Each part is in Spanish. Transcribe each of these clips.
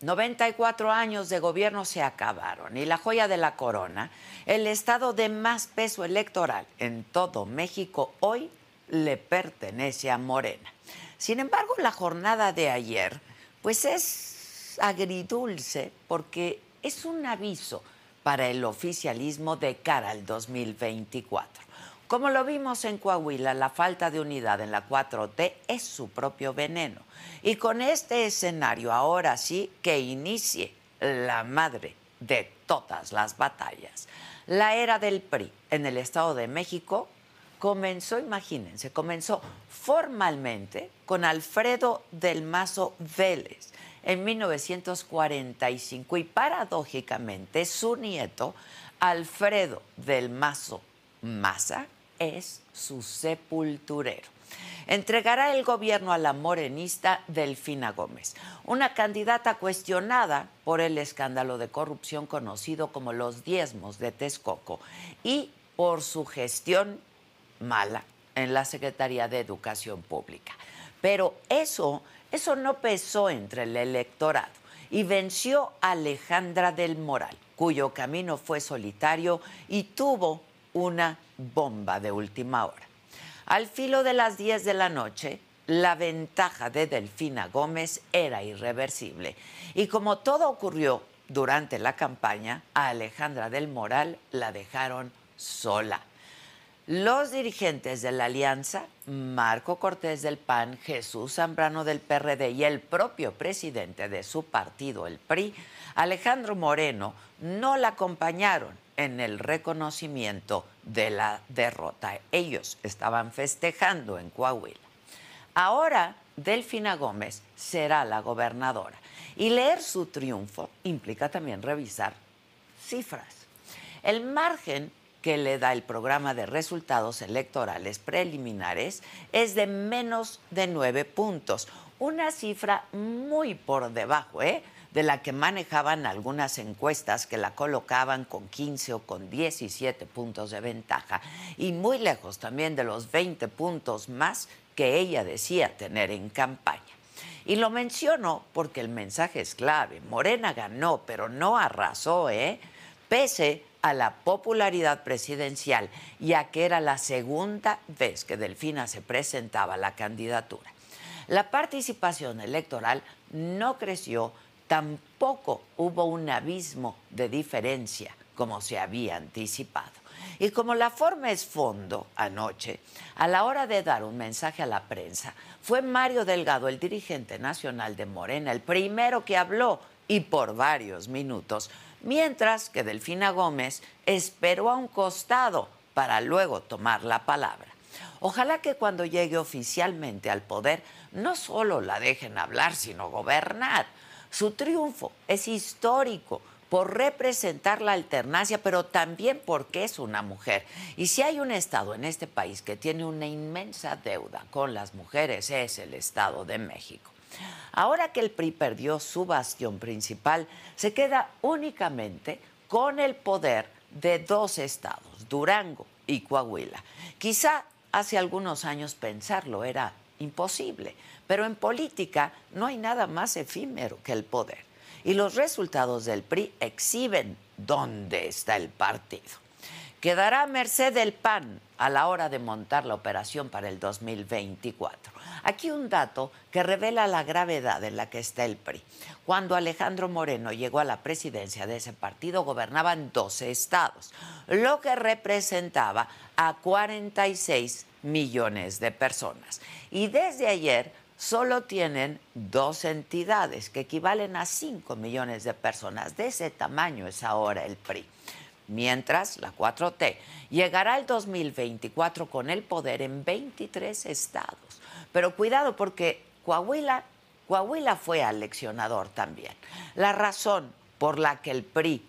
94 años de gobierno se acabaron y la joya de la corona, el estado de más peso electoral en todo México hoy le pertenece a Morena. Sin embargo, la jornada de ayer pues es agridulce porque es un aviso para el oficialismo de cara al 2024. Como lo vimos en Coahuila, la falta de unidad en la 4T es su propio veneno. Y con este escenario, ahora sí, que inicie la madre de todas las batallas. La era del PRI en el Estado de México comenzó, imagínense, comenzó formalmente con Alfredo del Mazo Vélez en 1945 y paradójicamente su nieto, Alfredo del Mazo Maza, es su sepulturero. Entregará el gobierno a la morenista Delfina Gómez, una candidata cuestionada por el escándalo de corrupción conocido como los diezmos de Texcoco y por su gestión mala en la Secretaría de Educación Pública. Pero eso, eso no pesó entre el electorado y venció a Alejandra del Moral, cuyo camino fue solitario y tuvo una bomba de última hora. Al filo de las 10 de la noche, la ventaja de Delfina Gómez era irreversible. Y como todo ocurrió durante la campaña, a Alejandra del Moral la dejaron sola. Los dirigentes de la alianza, Marco Cortés del PAN, Jesús Zambrano del PRD y el propio presidente de su partido, el PRI, Alejandro Moreno, no la acompañaron en el reconocimiento de la derrota. Ellos estaban festejando en Coahuila. Ahora, Delfina Gómez será la gobernadora. Y leer su triunfo implica también revisar cifras. El margen que le da el programa de resultados electorales preliminares es de menos de nueve puntos, una cifra muy por debajo ¿eh? De la que manejaban algunas encuestas que la colocaban con 15 o con 17 puntos de ventaja y muy lejos también de los 20 puntos más que ella decía tener en campaña. Y lo menciono porque el mensaje es clave. Morena ganó, pero no arrasó, ¿eh? Pese a la popularidad presidencial y a que era la segunda vez que Delfina se presentaba a la candidatura. La participación electoral no creció, tampoco hubo un abismo de diferencia como se había anticipado. Y como la forma es fondo, anoche, a la hora de dar un mensaje a la prensa, fue Mario Delgado, el dirigente nacional de Morena, el primero que habló y por varios minutos, mientras que Delfina Gómez esperó a un costado para luego tomar la palabra. Ojalá que cuando llegue oficialmente al poder no solo la dejen hablar, sino gobernar. Su triunfo es histórico por representar la alternancia, pero también porque es una mujer. Y si hay un Estado en este país que tiene una inmensa deuda con las mujeres, es el Estado de México. Ahora que el PRI perdió su bastión principal, se queda únicamente con el poder de dos estados, Durango y Coahuila. Quizá hace algunos años pensarlo era imposible, pero en política no hay nada más efímero que el poder. Y los resultados del PRI exhiben dónde está el partido. Quedará a merced del PAN a la hora de montar la operación para el 2024. Aquí un dato que revela la gravedad en la que está el PRI. Cuando Alejandro Moreno llegó a la presidencia de ese partido, gobernaban 12 estados, lo que representaba a 46 millones de personas. Y desde ayer solo tienen dos entidades que equivalen a 5 millones de personas. De ese tamaño es ahora el PRI. Mientras la 4T llegará al 2024 con el poder en 23 estados. Pero cuidado porque Coahuila, Coahuila fue aleccionador también. La razón por la que el PRI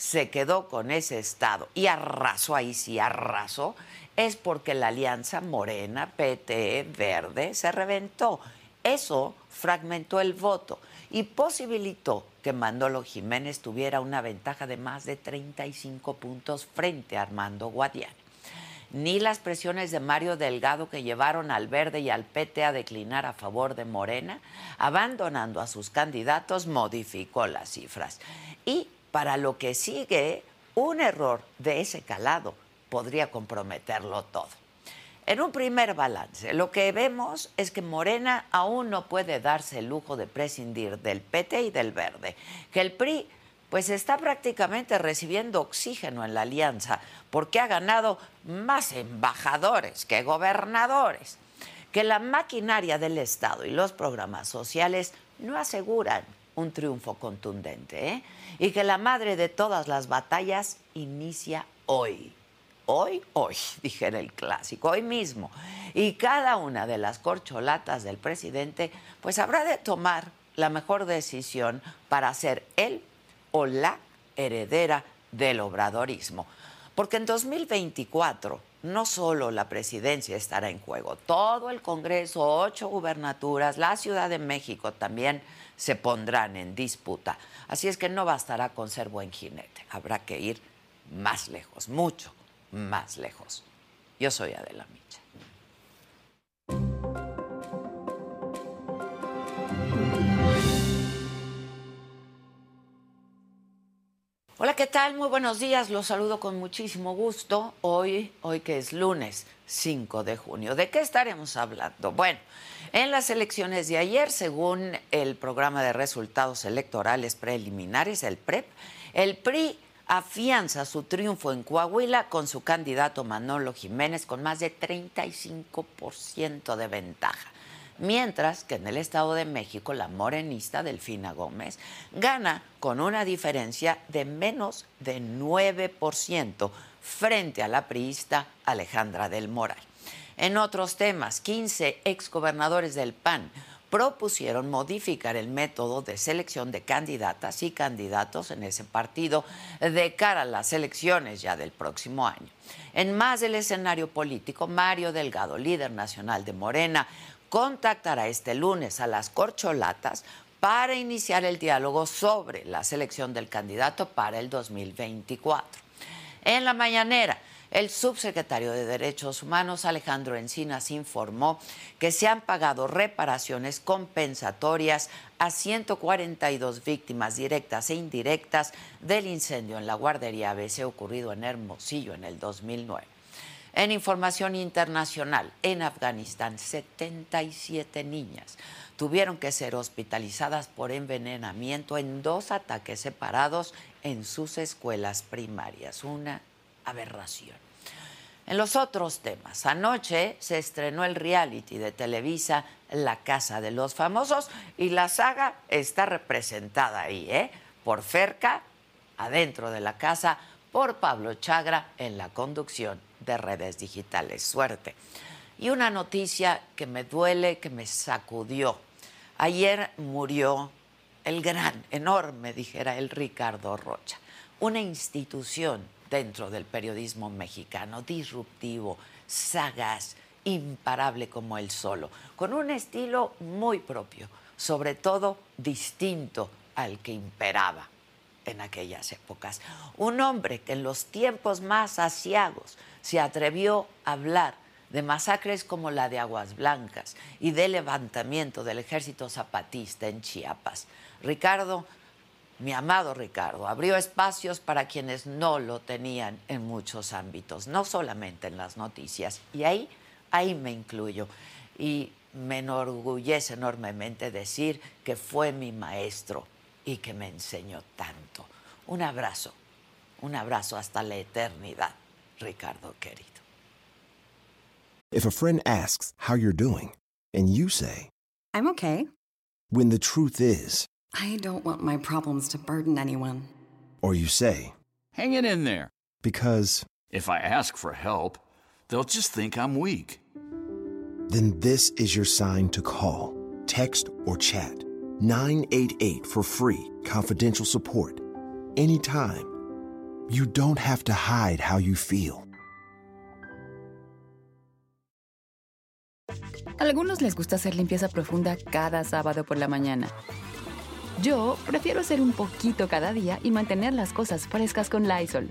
se quedó con ese estado y arrasó, ahí sí arrasó, es porque la alianza Morena, PT, Verde se reventó. Eso fragmentó el voto y posibilitó que Manolo Jiménez tuviera una ventaja de más de 35 puntos frente a Armando Guadiana. Ni las presiones de Mario Delgado que llevaron al Verde y al PT a declinar a favor de Morena, abandonando a sus candidatos, modificó las cifras. Y para lo que sigue, un error de ese calado podría comprometerlo todo. En un primer balance, lo que vemos es que Morena aún no puede darse el lujo de prescindir del PT y del Verde, que el PRI pues está prácticamente recibiendo oxígeno en la alianza porque ha ganado más embajadores que gobernadores, que la maquinaria del Estado y los programas sociales no aseguran un triunfo contundente ¿eh? y que la madre de todas las batallas inicia hoy hoy, hoy, dije en el clásico, hoy mismo. Y cada una de las corcholatas del presidente, pues habrá de tomar la mejor decisión para ser él o la heredera del obradorismo. Porque en 2024 no solo la presidencia estará en juego, todo el Congreso, ocho gubernaturas, la Ciudad de México también se pondrán en disputa. Así es que no bastará con ser buen jinete, habrá que ir más lejos, mucho más lejos. Yo soy Adela Micha. Hola, ¿qué tal? Muy buenos días. Los saludo con muchísimo gusto. Hoy, hoy que es lunes 5 de junio. ¿De qué estaremos hablando? Bueno, en las elecciones de ayer, según el programa de resultados electorales preliminares, el PREP, el PRI afianza su triunfo en Coahuila con su candidato Manolo Jiménez con más de 35% de ventaja. Mientras que en el Estado de México la morenista Delfina Gómez gana con una diferencia de menos de 9% frente a la priista Alejandra del Moral. En otros temas, 15 exgobernadores del PAN propusieron modificar el método de selección de candidatas y candidatos en ese partido de cara a las elecciones ya del próximo año. En más del escenario político, Mario Delgado, líder nacional de Morena, contactará este lunes a las corcholatas para iniciar el diálogo sobre la selección del candidato para el 2024. En la mañanera, el subsecretario de Derechos Humanos, Alejandro Encinas, informó que se han pagado reparaciones compensatorias a 142 víctimas directas e indirectas del incendio en la guardería ABC ocurrido en Hermosillo en el 2009. En información internacional, en Afganistán, 77 niñas tuvieron que ser hospitalizadas por envenenamiento en dos ataques separados en sus escuelas primarias. Una aberración. En los otros temas, anoche se estrenó el reality de Televisa La Casa de los Famosos y la saga está representada ahí, ¿eh? Por Ferca, adentro de la casa, por Pablo Chagra en la conducción de redes digitales. Suerte. Y una noticia que me duele, que me sacudió. Ayer murió el gran, enorme, dijera el Ricardo Rocha, una institución dentro del periodismo mexicano, disruptivo, sagaz, imparable como él solo, con un estilo muy propio, sobre todo distinto al que imperaba en aquellas épocas. Un hombre que en los tiempos más asiagos se atrevió a hablar de masacres como la de Aguas Blancas y del levantamiento del ejército zapatista en Chiapas. Ricardo, mi amado Ricardo, abrió espacios para quienes no lo tenían en muchos ámbitos, no solamente en las noticias. Y ahí, ahí me incluyo. Y me enorgullece enormemente decir que fue mi maestro y que me enseñó tanto. Un abrazo, un abrazo hasta la eternidad, Ricardo querido. If a friend asks how you're doing, and you say, I'm okay. when the truth is, I don't want my problems to burden anyone. or you say, Hang it in there. because, If I ask for help, they'll just think I'm weak. then this is your sign to call, text, or chat 988 for free, confidential support. Anytime. You don't have to hide how you feel. Algunos les gusta hacer limpieza profunda cada sábado por la mañana. Yo prefiero hacer un poquito cada día y mantener las cosas frescas con Lysol.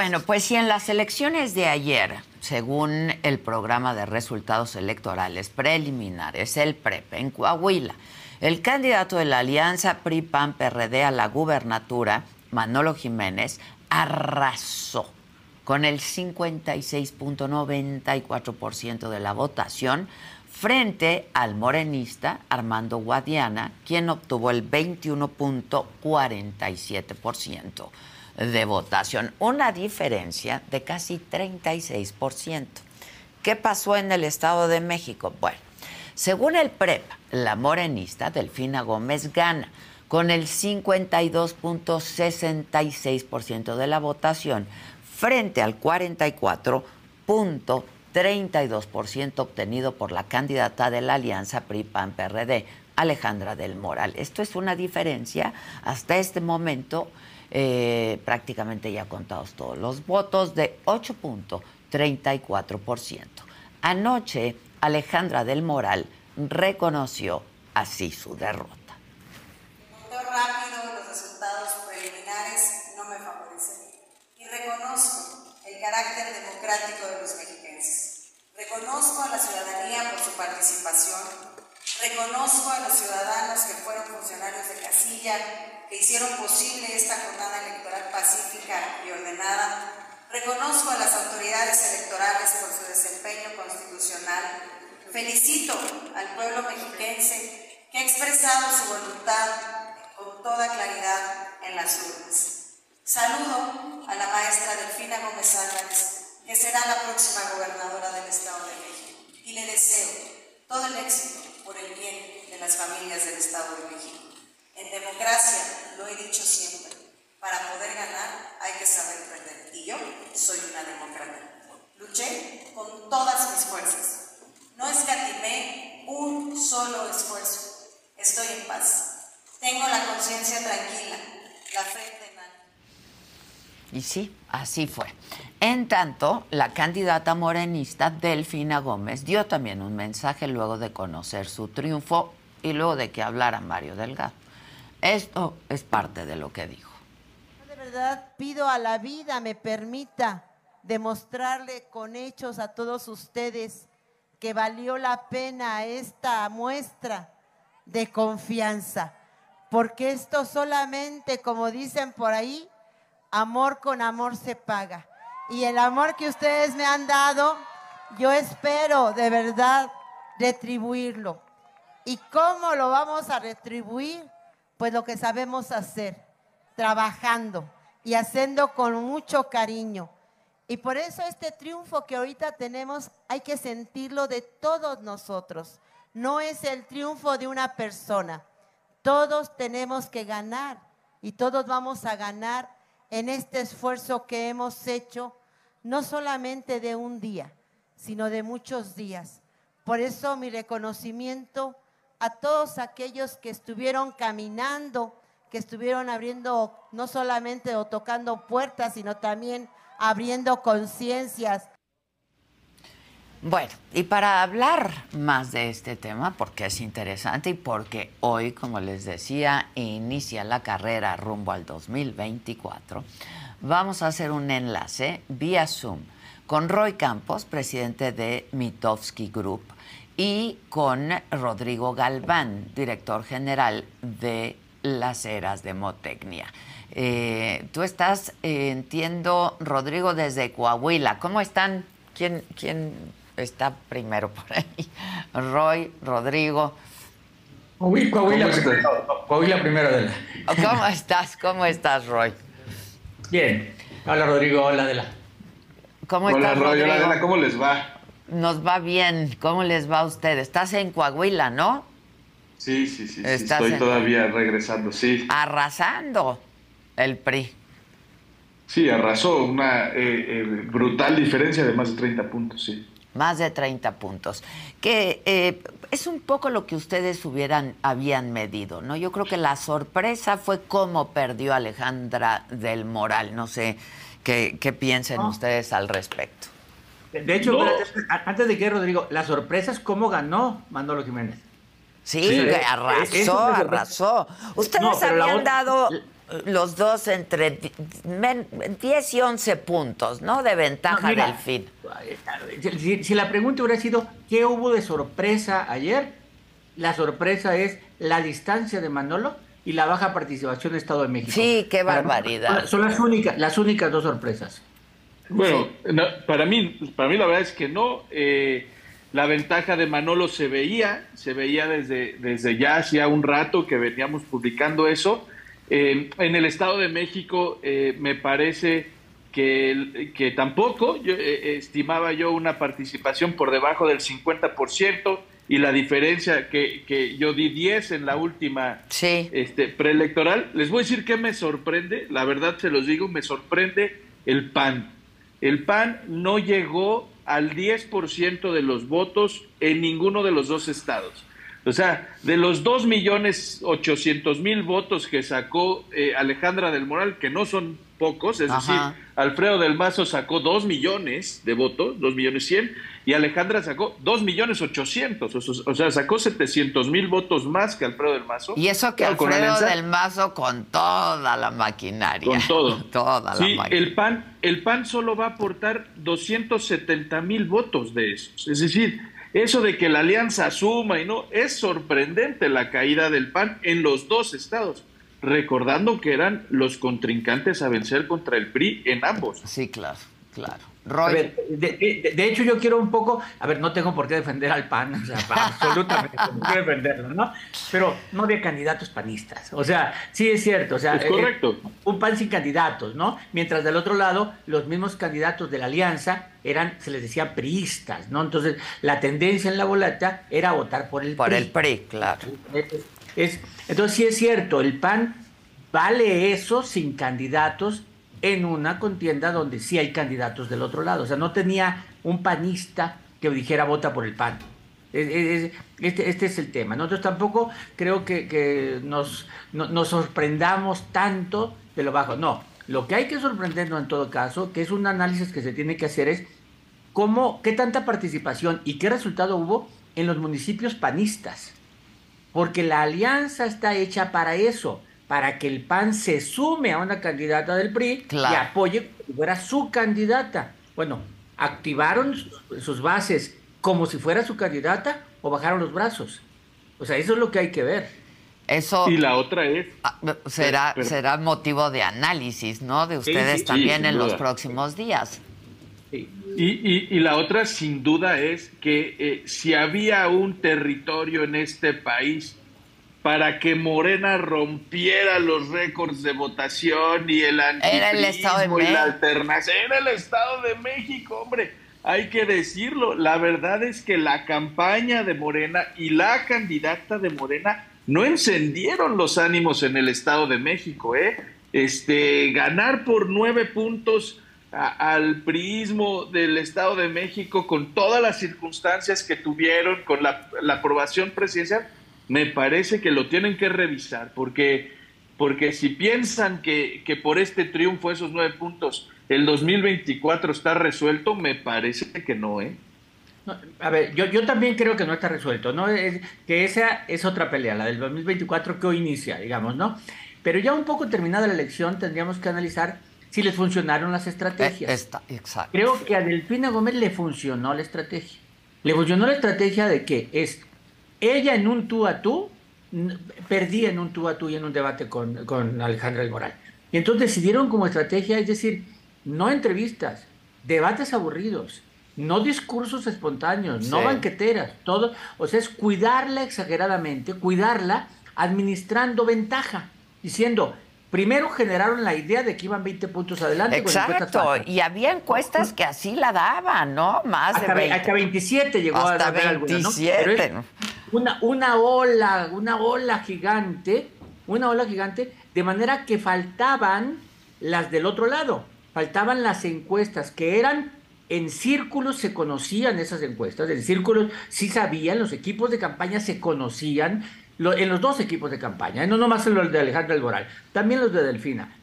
Bueno, pues si en las elecciones de ayer, según el programa de resultados electorales preliminares, el PREP, en Coahuila, el candidato de la alianza PRI-PAN-PRD a la gubernatura, Manolo Jiménez, arrasó con el 56.94% de la votación frente al morenista Armando Guadiana, quien obtuvo el 21.47% de votación, una diferencia de casi 36%. ¿Qué pasó en el Estado de México? Bueno, según el PREP, la morenista Delfina Gómez gana con el 52.66% de la votación frente al 44.32% obtenido por la candidata de la alianza PRI-PAN-PRD, Alejandra del Moral. Esto es una diferencia hasta este momento eh, prácticamente ya contados todos los votos, de 8.34%. Anoche, Alejandra del Moral reconoció así su derrota. Rápido los resultados preliminares no me favorecen y reconozco el carácter democrático de los mexiquenses. Reconozco a la ciudadanía por su participación, reconozco a los ciudadanos que fueron funcionarios de casilla, que hicieron posible esta jornada electoral pacífica y ordenada. Reconozco a las autoridades electorales por su desempeño constitucional. Felicito al pueblo mexiquense que ha expresado su voluntad con toda claridad en las urnas. Saludo a la maestra Delfina Gómez Álvarez, que será la próxima gobernadora del Estado de México, y le deseo todo el éxito por el bien de las familias del Estado de México. En democracia, lo he dicho siempre, para poder ganar hay que saber perder. Y yo soy una demócrata. Luché con todas mis fuerzas. No escatimé un solo esfuerzo. Estoy en paz. Tengo la conciencia tranquila, la frente en alto. Y sí, así fue. En tanto, la candidata morenista Delfina Gómez dio también un mensaje luego de conocer su triunfo y luego de que hablara Mario Delgado. Esto es parte de lo que dijo. De verdad pido a la vida me permita demostrarle con hechos a todos ustedes que valió la pena esta muestra de confianza, porque esto solamente, como dicen por ahí, amor con amor se paga. Y el amor que ustedes me han dado, yo espero de verdad retribuirlo. ¿Y cómo lo vamos a retribuir? Pues lo que sabemos hacer, trabajando y haciendo con mucho cariño. Y por eso este triunfo que ahorita tenemos hay que sentirlo de todos nosotros. No es el triunfo de una persona. Todos tenemos que ganar y todos vamos a ganar en este esfuerzo que hemos hecho, no solamente de un día, sino de muchos días. Por eso mi reconocimiento a todos aquellos que estuvieron caminando, que estuvieron abriendo no solamente o tocando puertas, sino también abriendo conciencias. Bueno, y para hablar más de este tema, porque es interesante y porque hoy, como les decía, inicia la carrera rumbo al 2024, vamos a hacer un enlace vía Zoom con Roy Campos, presidente de Mitofsky Group, y con Rodrigo Galván, director general de las eras de Motecnia. Eh, tú estás, eh, entiendo, Rodrigo, desde Coahuila. ¿Cómo están? ¿Quién, quién está primero por ahí? Roy, Rodrigo. Coahuila, primero, Coahuila primero. De la... ¿Cómo estás? ¿Cómo estás, Roy? Bien. Hola, Rodrigo. Hola, Adela. ¿Cómo hola, estás, Roy. Rodrigo? Hola, Adela. ¿Cómo les va? Nos va bien. ¿Cómo les va a ustedes? Estás en Coahuila, ¿no? Sí, sí, sí. sí. Estoy en... todavía regresando, sí. Arrasando el PRI. Sí, arrasó una eh, eh, brutal diferencia de más de 30 puntos, sí. Más de 30 puntos. Que eh, es un poco lo que ustedes hubieran, habían medido, ¿no? Yo creo que la sorpresa fue cómo perdió Alejandra del Moral. No sé qué, qué piensen ustedes al respecto. De hecho, no. antes de que Rodrigo, la sorpresa es cómo ganó Manolo Jiménez. Sí, sí. arrasó, arrasó. Ustedes no, habían dado los dos entre 10 y 11 puntos, ¿no? De ventaja no, mira, del fin. Si, si, la pregunta hubiera sido, ¿qué hubo de sorpresa ayer? La sorpresa es la distancia de Manolo y la baja participación del Estado de México. Sí, qué barbaridad. Para, son las únicas, las únicas dos sorpresas. Bueno, no, para, mí, para mí la verdad es que no. Eh, la ventaja de Manolo se veía, se veía desde, desde ya hacía un rato que veníamos publicando eso. Eh, en el Estado de México eh, me parece que, que tampoco, yo, eh, estimaba yo una participación por debajo del 50% y la diferencia que, que yo di 10 en la última sí. este, preelectoral. Les voy a decir que me sorprende, la verdad se los digo, me sorprende el PAN. El PAN no llegó al 10% de los votos en ninguno de los dos estados. O sea, de los 2 millones 800 mil votos que sacó eh, Alejandra del Moral, que no son pocos, es Ajá. decir, Alfredo del Mazo sacó 2 millones de votos, 2 millones 100, y Alejandra sacó 2 millones 800, o sea, sacó 700 mil votos más que Alfredo del Mazo. Y eso que claro, Alfredo del Mazo con toda la maquinaria. Con todo. toda sí, la maquinaria. El PAN, el PAN solo va a aportar 270 mil votos de esos, es decir, eso de que la alianza suma y no, es sorprendente la caída del PAN en los dos estados, recordando que eran los contrincantes a vencer contra el PRI en ambos. Sí, claro, claro. Roy. A ver, de, de, de, hecho yo quiero un poco, a ver, no tengo por qué defender al PAN, o sea, absolutamente no quiero defenderlo, ¿no? Pero no de candidatos panistas, o sea, sí es cierto, o sea, es correcto. Eh, un PAN sin candidatos, ¿no? Mientras del otro lado, los mismos candidatos de la alianza eran, se les decía priistas, ¿no? Entonces, la tendencia en la boleta era votar por el por PRI. el PRI, claro. Es, es, entonces, sí es cierto, el PAN vale eso sin candidatos en una contienda donde sí hay candidatos del otro lado. O sea, no tenía un panista que dijera vota por el PAN. Es, es, este, este, es el tema. Nosotros tampoco creo que, nos, no, nos, sorprendamos tanto de lo bajo. No, lo que hay que sorprendernos en todo caso, que es un análisis que se tiene que hacer, es cómo, qué tanta participación y qué resultado hubo en los municipios panistas. Porque la alianza está hecha para eso para que el PAN se sume a una candidata del PRI claro. y apoye como si fuera su candidata. Bueno, activaron sus bases como si fuera su candidata o bajaron los brazos. O sea, eso es lo que hay que ver. Eso y la otra es será pero, será motivo de análisis, ¿no? De ustedes sí, sí, también sí, en duda. los próximos días. Sí. Y, la otra, sin duda, es que eh, si había un territorio en este país para que Morena rompiera los récords de votación y el antifrismo y la alternancia, era el Estado de México, hombre. Hay que decirlo, la verdad es que la campaña de Morena y la candidata de Morena no encendieron los ánimos en el Estado de México, ¿eh? Este, ganar por nueve puntos al prismo del Estado de México con todas las circunstancias que tuvieron, con la, aprobación presidencial, me parece que lo tienen que revisar, porque, porque si piensan que, que por este triunfo, esos nueve puntos, el 2024 está resuelto, me parece que no, ¿eh? a ver, yo, yo también creo que no está resuelto, ¿no? Es, que esa es otra pelea, la del 2024 que hoy inicia, digamos, ¿no? Pero ya un poco terminada la elección, tendríamos que analizar si les funcionaron las estrategias. Eh, exacto. Creo que a Delfina Gómez le funcionó la estrategia. Le funcionó la estrategia de que es ella en un tú a tú, perdía en un tú a tú y en un debate con, con Alejandra del Moral. Y entonces decidieron como estrategia, es decir, no entrevistas, debates aburridos, no discursos espontáneos, no banqueteras, todo, o sea, es cuidarla exageradamente, cuidarla administrando ventaja, diciendo, Primero generaron la idea de que iban 20 puntos adelante. Exacto, y había encuestas que así la daban, ¿no? Más de 20. Hasta 27 llegó hasta a 27. una, una ola, una ola gigante, una ola gigante, de manera que faltaban las del otro lado, faltaban las encuestas que eran en círculos se conocían esas encuestas, en círculos sí sabían, los equipos de campaña se conocían, en los dos equipos de campaña, ¿eh? no nomás en los de Alejandra del Moral, también los de Delfina.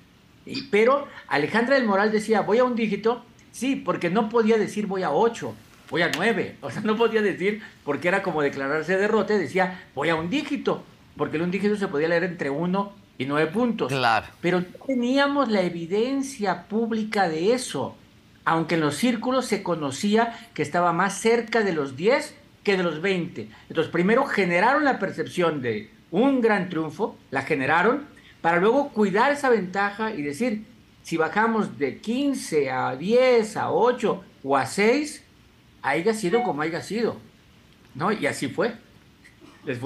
Pero Alejandra del Moral decía, voy a un dígito, sí, porque no podía decir voy a ocho, voy a nueve, o sea, no podía decir, porque era como declararse derrote, decía voy a un dígito, porque el un dígito se podía leer entre uno y nueve puntos. Claro. Pero teníamos la evidencia pública de eso, aunque en los círculos se conocía que estaba más cerca de los diez que de los 20. Entonces, primero generaron la percepción de un gran triunfo, la generaron, para luego cuidar esa ventaja y decir, si bajamos de 15 a 10, a 8 o a 6, haya sido como haya sido. ¿No? Y así fue.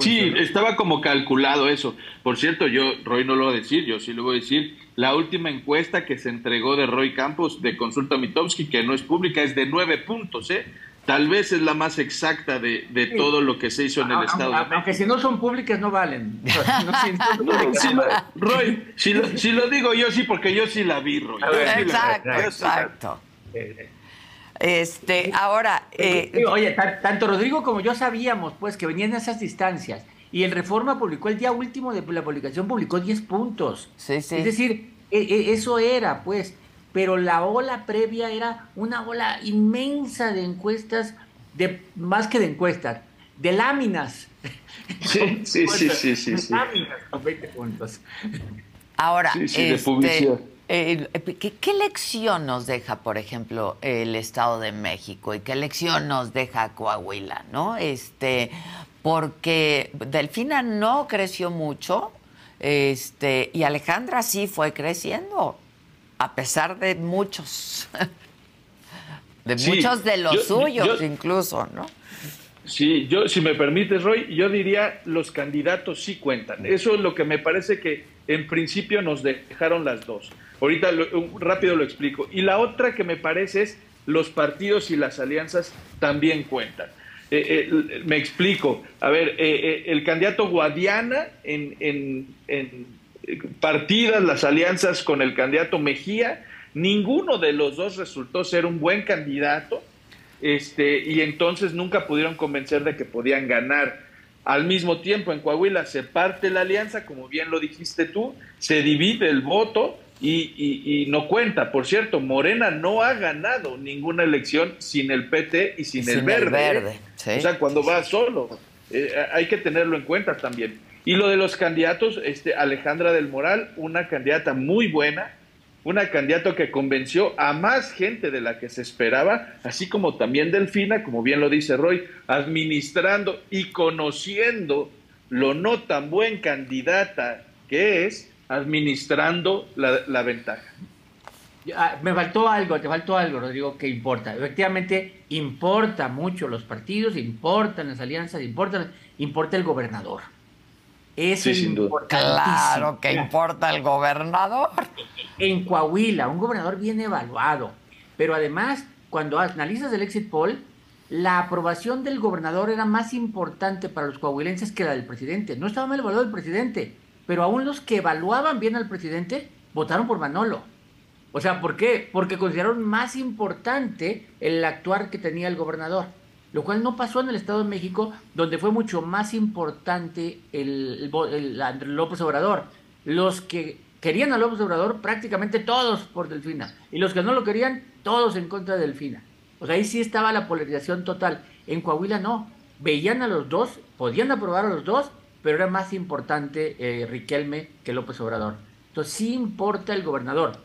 Sí, estaba como calculado eso. Por cierto, yo, Roy no lo voy a decir, yo sí lo voy a decir. La última encuesta que se entregó de Roy Campos de Consulta Mitowski, que no es pública, es de nueve puntos, ¿eh? Tal vez es la más exacta de, de todo lo que se hizo en el Estado. Aunque si no son públicas no valen. Roy, si lo, si lo, digo yo sí, porque yo sí la vi, Roy. exacto, exacto. Este, ahora... Eh, oye, tanto Rodrigo como yo sabíamos pues que venían esas distancias y el Reforma publicó el día último de la publicación, publicó 10 puntos. Sí, sí. Es decir, e, e, eso era pues pero la ola previa era una ola inmensa de encuestas, de más que de encuestas, de láminas. Sí, sí, sí, sí, sí, Láminas con 20 puntos. Ahora, este, eh, ¿qué, ¿qué, lección nos deja, por ejemplo, el Estado de México y qué lección nos deja Coahuila, no? Este, porque Delfina no creció mucho, este, y Alejandra sí fue creciendo a pesar de muchos, de muchos de los suyos incluso, ¿no? Sí, yo, si me permites, Roy, yo diría los candidatos sí cuentan. Eso es lo que me parece que en principio nos dejaron las dos. Ahorita rápido lo explico. Y la otra que me parece es los partidos y las alianzas también cuentan. Eh, eh, me explico. A ver, eh, el candidato Guadiana en, en, en partidas las alianzas con el candidato Mejía, ninguno de los dos resultó ser un buen candidato, este, y entonces nunca pudieron convencer de que podían ganar. Al mismo tiempo, en Coahuila se parte la alianza, como bien lo dijiste tú, se divide el voto y, no cuenta. Por cierto, Morena no ha ganado ninguna elección sin el PT y sin, el verde. ¿eh? O sea, cuando va solo. Eh, hay que tenerlo en cuenta también. Y lo de los candidatos, este, Alejandra del Moral, una candidata muy buena, una candidata que convenció a más gente de la que se esperaba, así como también Delfina, como bien lo dice Roy, administrando y conociendo lo no tan buen candidata que es, administrando la, ventaja. Ah, me faltó algo, te faltó algo, Rodrigo, que importa. Efectivamente, importa mucho los partidos, importan las alianzas, importa, importa el gobernador. Es Claro que importa el gobernador. En Coahuila, un gobernador bien evaluado. Pero además, cuando analizas el exit poll, la aprobación del gobernador era más importante para los coahuilenses que la del presidente. No estaba mal evaluado el presidente, pero aún los que evaluaban bien al presidente votaron por Manolo. O sea, ¿por qué? Porque consideraron más importante el actuar que tenía el gobernador, lo cual no pasó en el Estado de México, donde fue mucho más importante el, López Obrador. Los que querían a López Obrador, prácticamente todos por Delfina, y los que no lo querían, todos en contra de Delfina. O sea, ahí sí estaba la polarización total. En Coahuila no. Veían a los dos, podían aprobar a los dos, pero era más importante eh, Riquelme que López Obrador. Entonces sí importa el gobernador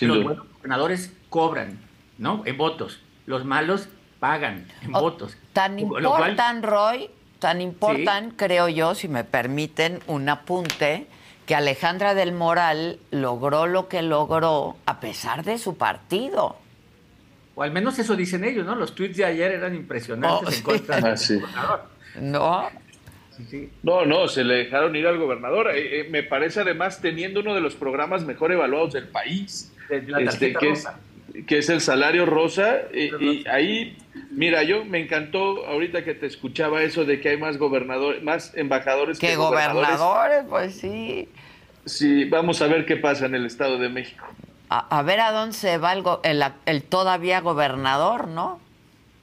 los buenos gobernadores cobran, ¿no? En votos. Los malos pagan en votos. Tan importan, Roy, tan importan, creo yo, si me permiten un apunte, que Alejandra del Moral logró lo que logró a pesar de su partido. O al menos eso dicen ellos, ¿no? Los tweets de ayer eran impresionantes oh, en contra del ah, gobernador. No. No, no, se le dejaron ir al gobernador. Eh, eh, me parece además teniendo uno de los programas mejor evaluados del país este, que, es, que es el salario rosa. Y, ahí, mira, yo me encantó ahorita que te escuchaba eso de que hay más gobernadores, más embajadores que, gobernadores. Pues sí. Sí, vamos a ver qué pasa en el Estado de México. A, ver a dónde se va el, el, todavía gobernador, ¿no?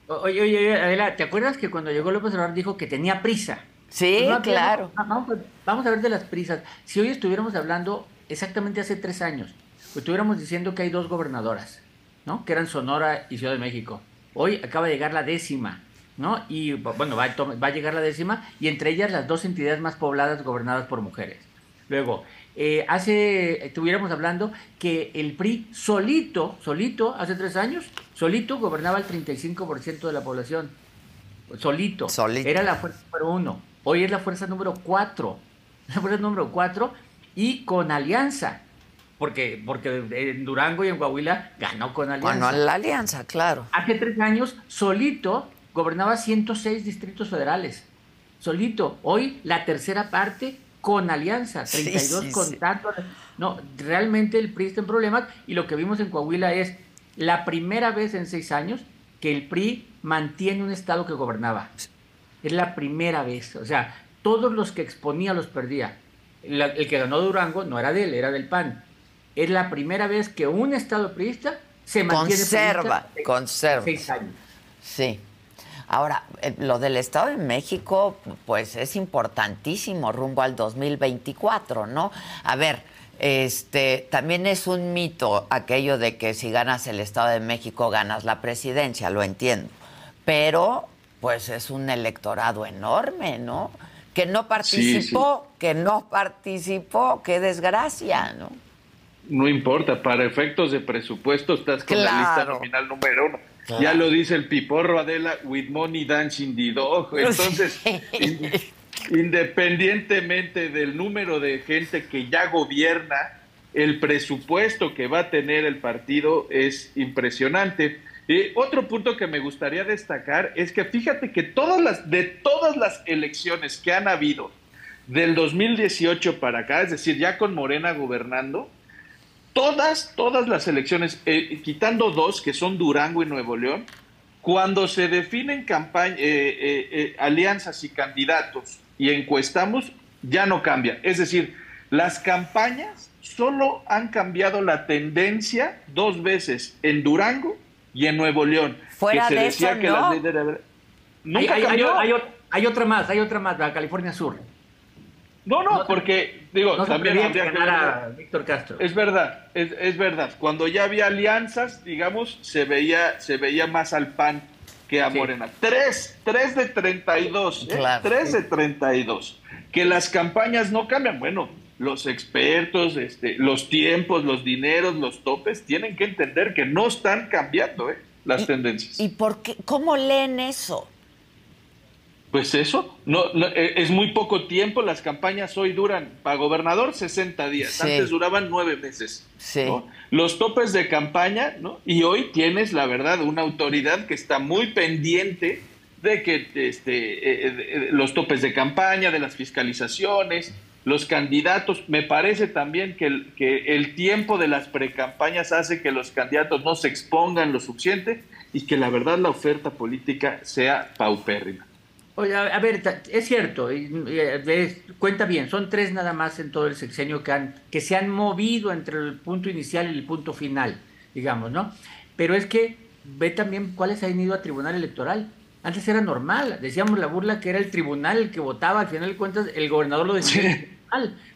Oye, oye, Adela, ¿te acuerdas que cuando llegó López Obrador dijo que tenía prisa? Sí, pues claro. Vamos, vamos, a ver de las prisas. Si hoy estuviéramos hablando exactamente hace tres años, pues estuviéramos diciendo que hay dos gobernadoras, ¿no? Que eran Sonora y Ciudad de México. Hoy acaba de llegar la décima, ¿no? Y bueno, va a, llegar la décima y entre ellas las dos entidades más pobladas gobernadas por mujeres. Luego, eh, hace, estuviéramos hablando que el PRI solito, solito, hace tres años, solito gobernaba el 35% de la población. Solito. solito. Era la fuerza número uno. Hoy es la fuerza número cuatro. La fuerza número cuatro y con alianza porque, porque en Durango y en Coahuila ganó con Alianza. Ganó la Alianza, claro. Hace tres años, solito, gobernaba 106 distritos federales. Solito. Hoy, la tercera parte con Alianza, 32 con tanto. No, realmente el PRI está en problemas y lo que vimos en Coahuila es la primera vez en seis años que el PRI mantiene un estado que gobernaba. Es la primera vez. O sea, todos los que exponía los perdía. el que ganó Durango no era de él, era del PAN es la primera vez que un Estado priista se mantiene conserva, conserva. Seis años. Sí. Ahora, eh, lo del Estado de México, pues es importantísimo rumbo al 2024, ¿no? A ver, este, también es un mito aquello de que si ganas el Estado de México ganas la presidencia, lo entiendo. Pero, pues es un electorado enorme, ¿no? Que no participó, que no participó, qué desgracia, ¿no? No importa, para efectos de presupuesto estás con la lista nominal número uno. Ya lo dice el piporro Adela, with money dancing the dog. Entonces, independientemente del número de gente que ya gobierna, el presupuesto que va a tener el partido es impresionante. Y otro punto que me gustaría destacar es que fíjate que todas las, de todas las elecciones que han habido del 2018 para acá, es decir, ya con Morena gobernando, todas, todas las elecciones, eh, quitando dos, que son Durango y Nuevo León, cuando se definen campaña, eh, eh, alianzas y candidatos y encuestamos, ya no cambia. Es decir, las campañas solo han cambiado la tendencia dos veces en Durango y en Nuevo León. Fuera de eso, ¿no? Nunca hay, hay, otra más, hay otra más, la California Sur. No, no, porque digo, también habría que a Víctor Castro. Es verdad, es, verdad. Cuando ya había alianzas, digamos, se veía, se veía más al PAN que a Morena. Tres, tres de 32, ¿eh? tres de 32. Que las campañas no cambian. Bueno, los expertos, este, los tiempos, los dineros, los topes, tienen que entender que no están cambiando ¿eh? las tendencias. ¿Y por qué? ¿Cómo leen eso? Pues eso, no, eh, es muy poco tiempo, las campañas hoy duran para gobernador 60 días, antes duraban nueve meses. Los topes de campaña, ¿no? Y hoy tienes, la verdad, una autoridad que está muy pendiente de que este, eh, los topes de campaña, de las fiscalizaciones, los candidatos. Me parece también que el, que el tiempo de las precampañas hace que los candidatos no se expongan lo suficiente y que la verdad la oferta política sea paupérrima. Oye, a ver, es cierto, cuenta bien, son tres nada más en todo el sexenio que, han, que se han movido entre el punto inicial y el punto final, digamos, ¿no? Pero es que ve también cuáles han ido a tribunal electoral. Antes era normal, decíamos la burla que era el tribunal el que votaba, al final de cuentas el gobernador lo decía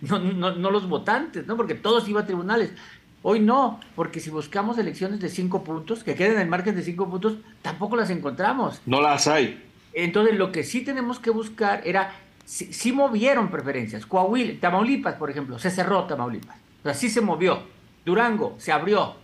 no, no, no los votantes, ¿no? Porque todos iban a tribunales. Hoy no, porque si buscamos elecciones de cinco puntos, que queden en el margen de cinco puntos, tampoco las encontramos. No las hay. Entonces, lo que sí tenemos que buscar era, si, movieron preferencias. Coahuila, Tamaulipas, por ejemplo, se cerró Tamaulipas. O sea, sí se movió. Durango se abrió.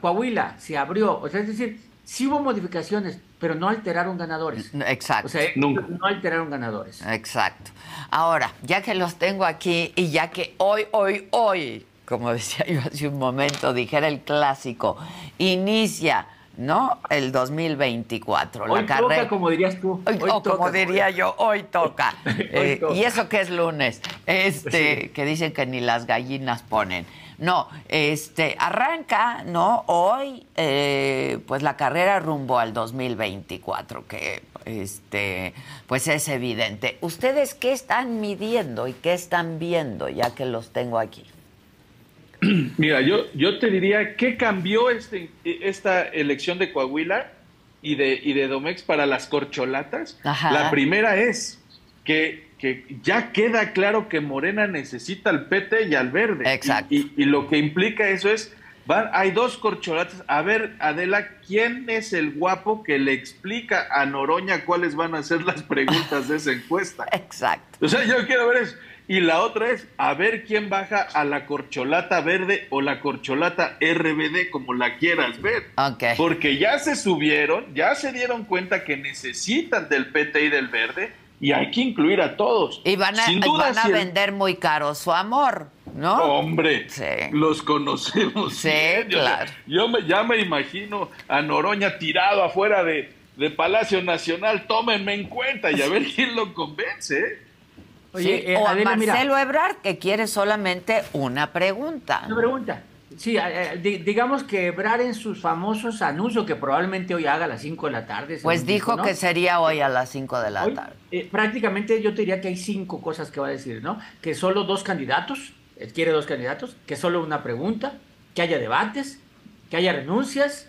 Coahuila se abrió. O sea, es decir, sí hubo modificaciones, pero no alteraron ganadores. Exacto. O sea, no alteraron ganadores. Exacto. Ahora, ya que los tengo aquí y ya que hoy, hoy, hoy, como decía yo hace un momento, dijera el clásico, inicia, ¿no? El 2024. Hoy la toca, como dirías tú. Hoy, o como diría yo, hoy toca. Eh, y eso que es lunes, este, que dicen que ni las gallinas ponen. No, este, arranca, ¿no? Hoy, eh, pues la carrera rumbo al 2024, que este, pues es evidente. ¿Ustedes qué están midiendo y qué están viendo, ya que los tengo aquí? Mira, yo, yo te diría, ¿qué cambió este, esta elección de Coahuila y de, y de Domex para las corcholatas? La primera es que que ya queda claro que Morena necesita al PT y al verde. Exacto. Y, lo que implica eso es, van, hay dos corcholatas. A ver, Adela, ¿quién es el guapo que le explica a Noroña cuáles van a ser las preguntas de esa encuesta? Exacto. O sea, yo quiero ver eso. Y la otra es a ver quién baja a la corcholata verde o la corcholata RBD, como la quieras ver. Okay. Porque ya se subieron, ya se dieron cuenta que necesitan del PT y del verde y hay que incluir a todos. Y van a, van a vender muy caro su amor, ¿no? Hombre, los conocemos. Sí, claro. Yo, me, ya me imagino a Noroña tirado afuera de, de Palacio Nacional, tómenme en cuenta y a ver quién lo convence. ¿Eh? Oye, eh, o a Marcelo Ebrard, que quiere solamente una pregunta. Una pregunta. Sí, digamos que Ebrar en sus famosos anuncios, que probablemente hoy haga a las 5 de la tarde. Pues dijo que sería hoy a las 5 de la tarde. Eh, prácticamente yo te diría que hay cinco cosas que va a decir, ¿no? Que solo dos candidatos, él quiere dos candidatos, que solo una pregunta, que haya debates, que haya renuncias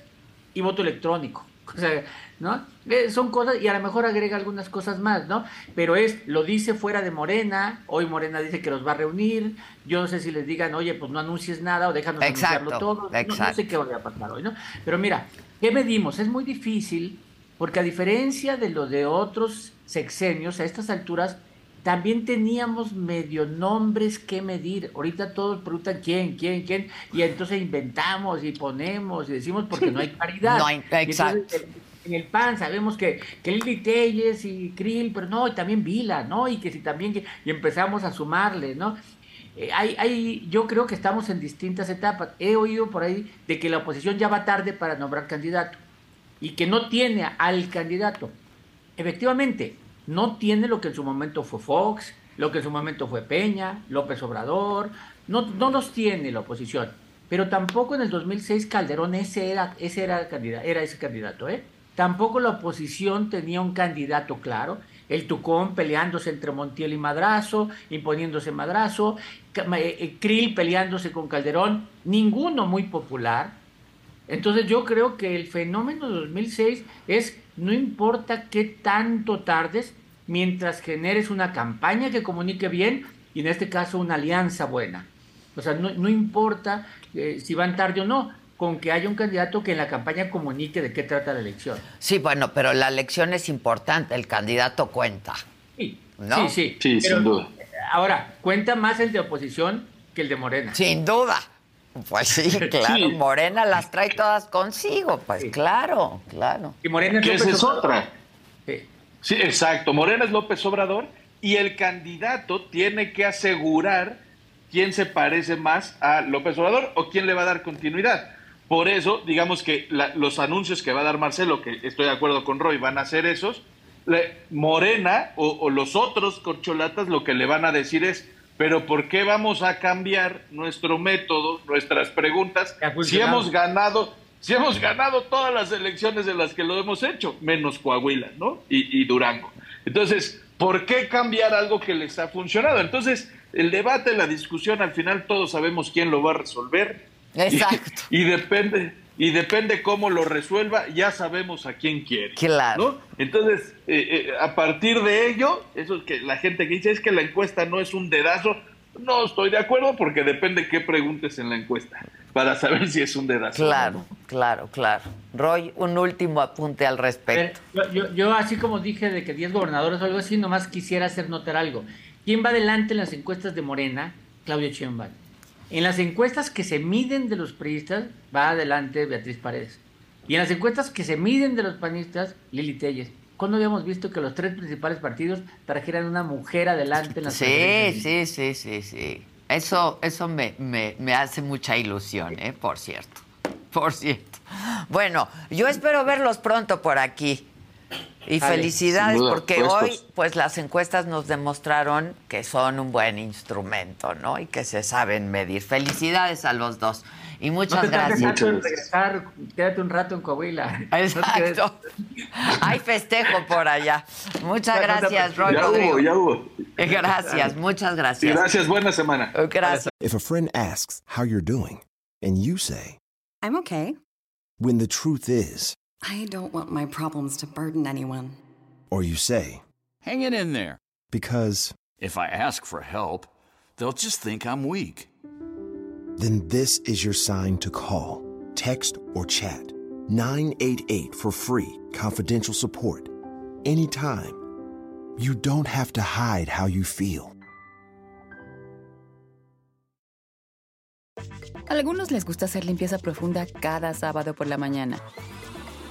y voto electrónico. O sea, ¿no? Eh, son cosas, y a lo mejor agrega algunas cosas más, ¿no? Pero es, lo dice fuera de Morena, hoy Morena dice que los va a reunir, yo no sé si les digan, oye, pues no anuncies nada o déjanos anunciarlo todo, no, sé qué va a pasar hoy, ¿no? Pero mira, ¿qué medimos? Es muy difícil, porque a diferencia de lo de otros sexenios, a estas alturas, también teníamos medio nombres que medir. Ahorita todos preguntan quién, quién, quién, y entonces inventamos y ponemos y decimos porque no hay claridad. No hay, exacto en el PAN sabemos que, que Lili Telles y Krill, pero no, y también Vila, ¿no? Y que si también, y empezamos a sumarle, ¿no? Eh, hay, hay, yo creo que estamos en distintas etapas. He oído por ahí de que la oposición ya va tarde para nombrar candidato y que no tiene al candidato. Efectivamente, no tiene lo que en su momento fue Fox, lo que en su momento fue Peña, López Obrador, no, no los tiene la oposición. Pero tampoco en el 2006 Calderón ese era, ese era, candidato, era ese candidato, ¿eh? Tampoco la oposición tenía un candidato claro. El Tucón peleándose entre Montiel y Madrazo, imponiéndose Madrazo, eh, eh, Krill peleándose con Calderón, ninguno muy popular. Entonces yo creo que el fenómeno de 2006 es, no importa qué tanto tardes, mientras generes una campaña que comunique bien y en este caso una alianza buena. O sea, no, importa eh, si van tarde o no, con que haya un candidato que en la campaña comunique de qué trata la elección. Sí, bueno, pero la elección es importante, el candidato cuenta. Sí, sí, sí, sin duda. Ahora, cuenta más el de oposición que el de Morena. Sin duda. Pues sí, claro, Morena las trae todas consigo, pues claro, claro. Y Morena es, es otra. Sí, exacto. Morena es López Obrador y el candidato tiene que asegurar quién se parece más a López Obrador o quién le va a dar continuidad. Por eso, digamos que los anuncios que va a dar Marcelo, que estoy de acuerdo con Roy, van a ser esos. Morena o, o los otros corcholatas lo que le van a decir es, pero ¿por qué vamos a cambiar nuestro método, nuestras preguntas, si hemos ganado, si hemos ganado todas las elecciones de las que lo hemos hecho, menos Coahuila, ¿no? Y, Durango. Entonces, ¿por qué cambiar algo que les ha funcionado? Entonces, el debate, la discusión, al final todos sabemos quién lo va a resolver. Exacto. Y, depende, y depende cómo lo resuelva, ya sabemos a quién quiere. Claro. Entonces, eh, eh, a partir de ello, eso es que la gente que dice es que la encuesta no es un dedazo, no estoy de acuerdo porque depende qué preguntes en la encuesta para saber si es un dedazo. Claro, claro, claro. Roy, un último apunte al respecto. Yo, yo, así como dije de que 10 gobernadores o algo así, nomás quisiera hacer notar algo. ¿Quién va adelante en las encuestas de Morena? Claudio Sheinbaum. En las encuestas que se miden de los priistas, va adelante Beatriz Paredes. Y en las encuestas que se miden de los panistas, Lili Telles. ¿Cuándo habíamos visto que los tres principales partidos trajeran una mujer adelante en las Sí, sí, sí, sí, sí. Eso, eso me, me, hace mucha ilusión, ¿eh? Por cierto. Por cierto. Bueno, yo espero verlos pronto por aquí. Y felicidades porque hoy pues las encuestas nos demostraron que son un buen instrumento, ¿no? Y que se saben medir. Felicidades a los dos. Y muchas gracias. quédate un rato en Coahuila. Exacto. Hay festejo por allá. Muchas gracias, Roy ya Hubo, ya hubo. Gracias, muchas gracias. gracias, buena semana. Gracias. If a friend asks how you're doing and you say, I'm okay. When the truth is, I don't want my problems to burden anyone. Or you say, Hang it in there. Because if I ask for help, they'll just think I'm weak then this is your sign to call, text, or chat 988 for free, confidential support. Anytime. You don't have to hide how you feel. Algunos les gusta hacer limpieza profunda cada sábado por la mañana.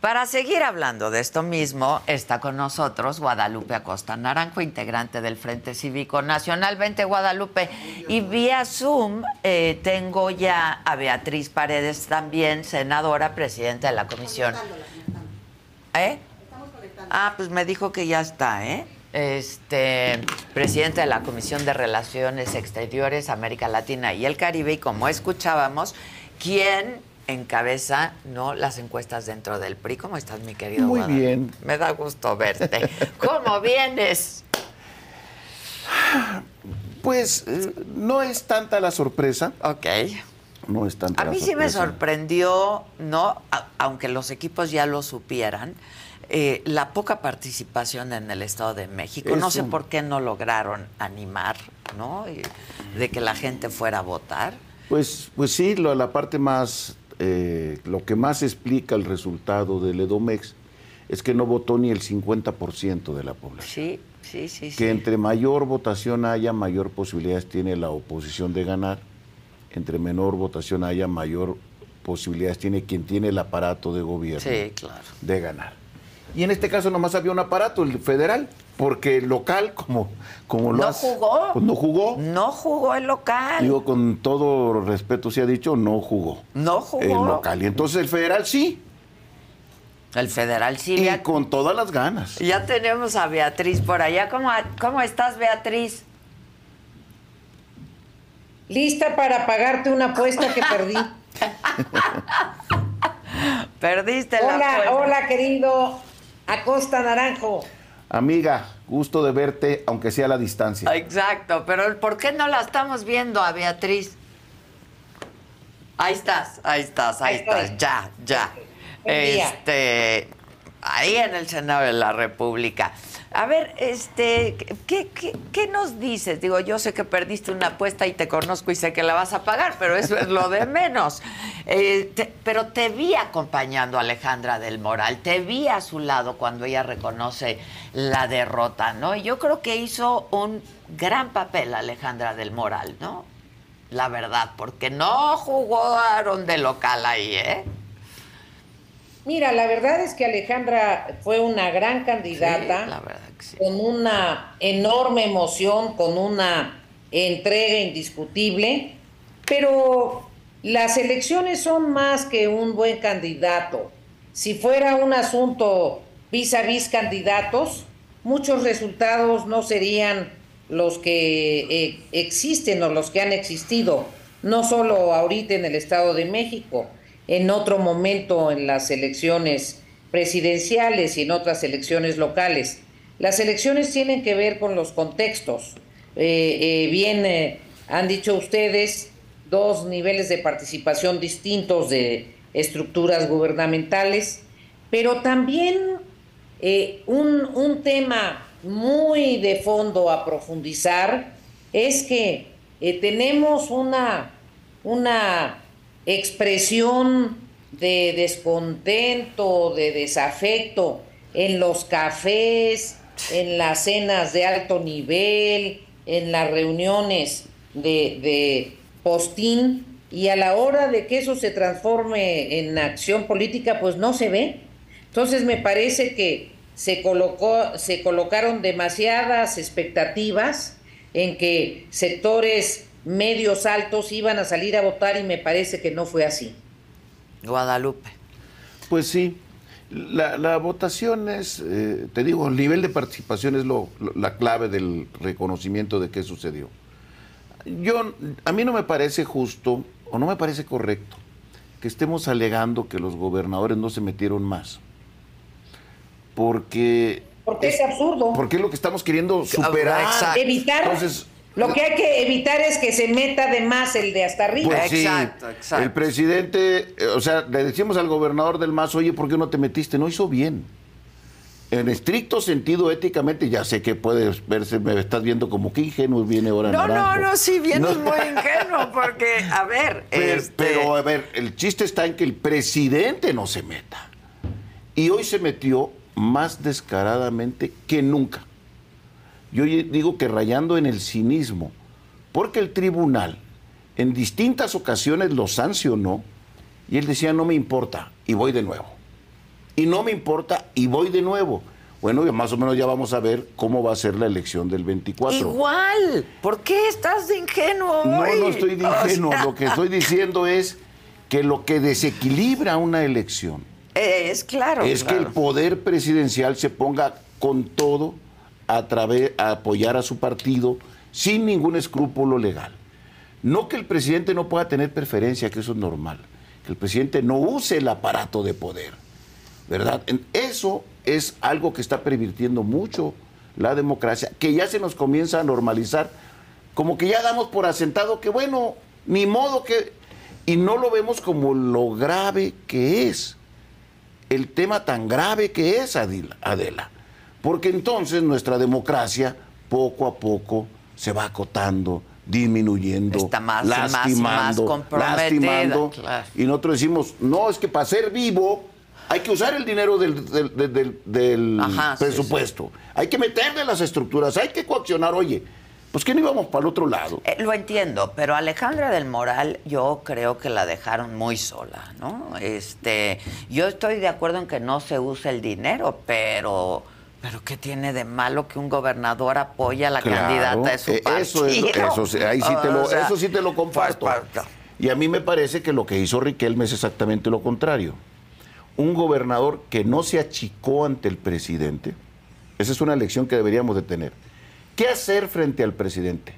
Para seguir hablando de esto mismo, está con nosotros Guadalupe Acosta Naranjo, integrante del Frente Cívico Nacional. Vente, Guadalupe. Y vía Zoom eh, tengo ya a Beatriz Paredes, también senadora, presidenta de la comisión. ¿Eh? Ah, pues me dijo que ya está, ¿eh? Este, presidente de la Comisión de Relaciones Exteriores, América Latina y el Caribe, y como escuchábamos, ¿quién encabeza no las encuestas dentro del PRI. ¿Cómo estás, mi querido? Muy bien. Me da gusto verte. ¿Cómo vienes? Pues eh, no es tanta la sorpresa. Ok. No es tanta A mí sí me sorprendió, ¿no? aunque los equipos ya lo supieran, eh, la poca participación en el Estado de México. No sé por qué no lograron animar, ¿no? de que la gente fuera a votar. Pues, pues sí, la parte más eh, lo que más explica el resultado del Edomex es que no votó ni el 50% de la población. Sí, sí, sí. Que entre mayor votación haya, mayor posibilidades tiene la oposición de ganar. Entre menor votación haya, mayor posibilidades tiene quien tiene el aparato de gobierno de ganar. Y en este caso nomás había un aparato, el federal, porque el local, como, como lo ¿No jugó? Pues no jugó. No jugó el local. Digo, con todo respeto se ha dicho, no jugó. No jugó. El local. Y entonces el federal sí. El federal sí. Y con todas las ganas. Ya tenemos a Beatriz por allá. ¿Cómo, cómo estás, Beatriz? Lista para pagarte una apuesta que perdí. Perdiste la apuesta. Hola, hola, querido Acosta Naranjo. Amiga, gusto de verte, aunque sea a la distancia. Exacto, pero ¿por qué no la estamos viendo a Beatriz? Ahí estás, ahí estás, ahí, estás, ya, ya. Este, ahí en el Senado de la República. A ver, este, ¿qué, qué, nos dices? Digo, yo sé que perdiste una apuesta y te conozco y sé que la vas a pagar, pero eso es lo de menos. Eh, pero te vi acompañando a Alejandra del Moral, te vi a su lado cuando ella reconoce la derrota, ¿no? Y yo creo que hizo un gran papel Alejandra del Moral, ¿no? La verdad, porque no jugaron de local ahí, ¿eh? Mira, la verdad es que Alejandra fue una gran candidata, con una enorme emoción, con una entrega indiscutible, pero las elecciones son más que un buen candidato. Si fuera un asunto vis a vis candidatos, muchos resultados no serían los que eh, existen o los que han existido, no solo ahorita en el Estado de México, en otro momento en las elecciones presidenciales y en otras elecciones locales. Las elecciones tienen que ver con los contextos. Eh, eh, bien eh, han dicho ustedes, dos niveles de participación distintos de estructuras gubernamentales, pero también un, un tema muy de fondo a profundizar es que tenemos una, una expresión de descontento, de desafecto en los cafés, en las cenas de alto nivel, en las reuniones de, postín, y a la hora de que eso se transforme en acción política, pues no se ve. Entonces me parece que se, colocó, se colocaron demasiadas expectativas en que sectores medios altos iban a salir a votar y me parece que no fue así. Guadalupe. Pues sí, la, votación es, eh, te digo, el nivel de participación es lo, la clave del reconocimiento de qué sucedió. Yo, a mí no me parece justo o no me parece correcto que estemos alegando que los gobernadores no se metieron más. Porque... Porque es, absurdo. Porque es lo que estamos queriendo superar. Evitar. Entonces, lo que hay que evitar es que se meta de más el de hasta arriba. Pues exacto, exacto. El presidente, eh, o sea, le decimos al gobernador del MAS, oye, ¿por qué no te metiste? No hizo bien. En estricto sentido, éticamente, ya sé que puedes verse, me estás viendo como que ingenuo viene ahora. No, no, no, sí, vienes muy ingenuo, porque, a ver. Pero, este pero, a ver, el chiste está en que el presidente no se meta. Y hoy se metió más descaradamente que nunca yo digo que rayando en el cinismo, porque el tribunal en distintas ocasiones lo sancionó y él decía, no me importa, y voy de nuevo. Y no me importa, y voy de nuevo. Bueno, más o menos ya vamos a ver cómo va a ser la elección del 24. Igual, ¿por qué estás de ingenuo? No, no estoy de ingenuo. Lo que estoy diciendo es que lo que desequilibra una elección es claro. Es que el poder presidencial se ponga con todo a, través, a apoyar a su partido sin ningún escrúpulo legal. No que el presidente no pueda tener preferencia, que eso es normal, que el presidente no use el aparato de poder, ¿verdad? Eso es algo que está pervirtiendo mucho la democracia, que ya se nos comienza a normalizar, como que ya damos por asentado que bueno, ni modo que... Y no lo vemos como lo grave que es, el tema tan grave que es, Adela porque entonces nuestra democracia poco a poco se va acotando, disminuyendo, Está más, lastimando, lastimando. Y nosotros decimos, no, es que para ser vivo hay que usar el dinero del, presupuesto, hay que meterle las estructuras, hay que coaccionar, oye, pues que no íbamos para el otro lado. Eh, lo entiendo, pero Alejandra del Moral yo creo que la dejaron muy sola, ¿no? Este, yo estoy de acuerdo en que no se use el dinero, pero pero ¿qué tiene de malo que un gobernador apoye a la candidata de su eh, partido? Eso, eso, ahí sí te lo, eso sí te lo comparto. Y a mí me parece que lo que hizo Riquelme es exactamente lo contrario. Un gobernador que no se achicó ante el presidente, esa es una elección que deberíamos de tener. ¿Qué hacer frente al presidente?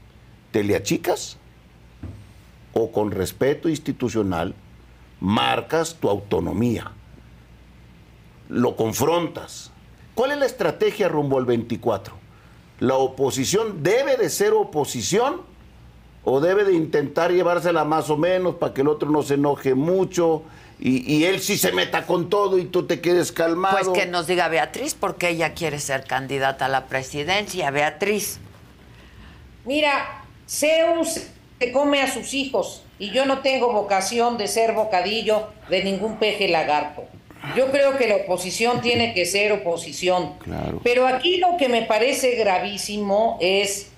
¿Te le achicas? ¿O con respeto institucional marcas tu autonomía? ¿Lo confrontas? ¿Cuál es la estrategia rumbo al 24? ¿La oposición debe de ser oposición o debe de intentar llevársela más o menos para que el otro no se enoje mucho y, él sí se meta con todo y tú te quedes calmado. Pues que nos diga Beatriz, porque ella quiere ser candidata a la presidencia. Beatriz. Mira, Zeus se come a sus hijos y yo no tengo vocación de ser bocadillo de ningún peje lagarto. Yo creo que la oposición tiene que ser oposición. Claro. Pero aquí lo que me parece gravísimo es,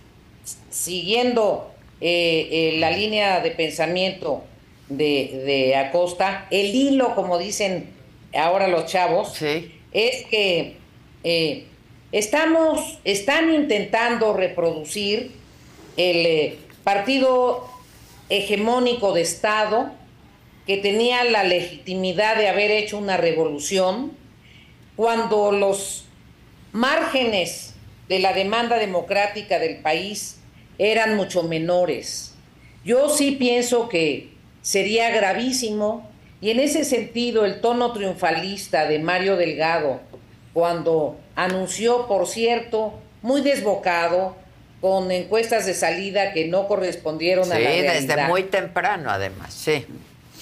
siguiendo eh, eh, la línea de pensamiento de, Acosta, el hilo, como dicen ahora los chavos, es que eh, estamos, están intentando reproducir el partido hegemónico de Estado que tenía la legitimidad de haber hecho una revolución cuando los márgenes de la demanda democrática del país eran mucho menores. Yo sí pienso que sería gravísimo. Y en ese sentido, el tono triunfalista de Mario Delgado, cuando anunció, por cierto, muy desbocado, con encuestas de salida que no correspondieron a la realidad. desde muy temprano, además, sí.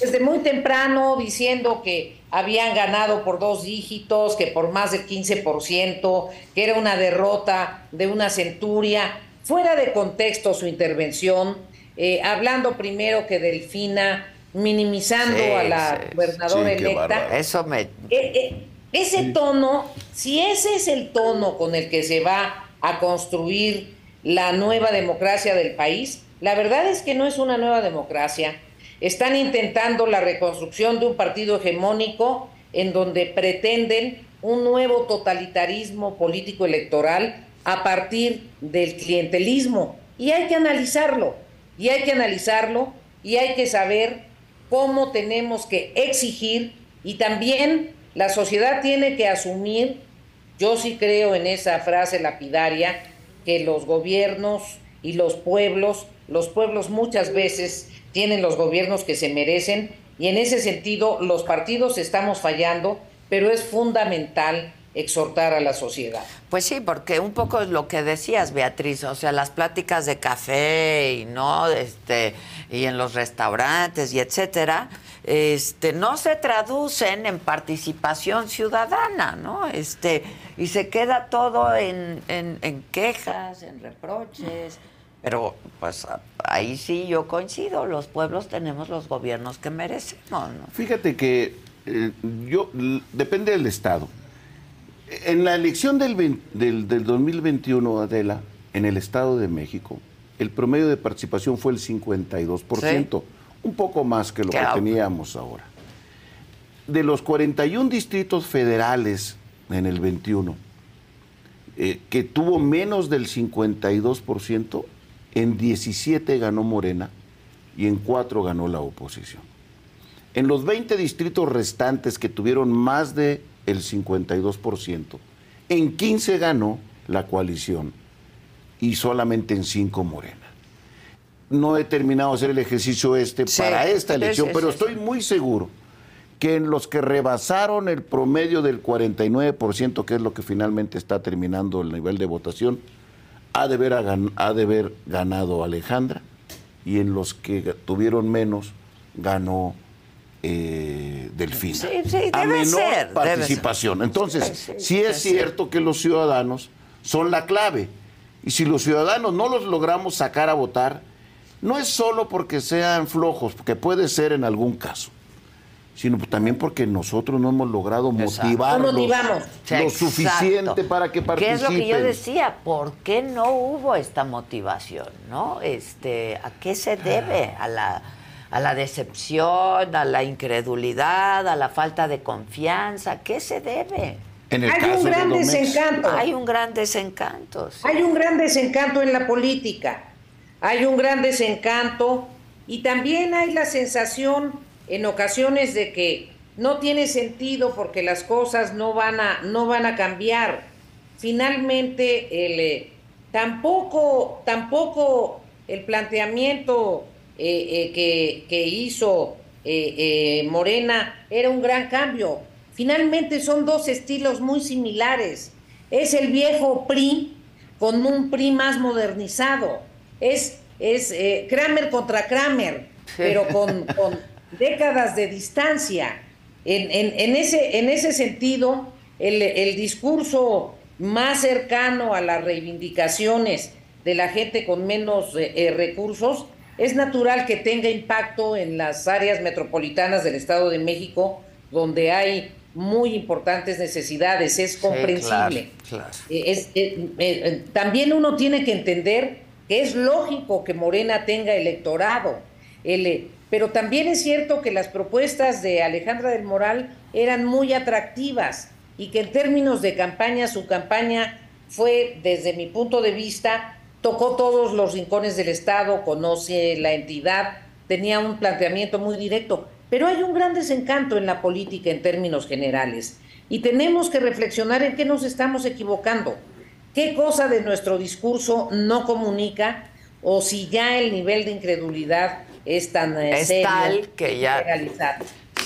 Desde muy temprano, diciendo que habían ganado por dos dígitos, que por más del 15%, que era una derrota de una centuria. Fuera de contexto su intervención, eh, hablando primero que Delfina, minimizando a la gobernadora electa. Eso me. Eh, eh, ese tono, si ese es el tono con el que se va a construir la nueva democracia del país, la verdad es que no es una nueva democracia. Están intentando la reconstrucción de un partido hegemónico en donde pretenden un nuevo totalitarismo político electoral a partir del clientelismo. Y hay que analizarlo y hay que analizarlo y hay que saber cómo tenemos que exigir y también la sociedad tiene que asumir, yo sí creo en esa frase lapidaria, que los gobiernos y los pueblos, los pueblos muchas veces tienen los gobiernos que se merecen y en ese sentido los partidos estamos fallando, pero es fundamental exhortar a la sociedad. Pues sí, porque un poco es lo que decías, Beatriz, o sea, las pláticas de café y no, este, y en los restaurantes y etcétera, este, no se traducen en participación ciudadana, ¿no? Este, y se queda todo en, en quejas, en reproches. Pero pues ahí sí yo coincido, los pueblos tenemos los gobiernos que merecemos. ¿no? Fíjate que eh, yo depende del estado. En la elección del, del, 2021, Adela, en el Estado de México, el promedio de participación fue el 52%, un poco más que lo que teníamos ahora. De los 41 distritos federales en el 21, eh, que tuvo menos del 52%, en 17 ganó Morena y en 4 ganó la oposición. En los 20 distritos restantes que tuvieron más de el 52%. En 15 ganó la coalición y solamente en 5 Morena. No he terminado de hacer el ejercicio este para esta elección, pero estoy muy seguro que en los que rebasaron el promedio del 49%, que es lo que finalmente está terminando el nivel de votación, ha de ha de haber ganado Alejandra y en los que tuvieron menos ganó eh, Delfina. Sí, sí, a menor participación. Entonces, sí, es cierto que los ciudadanos son la clave. Y si los ciudadanos no los logramos sacar a votar, no es solo porque sean flojos, que puede ser en algún caso, sino también porque nosotros no hemos logrado motivarlos lo suficiente para que participen. ¿Qué es lo que yo decía? ¿Por qué no hubo esta motivación? ¿No? Este, ¿A qué se debe? A la a la decepción, a la incredulidad, a la falta de confianza. ¿Qué se debe? Hay un gran desencanto. Hay un gran desencanto. Hay un gran desencanto en la política. Hay un gran desencanto y también hay la sensación en ocasiones de que no tiene sentido porque las cosas no van a, no van a cambiar. Finalmente, el, eh, tampoco, tampoco el planteamiento eh, eh, que, hizo eh, Morena era un gran cambio. Finalmente son dos estilos muy similares. Es el viejo PRI con un PRI más modernizado. Es, es Kramer contra Kramer, pero con, con décadas de distancia. en, ese, en ese sentido, el, discurso más cercano a las reivindicaciones de la gente con menos eh, eh, recursos, es natural que tenga impacto en las áreas metropolitanas del Estado de México, donde hay muy importantes necesidades, es comprensible. Eh, también uno tiene que entender que es lógico que Morena tenga electorado, pero también es cierto que las propuestas de Alejandra del Moral eran muy atractivas y que en términos de campaña, su campaña fue, desde mi punto de vista, tocó todos los rincones del Estado, conoce la entidad, tenía un planteamiento muy directo, pero hay un gran desencanto en la política en términos generales y tenemos que reflexionar en qué nos estamos equivocando, qué cosa de nuestro discurso no comunica o si ya el nivel de incredulidad es tan es tal que ya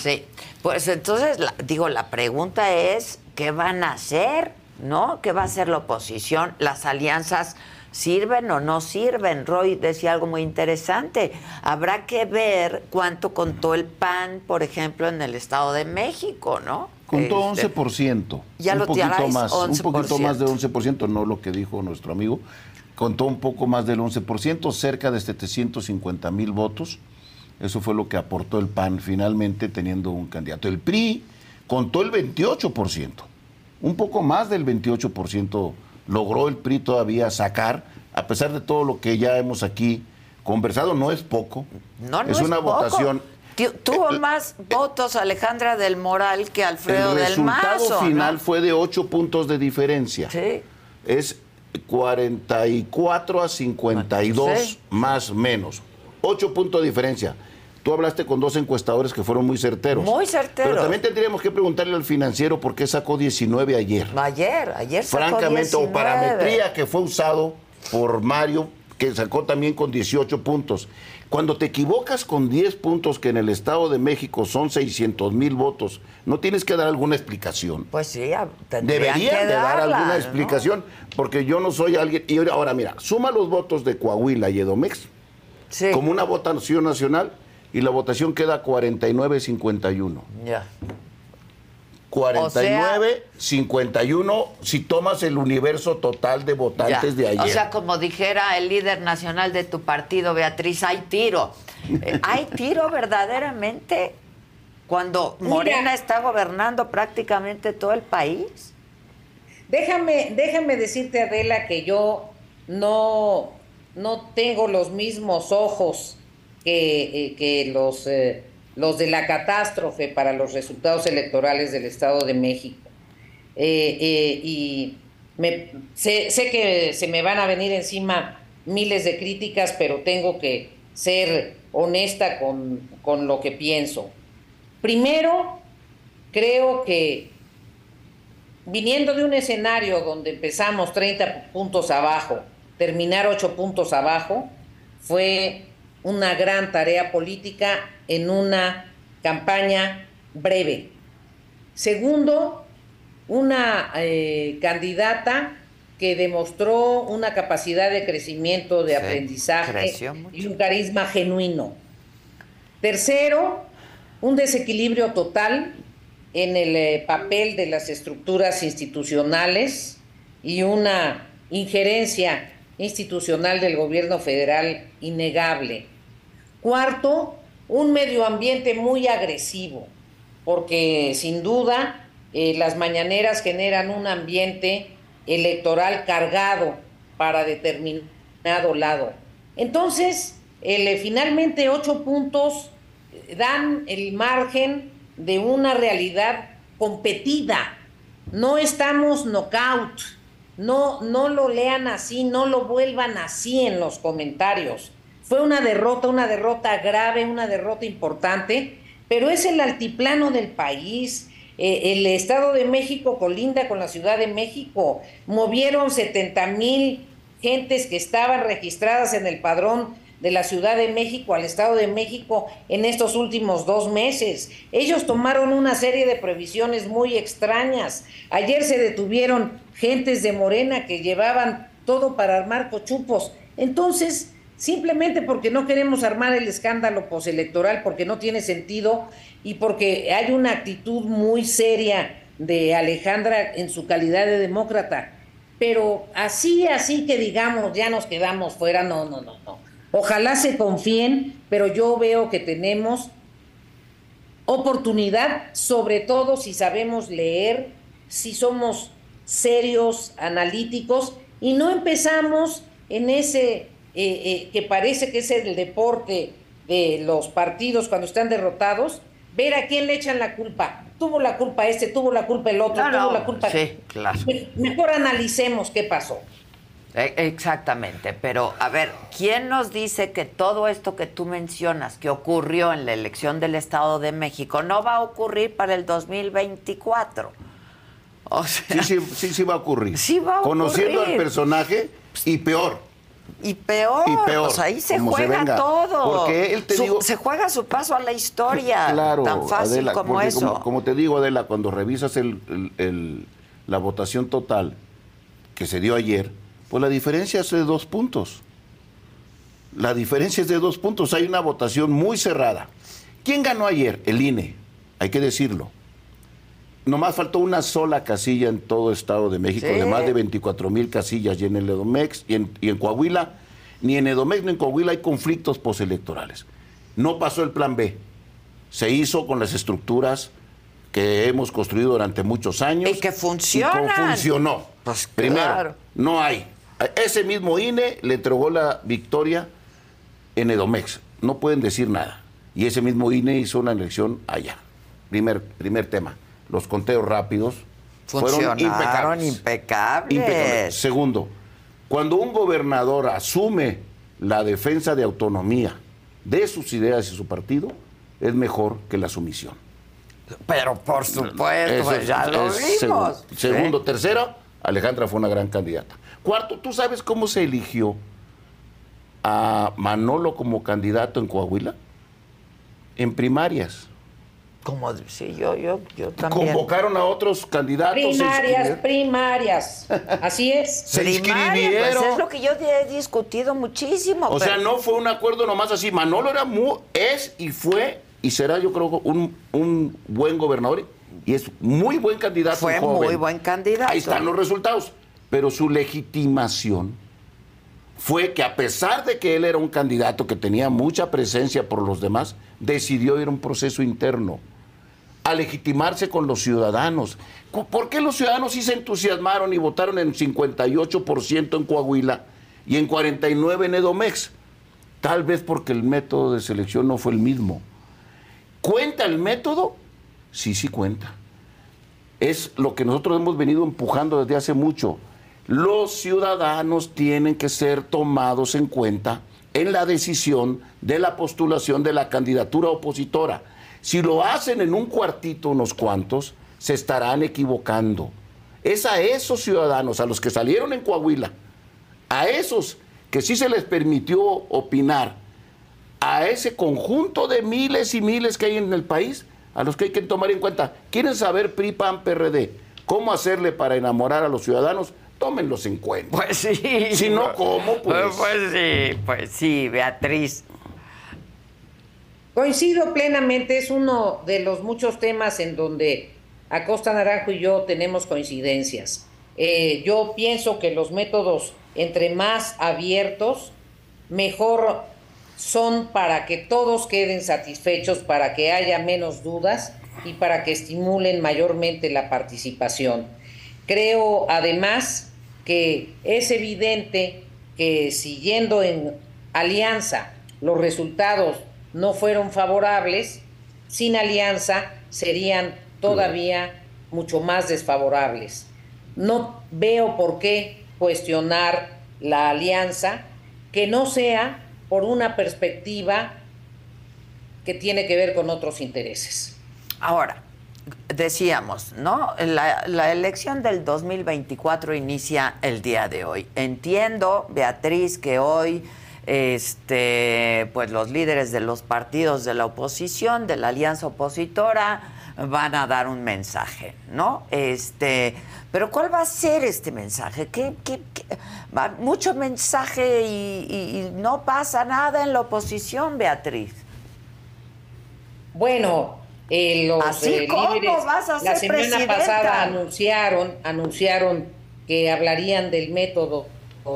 sí pues entonces digo la pregunta es qué van a hacer no qué va a hacer la oposición las alianzas sirven o no sirven Roy decía algo muy interesante. Habrá que ver cuánto contó el PAN por ejemplo en el Estado de México no contó 11%. Este, ya un lo poquito más, un poquito más de 11%, no lo que dijo nuestro amigo, contó un poco más del 11%, cerca de 750 mil votos. Eso fue lo que aportó el PAN finalmente teniendo un candidato. El PRI contó el 28%, un poco más del 28% logró el PRI todavía sacar, a pesar de todo lo que ya hemos aquí conversado, no es poco. No, no es, una votación. Tuvo más votos Alejandra del Moral que Alfredo del Mazo. El resultado final fue de 8 puntos de diferencia. Sí. Es 44 a 52 más menos. 8 puntos de diferencia. Tú hablaste con dos encuestadores que fueron muy certeros. Muy certeros. Pero también tendríamos que preguntarle al financiero por qué sacó 19 ayer. Ayer, ayer sacó Francamente, o parametría que fue usado por Mario, que sacó también con 18 puntos. Cuando te equivocas con 10 puntos que en el Estado de México son 600 mil votos, ¿no tienes que dar alguna explicación? Pues sí, deberían de dar alguna explicación, porque yo no soy alguien... Y ahora mira, suma los votos de Coahuila y Edomex como una votación nacional y la votación queda 49-51. Ya. 49, 51 si tomas el universo total de votantes de ayer. O sea, como dijera el líder nacional de tu partido, Beatriz, hay tiro. Eh, ¿Hay tiro verdaderamente cuando Morena está gobernando prácticamente todo el país? Déjame, déjame decirte, Adela, que yo no, no tengo los mismos ojos que, eh, que los... Eh, los de la catástrofe para los resultados electorales del Estado de México. Eh, eh, y sé, que se me van a venir encima miles de críticas, pero tengo que ser honesta con, con lo que pienso. Primero, creo que viniendo de un escenario donde empezamos 30 puntos abajo, terminar 8 puntos abajo, fue una gran tarea política en una campaña breve. Segundo, una eh, candidata que demostró una capacidad de crecimiento, de aprendizaje y un carisma genuino. Tercero, un desequilibrio total en el eh, papel de las estructuras institucionales y una injerencia institucional del gobierno federal innegable. Cuarto, un medio ambiente muy agresivo, porque sin duda eh, las mañaneras generan un ambiente electoral cargado para determinado lado. Entonces, eh, finalmente ocho puntos eh, dan el margen de una realidad competida. No estamos knockout. No, no lo lean así, no lo vuelvan así en los comentarios. Fue una derrota, una derrota grave, una derrota importante, pero es el altiplano del país. Eh, el Estado de México colinda con la Ciudad de México. Movieron 70 mil gentes que estaban registradas en el padrón de la Ciudad de México al Estado de México en estos últimos dos meses. Ellos tomaron una serie de previsiones muy extrañas. Ayer se detuvieron gentes de Morena que llevaban todo para armar cochupos. Entonces, simplemente porque no queremos armar el escándalo postelectoral, porque no tiene sentido y porque hay una actitud muy seria de Alejandra en su calidad de demócrata. Pero así, así que digamos, ya nos quedamos fuera, no, no, no, no. Ojalá se confíen, pero yo veo que tenemos oportunidad, sobre todo si sabemos leer, si somos serios, analíticos, y no empezamos en ese eh, eh, que parece que es el deporte de los partidos cuando están derrotados, ver a quién le echan la culpa. Tuvo la culpa este, tuvo la culpa el otro, tuvo la culpa. Sí, claro. Mejor analicemos qué pasó. E, exactamente, pero a ver, ¿quién nos dice que todo esto que tú mencionas que ocurrió en la elección del Estado de México no va a ocurrir para el 2024? O sea, sí, sí, sí, va a ocurrir. Sí va a ocurrir. Conociendo al personaje y peor. Y peor, y peor. Pues ahí se juega todo. Porque él te se juega su paso a la historia. Claro, tan fácil como eso. Como, te digo, Adela, cuando revisas el, la votación total que se dio ayer, pues la diferencia es de dos puntos. La diferencia es de dos puntos. Hay una votación muy cerrada. ¿Quién ganó ayer? El INE, hay que decirlo. Nomás faltó una sola casilla en todo Estado de México, de más de 24 mil casillas, y en el Edomex y en, Coahuila, ni en Edomex ni en Coahuila hay conflictos postelectorales. No pasó el plan B. Se hizo con las estructuras que hemos construido durante muchos años. Y que funcionan. Y funcionó. Pues Primero, no hay ese mismo INE le entregó la victoria en Edomex. No pueden decir nada. Y ese mismo INE hizo una elección allá. Primer, primer tema. Los conteos rápidos fueron impecables. impecables. Segundo, cuando un gobernador asume la defensa de autonomía de sus ideas y su partido, es mejor que la sumisión. Pero por supuesto, pues ya lo vimos. Segundo, tercero, Alejandra fue una gran candidata. Cuarto, ¿tú sabes cómo se eligió a Manolo como candidato en Coahuila? En primarias. Como sí, yo, yo, yo también. Convocaron a otros candidatos. Primarias, primarias. Así es. Se inscribieron. Pues es lo que yo he discutido muchísimo. O sea, no fue un acuerdo nomás así. Manolo era muy, es y fue y será, yo creo, un, un buen gobernador y es muy buen candidato. Fue muy buen candidato. Ahí están los resultados pero su legitimación fue que a pesar de que él era un candidato que tenía mucha presencia por los demás, decidió ir a un proceso interno, a legitimarse con los ciudadanos. ¿Por qué los ciudadanos sí se entusiasmaron y votaron en 58% en Coahuila y en 49% en Edomex? Tal vez porque el método de selección no fue el mismo. ¿Cuenta el método? Sí, sí cuenta. Es lo que nosotros hemos venido empujando desde hace mucho los ciudadanos tienen que ser tomados en cuenta en la decisión de la postulación de la candidatura opositora. Si lo hacen en un cuartito unos cuantos, se estarán equivocando. Es a esos ciudadanos, a los que salieron en Coahuila, a esos que sí se les permitió opinar, a ese conjunto de miles y miles que hay en el país, a los que hay que tomar en cuenta. ¿Quieren saber PRI, PAN, PRD? ¿Cómo hacerle para enamorar a los ciudadanos? tómenlos en cuenta. Pues sí. Si no, ¿cómo? Pues, pues sí, pues sí, Beatriz. Coincido plenamente, es uno de los muchos temas en donde Acosta Naranjo y yo tenemos coincidencias. Eh, yo pienso que los métodos entre más abiertos, mejor son para que todos queden satisfechos, para que haya menos dudas y para que estimulen mayormente la participación. Creo además que es evidente que siguiendo en alianza los resultados no fueron favorables, sin alianza serían todavía mucho más desfavorables. No veo por qué cuestionar la alianza que no sea por una perspectiva que tiene que ver con otros intereses. Ahora, decíamos, ¿no? La, elección del 2024 inicia el día de hoy. Entiendo, Beatriz, que hoy este, pues los líderes de los partidos de la oposición, de la alianza opositora, van a dar un mensaje, ¿no? Este, pero ¿cuál va a ser este mensaje? ¿Qué, Mucho mensaje y, no pasa nada en la oposición, Beatriz. Bueno, eh, los ¿Así eh, vas a la semana pasada anunciaron, anunciaron que hablarían del método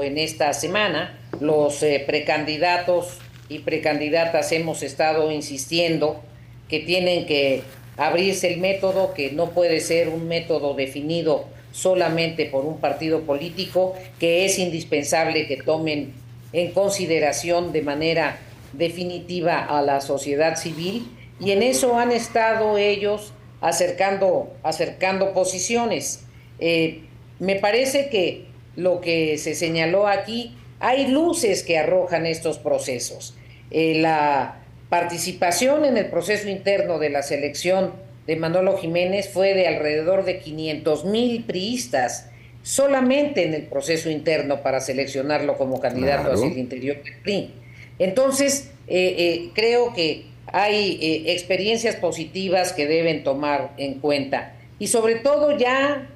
en esta semana. Los eh, precandidatos y precandidatas hemos estado insistiendo que tienen que abrirse el método, que no puede ser un método definido solamente por un partido político, que es indispensable que tomen en consideración de manera definitiva a la sociedad civil y en eso han estado ellos acercando, acercando posiciones. Eh, me parece que lo que se señaló aquí, hay luces que arrojan estos procesos. Eh, la participación en el proceso interno de la selección de Manolo Jiménez fue de alrededor de 500 mil priistas solamente en el proceso interno para seleccionarlo como candidato hacia el interior del PRI. Entonces, eh, eh, creo que hay experiencias positivas que deben tomar en cuenta. Y sobre todo ya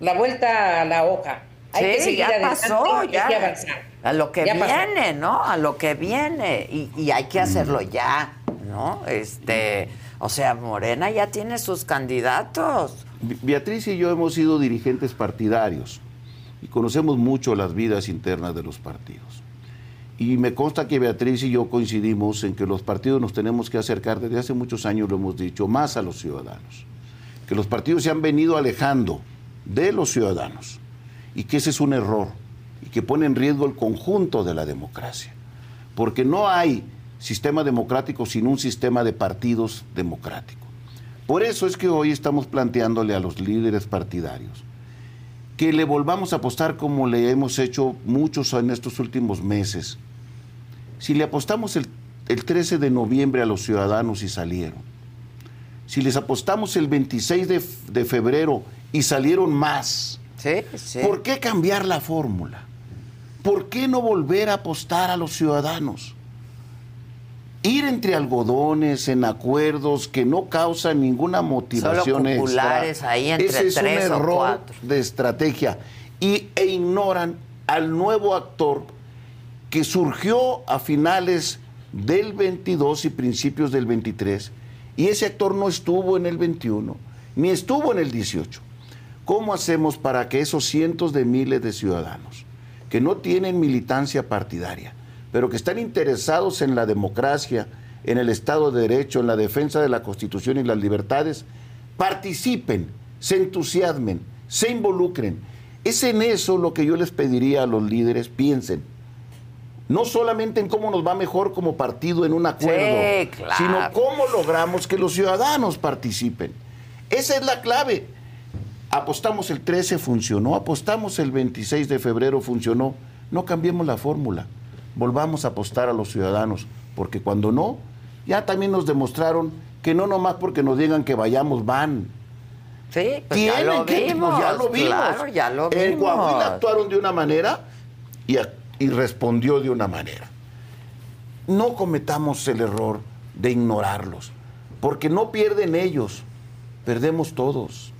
la vuelta a la hoja. Hay que seguir ya pasó, ya. Hay que avanzar. A lo que viene, ¿no? A lo que viene. Y, hay que hacerlo ya, ¿no? Este, o sea, Morena ya tiene sus candidatos. Beatriz y yo hemos sido dirigentes partidarios y conocemos mucho las vidas internas de los partidos. Y me consta que Beatriz y yo coincidimos en que los partidos nos tenemos que acercar, desde hace muchos años lo hemos dicho, más a los ciudadanos. Que los partidos se han venido alejando de los ciudadanos y que ese es un error y que pone en riesgo el conjunto de la democracia. Porque no hay sistema democrático sin un sistema de partidos democrático. Por eso es que hoy estamos planteándole a los líderes partidarios que le volvamos a apostar como le hemos hecho muchos en estos últimos meses. Si le apostamos el, 13 de noviembre a los ciudadanos y salieron, si les apostamos el 26 de, de febrero y salieron más. ¿Por qué cambiar la fórmula? ¿Por qué no volver a apostar a los ciudadanos? Ir entre algodones, en acuerdos que no causan ninguna motivación extra. Ahí entre Ese es un error de estrategia. Y, e ignoran al nuevo actor que surgió a finales del 22 y principios del 23. Y ese actor no estuvo en el 21, ni estuvo en el 18. ¿Cómo hacemos para que esos cientos de miles de ciudadanos que no tienen militancia partidaria, pero que están interesados en la democracia, en el Estado de Derecho, en la defensa de la Constitución y las libertades, participen, se entusiasmen, se involucren? Es en eso lo que yo les pediría a los líderes, piensen. No solamente en cómo nos va mejor como partido en un acuerdo, sino cómo logramos que los ciudadanos participen. Esa es la clave. Apostamos el 13, funcionó. Apostamos el 26 de febrero, funcionó. No cambiemos la fórmula. Volvamos a apostar a los ciudadanos, porque cuando no, ya también nos demostraron que no nomás porque nos digan que vayamos, van. Sí, pues ya lo que, vimos. ya lo vimos. Claro, ya lo vimos. En Coahuila actuaron de una manera y, y respondió de una manera. No cometamos el error de ignorarlos, porque no pierden ellos, perdemos todos.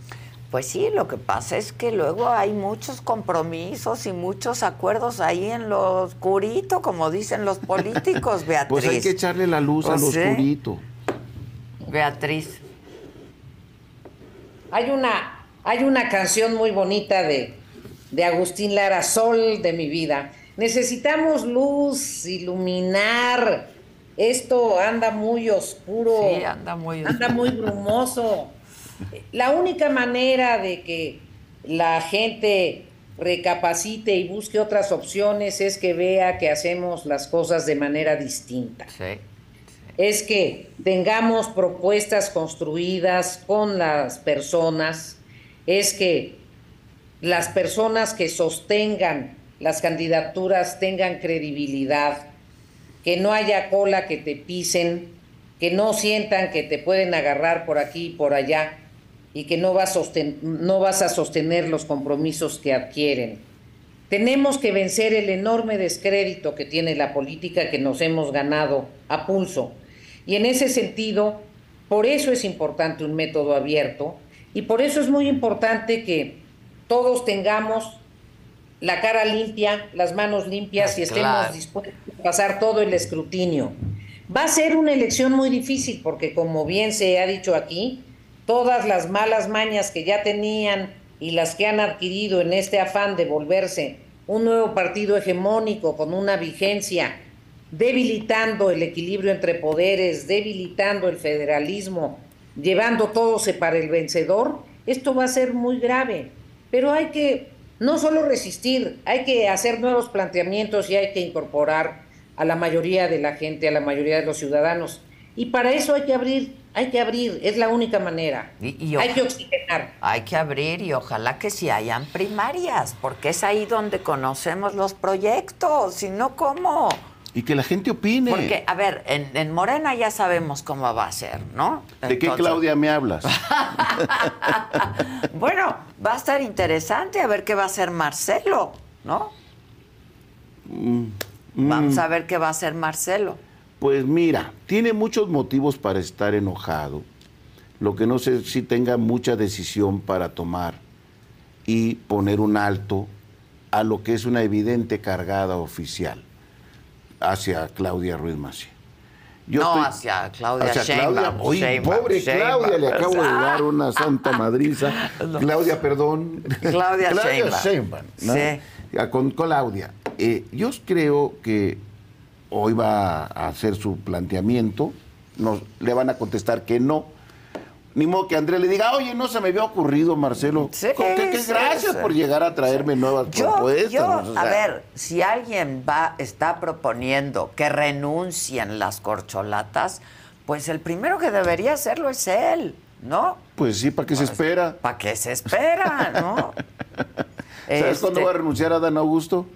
Pues sí, lo que pasa es que luego hay muchos compromisos y muchos acuerdos ahí en lo oscurito, como dicen los políticos, Beatriz. Pues hay que echarle la luz a lo oscurito. Beatriz. Hay una, hay una canción muy bonita de, de Agustín Lara, Sol de mi vida. Necesitamos luz, iluminar. Esto anda muy oscuro. Sí, anda muy oscuro. Anda muy brumoso. La única manera de que la gente recapacite y busque otras opciones es que vea que hacemos las cosas de manera distinta. Es que tengamos propuestas construidas con las personas, es que las personas que sostengan las candidaturas tengan credibilidad, que no haya cola que te pisen, que no sientan que te pueden agarrar por aquí y por allá y que no vas, a no vas a sostener los compromisos que adquieren. Tenemos que vencer el enorme descrédito que tiene la política que nos hemos ganado a pulso. Y en ese sentido, Por eso es importante un método abierto y por eso es muy importante que todos tengamos la cara limpia, las manos limpias y estemos dispuestos a pasar todo el escrutinio. Va a ser una elección muy difícil porque, como bien se ha dicho aquí, todas las malas mañas que ya tenían y las que han adquirido en este afán de volverse un nuevo partido hegemónico con una vigencia, debilitando el equilibrio entre poderes, debilitando el federalismo, llevando todo para el vencedor, esto va a ser muy grave. Pero hay que no solo resistir, hay que hacer nuevos planteamientos y hay que incorporar a la mayoría de la gente, a la mayoría de los ciudadanos. Y para eso hay que abrir, hay que abrir, es la única manera. hay que oxigenar. Hay que abrir y ojalá que sí hayan primarias, porque es ahí donde conocemos los proyectos, si no, ¿cómo? Y que la gente opine. Porque, a ver, en, Morena ya sabemos cómo va a ser, ¿no? ¿De qué Claudia me hablas? bueno, va a estar interesante a ver qué va a hacer Marcelo, ¿no? Mm, Vamos mm. a ver qué va a hacer Marcelo. Pues mira, tiene muchos motivos para estar enojado. Lo que no sé si tenga mucha decisión para tomar y poner un alto a lo que es una evidente cargada oficial hacia Claudia Ruiz Massieu. no, hacia Claudia hacia Claudia, pobre Claudia, le acabo de dar una santa madriza. Claudia, perdón. Claudia, Claudia Sheinbaum. sí. Con Claudia. Eh, yo creo que hoy va a hacer su planteamiento, nos, le van a contestar que no, ni modo que Andrés le diga, oye, no se me había ocurrido, Marcelo. qué, gracias por llegar a traerme nuevas propuestas. a ver, si alguien va, está proponiendo que renuncien las corcholatas, pues el primero que debería hacerlo es él, ¿no? Pues sí, ¿para qué se pues, espera? ¿Para qué se espera, no? ¿Sabes cuándo va a renunciar a Dan Augusto?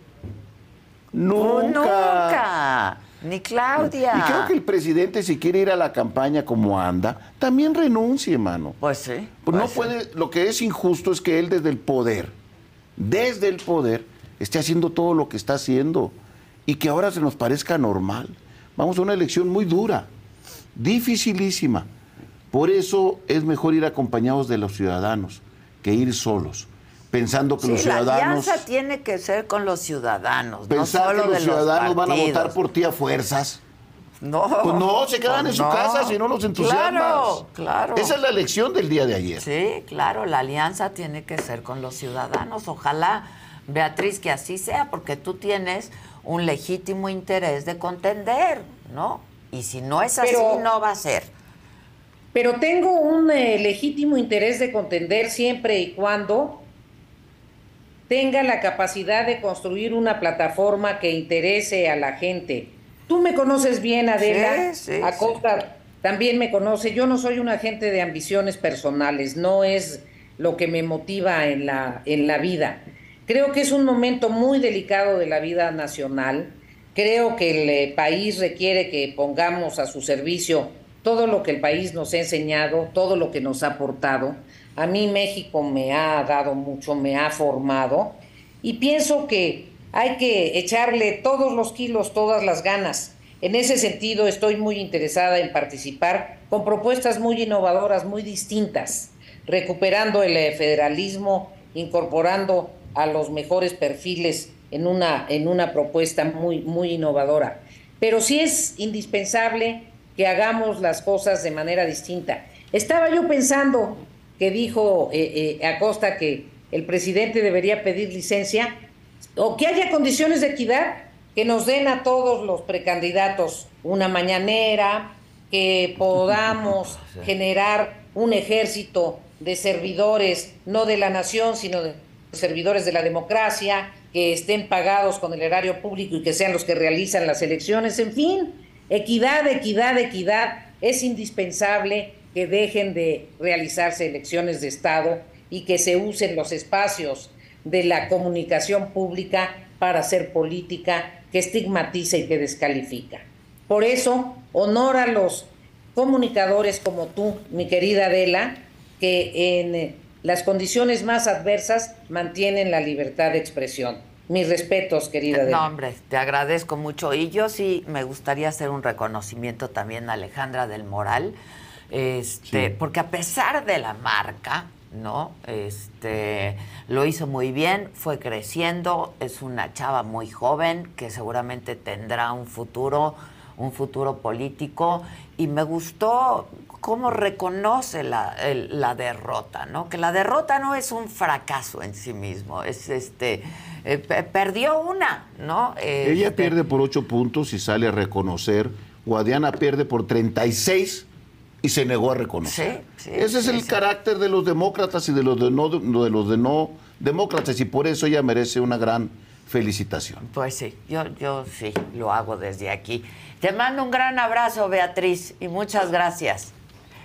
Nunca. nunca. Ni Claudia. Y creo que el presidente, si quiere ir a la campaña como anda, también renuncie, hermano. Pues sí. Pues no puede, lo que es injusto es que él desde el poder, desde el poder, esté haciendo todo lo que está haciendo y que ahora se nos parezca normal. Vamos a una elección muy dura, dificilísima. Por eso es mejor ir acompañados de los ciudadanos que ir solos pensando que los ciudadanos. La alianza tiene que ser con los ciudadanos, no solo que los ciudadanos van a votar por ti a fuerzas. No. Pues no, se quedan en su casa si no los entusiasmas. Claro, claro. Esa es la elección del día de ayer. Sí, claro, la alianza tiene que ser con los ciudadanos. Ojalá, Beatriz, que así sea, porque tú tienes un legítimo interés de contender, ¿no? Y si no es así, no va a ser. Pero tengo un eh, legítimo interés de contender siempre y cuando tenga la capacidad de construir una plataforma que interese a la gente. Tú me conoces bien, Adela. Acosta también me conoce. Yo no soy un agente de ambiciones personales, no es lo que me motiva en la, en la vida. Creo que es un momento muy delicado de la vida nacional. Creo que el eh, país requiere que pongamos a su servicio todo lo que el país nos ha enseñado, todo lo que nos ha aportado. A mí México me ha dado mucho, me ha formado y pienso que hay que echarle todos los kilos, todas las ganas. En ese sentido estoy muy interesada en participar con propuestas muy innovadoras, muy distintas, recuperando el eh, federalismo, incorporando a los mejores perfiles en una, en una propuesta muy, muy innovadora. Pero sí es indispensable que hagamos las cosas de manera distinta. Estaba yo pensando que dijo eh, eh, Acosta que el presidente debería pedir licencia, o que haya condiciones de equidad que nos den a todos los precandidatos una mañanera, que podamos generar un ejército de servidores, no de la nación, sino de servidores de la democracia, que estén pagados con el erario público y que sean los que realizan las elecciones, en fin, equidad, equidad, equidad, es indispensable que dejen de realizarse elecciones de Estado y que se usen los espacios de la comunicación pública para hacer política que estigmatiza y que descalifica. Por eso, honor a los comunicadores como tú, mi querida Adela, que en eh, las condiciones más adversas mantienen la libertad de expresión. Mis respetos, querida. No, hombre, te agradezco mucho. Y yo sí me gustaría hacer un reconocimiento también a Alejandra del Moral, Este, porque a pesar de la marca, ¿no? Este, lo hizo muy bien, fue creciendo, es una chava muy joven que seguramente tendrá un futuro, un futuro político y me gustó cómo reconoce la, la derrota, ¿no? Que la derrota no es un fracaso en sí mismo, es este eh, perdió una, ¿no? Ella este pierde por ocho puntos y sale a reconocer. Guadiana pierde por 36 y se negó a reconocer. Ese es el carácter de los demócratas y de los de no, de los de no demócratas y por eso ella merece una gran felicitación. Pues sí, yo, yo sí lo hago desde aquí. Te mando un gran abrazo, Beatriz, y muchas gracias.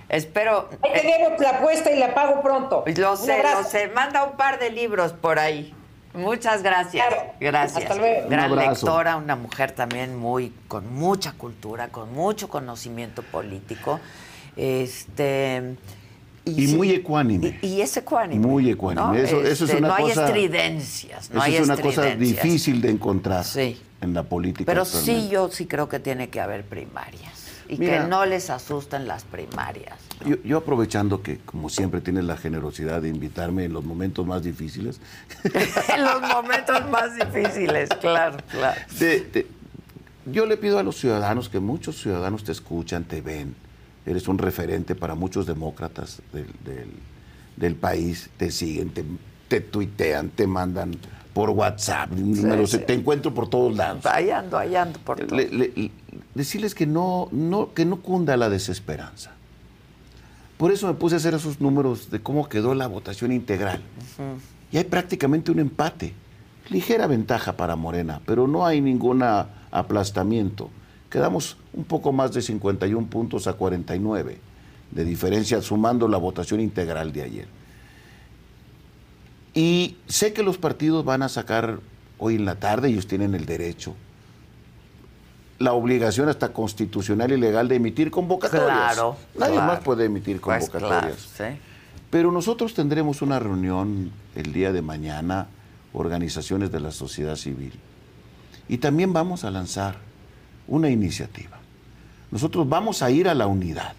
Espero. Hay que la apuesta y la pago pronto. Lo sé, lo sé. Manda un par de libros por ahí. Muchas gracias. Gracias. Hasta luego. Gran lectora, una mujer también muy con mucha cultura, con mucho conocimiento político. Este y, muy ecuánime. Y, es ecuánime. Muy ecuánime. Eso, es este, una no hay estridencias. No eso es una cosa difícil de encontrar en la política. Pero sí, yo sí creo que tiene que haber primarias. Y que no les asusten las primarias. Yo, aprovechando que, como siempre, tienes la generosidad de invitarme en los momentos más difíciles. en los momentos más difíciles, claro, claro. yo le pido a los ciudadanos que muchos ciudadanos te escuchan, te ven eres un referente para muchos demócratas del, país, te siguen, te, tuitean, te mandan por WhatsApp, te encuentro por todos lados. Ahí ando, ahí ando por decirles que no, no, que no cunda la desesperanza. Por eso me puse a hacer esos números de cómo quedó la votación integral. Y hay prácticamente un empate. Ligera ventaja para Morena, pero no hay ningún aplastamiento. Quedamos un poco más de 51 puntos a 49 de diferencia sumando la votación integral de ayer. Y sé que los partidos van a sacar hoy en la tarde, ellos tienen el derecho, la obligación hasta constitucional y legal de emitir convocatorias. Claro. Nadie más puede emitir pues convocatorias. Pero nosotros tendremos una reunión el día de mañana, organizaciones de la sociedad civil. Y también vamos a lanzar una iniciativa. Nosotros vamos a ir a la unidad,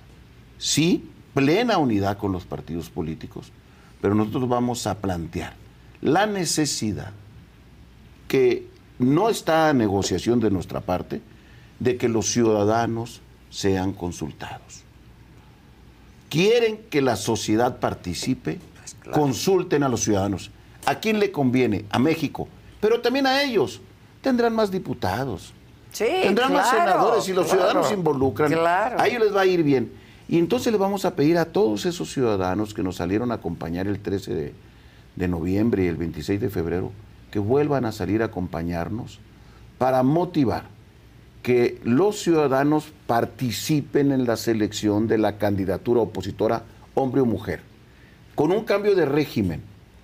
sí, plena unidad con los partidos políticos, pero nosotros vamos a plantear la necesidad que no está a negociación de nuestra parte de que los ciudadanos sean consultados. Quieren que la sociedad participe, pues consulten a los ciudadanos. ¿A quién le conviene? A México, pero también a ellos. Tendrán más diputados, Tendrán más senadores y los ciudadanos se involucran. A ellos les va a ir bien. Y entonces le vamos a pedir a todos esos ciudadanos que nos salieron a acompañar el 13 de, de noviembre y el 26 de febrero que vuelvan a salir a acompañarnos para motivar que los ciudadanos participen en la selección de la candidatura opositora, hombre o mujer, con un cambio de régimen,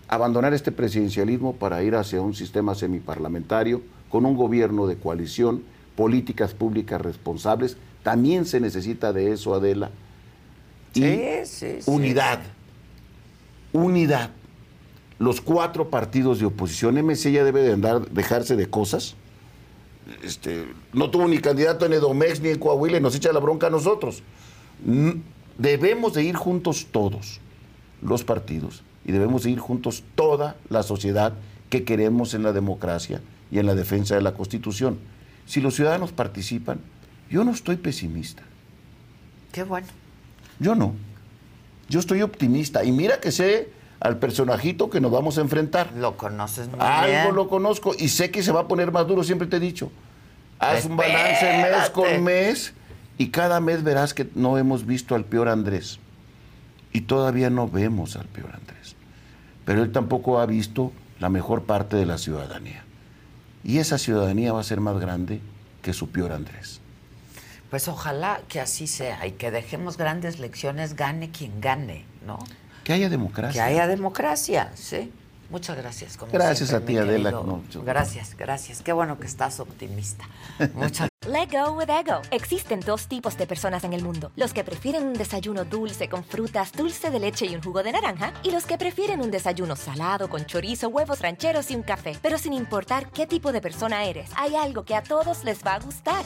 abandonar este presidencialismo para ir hacia un sistema semiparlamentario, con un gobierno de coalición políticas públicas responsables. También se necesita de eso, Adela. Y unidad. Unidad. Los cuatro partidos de oposición, MC ya debe de andar, dejarse de cosas. Este, no tuvo ni candidato en Edomex ni en Coahuila y nos echa la bronca a nosotros. Debemos de ir juntos todos, los partidos, y debemos de ir juntos toda la sociedad que queremos en la democracia y en la defensa de la Constitución si los ciudadanos participan, yo no estoy pesimista. Qué bueno. Yo no. Yo estoy optimista. Y mira que sé al personajito que nos vamos a enfrentar. Lo conoces muy Algo lo conozco y sé que se va a poner más duro, siempre te he dicho. Haz un balance mes con mes y cada mes verás que no hemos visto al peor Andrés. Y todavía no vemos al peor Andrés. Pero él tampoco ha visto la mejor parte de la ciudadanía. Y esa ciudadanía va a ser más grande que su peor Andrés. Pues ojalá que así sea y que dejemos grandes lecciones, gane quien gane, ¿no? Que haya democracia. Que haya democracia, sí. Muchas gracias. gracias a ti, Adela. gracias, gracias. Qué bueno que estás optimista. Muchas Let go with ego. Existen dos tipos de personas en el mundo: los que prefieren un desayuno dulce con frutas, dulce de leche y un jugo de naranja, y los que prefieren un desayuno salado con chorizo, huevos rancheros y un café. Pero sin importar qué tipo de persona eres, hay algo que a todos les va a gustar.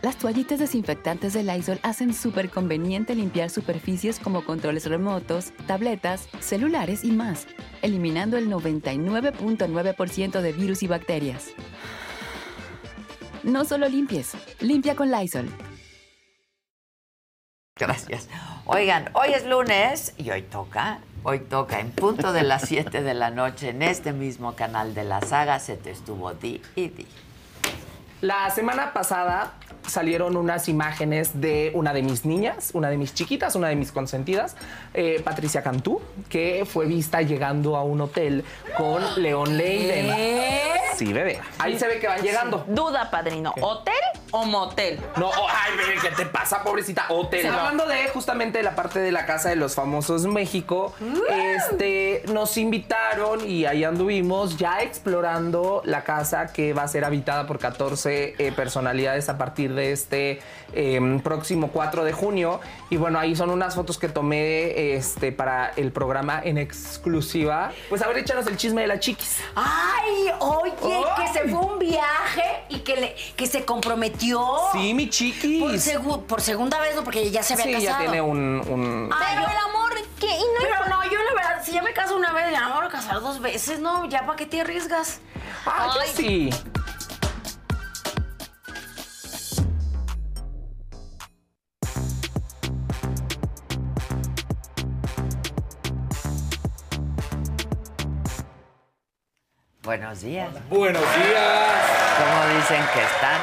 Las toallitas desinfectantes de Lysol hacen súper conveniente limpiar superficies como controles remotos, tabletas, celulares y más, eliminando el 99.9% de virus y bacterias. No solo limpies, limpia con Lysol. Gracias. Oigan, hoy es lunes y hoy toca, hoy toca en punto de las 7 de la noche en este mismo canal de la saga se te estuvo di y di. La semana pasada salieron unas imágenes de una de mis niñas, una de mis chiquitas, una de mis consentidas, eh, Patricia Cantú, que fue vista llegando a un hotel con León Leiden. Sí, bebé. Ahí se ve que van llegando. Duda, padrino. ¿Hotel o motel? No, oh, ay, bebé, ¿qué te pasa, pobrecita? Hotel. Hablando de justamente la parte de la Casa de los Famosos México, este, nos invitaron y ahí anduvimos ya explorando la casa que va a ser habitada por 14 eh, personalidades a partir de este eh, próximo 4 de junio. Y bueno, ahí son unas fotos que tomé este, para el programa en exclusiva. Pues a ver, échanos el chisme de la chiquis. Ay, oye, que Ay. se fue un viaje y que, le, que se comprometió. Sí, mi chiquis. Por, segu- por segunda vez, ¿no? Porque ya se había sí, casado. ya tiene un... un- Pero el amor, ¿qué? Y no Pero no, yo la verdad, si ya me caso una vez, ya no me voy a casar dos veces, ¿no? Ya para qué te arriesgas. Ah, yo sí. Buenos días. Buenos días. ¿Cómo dicen que están?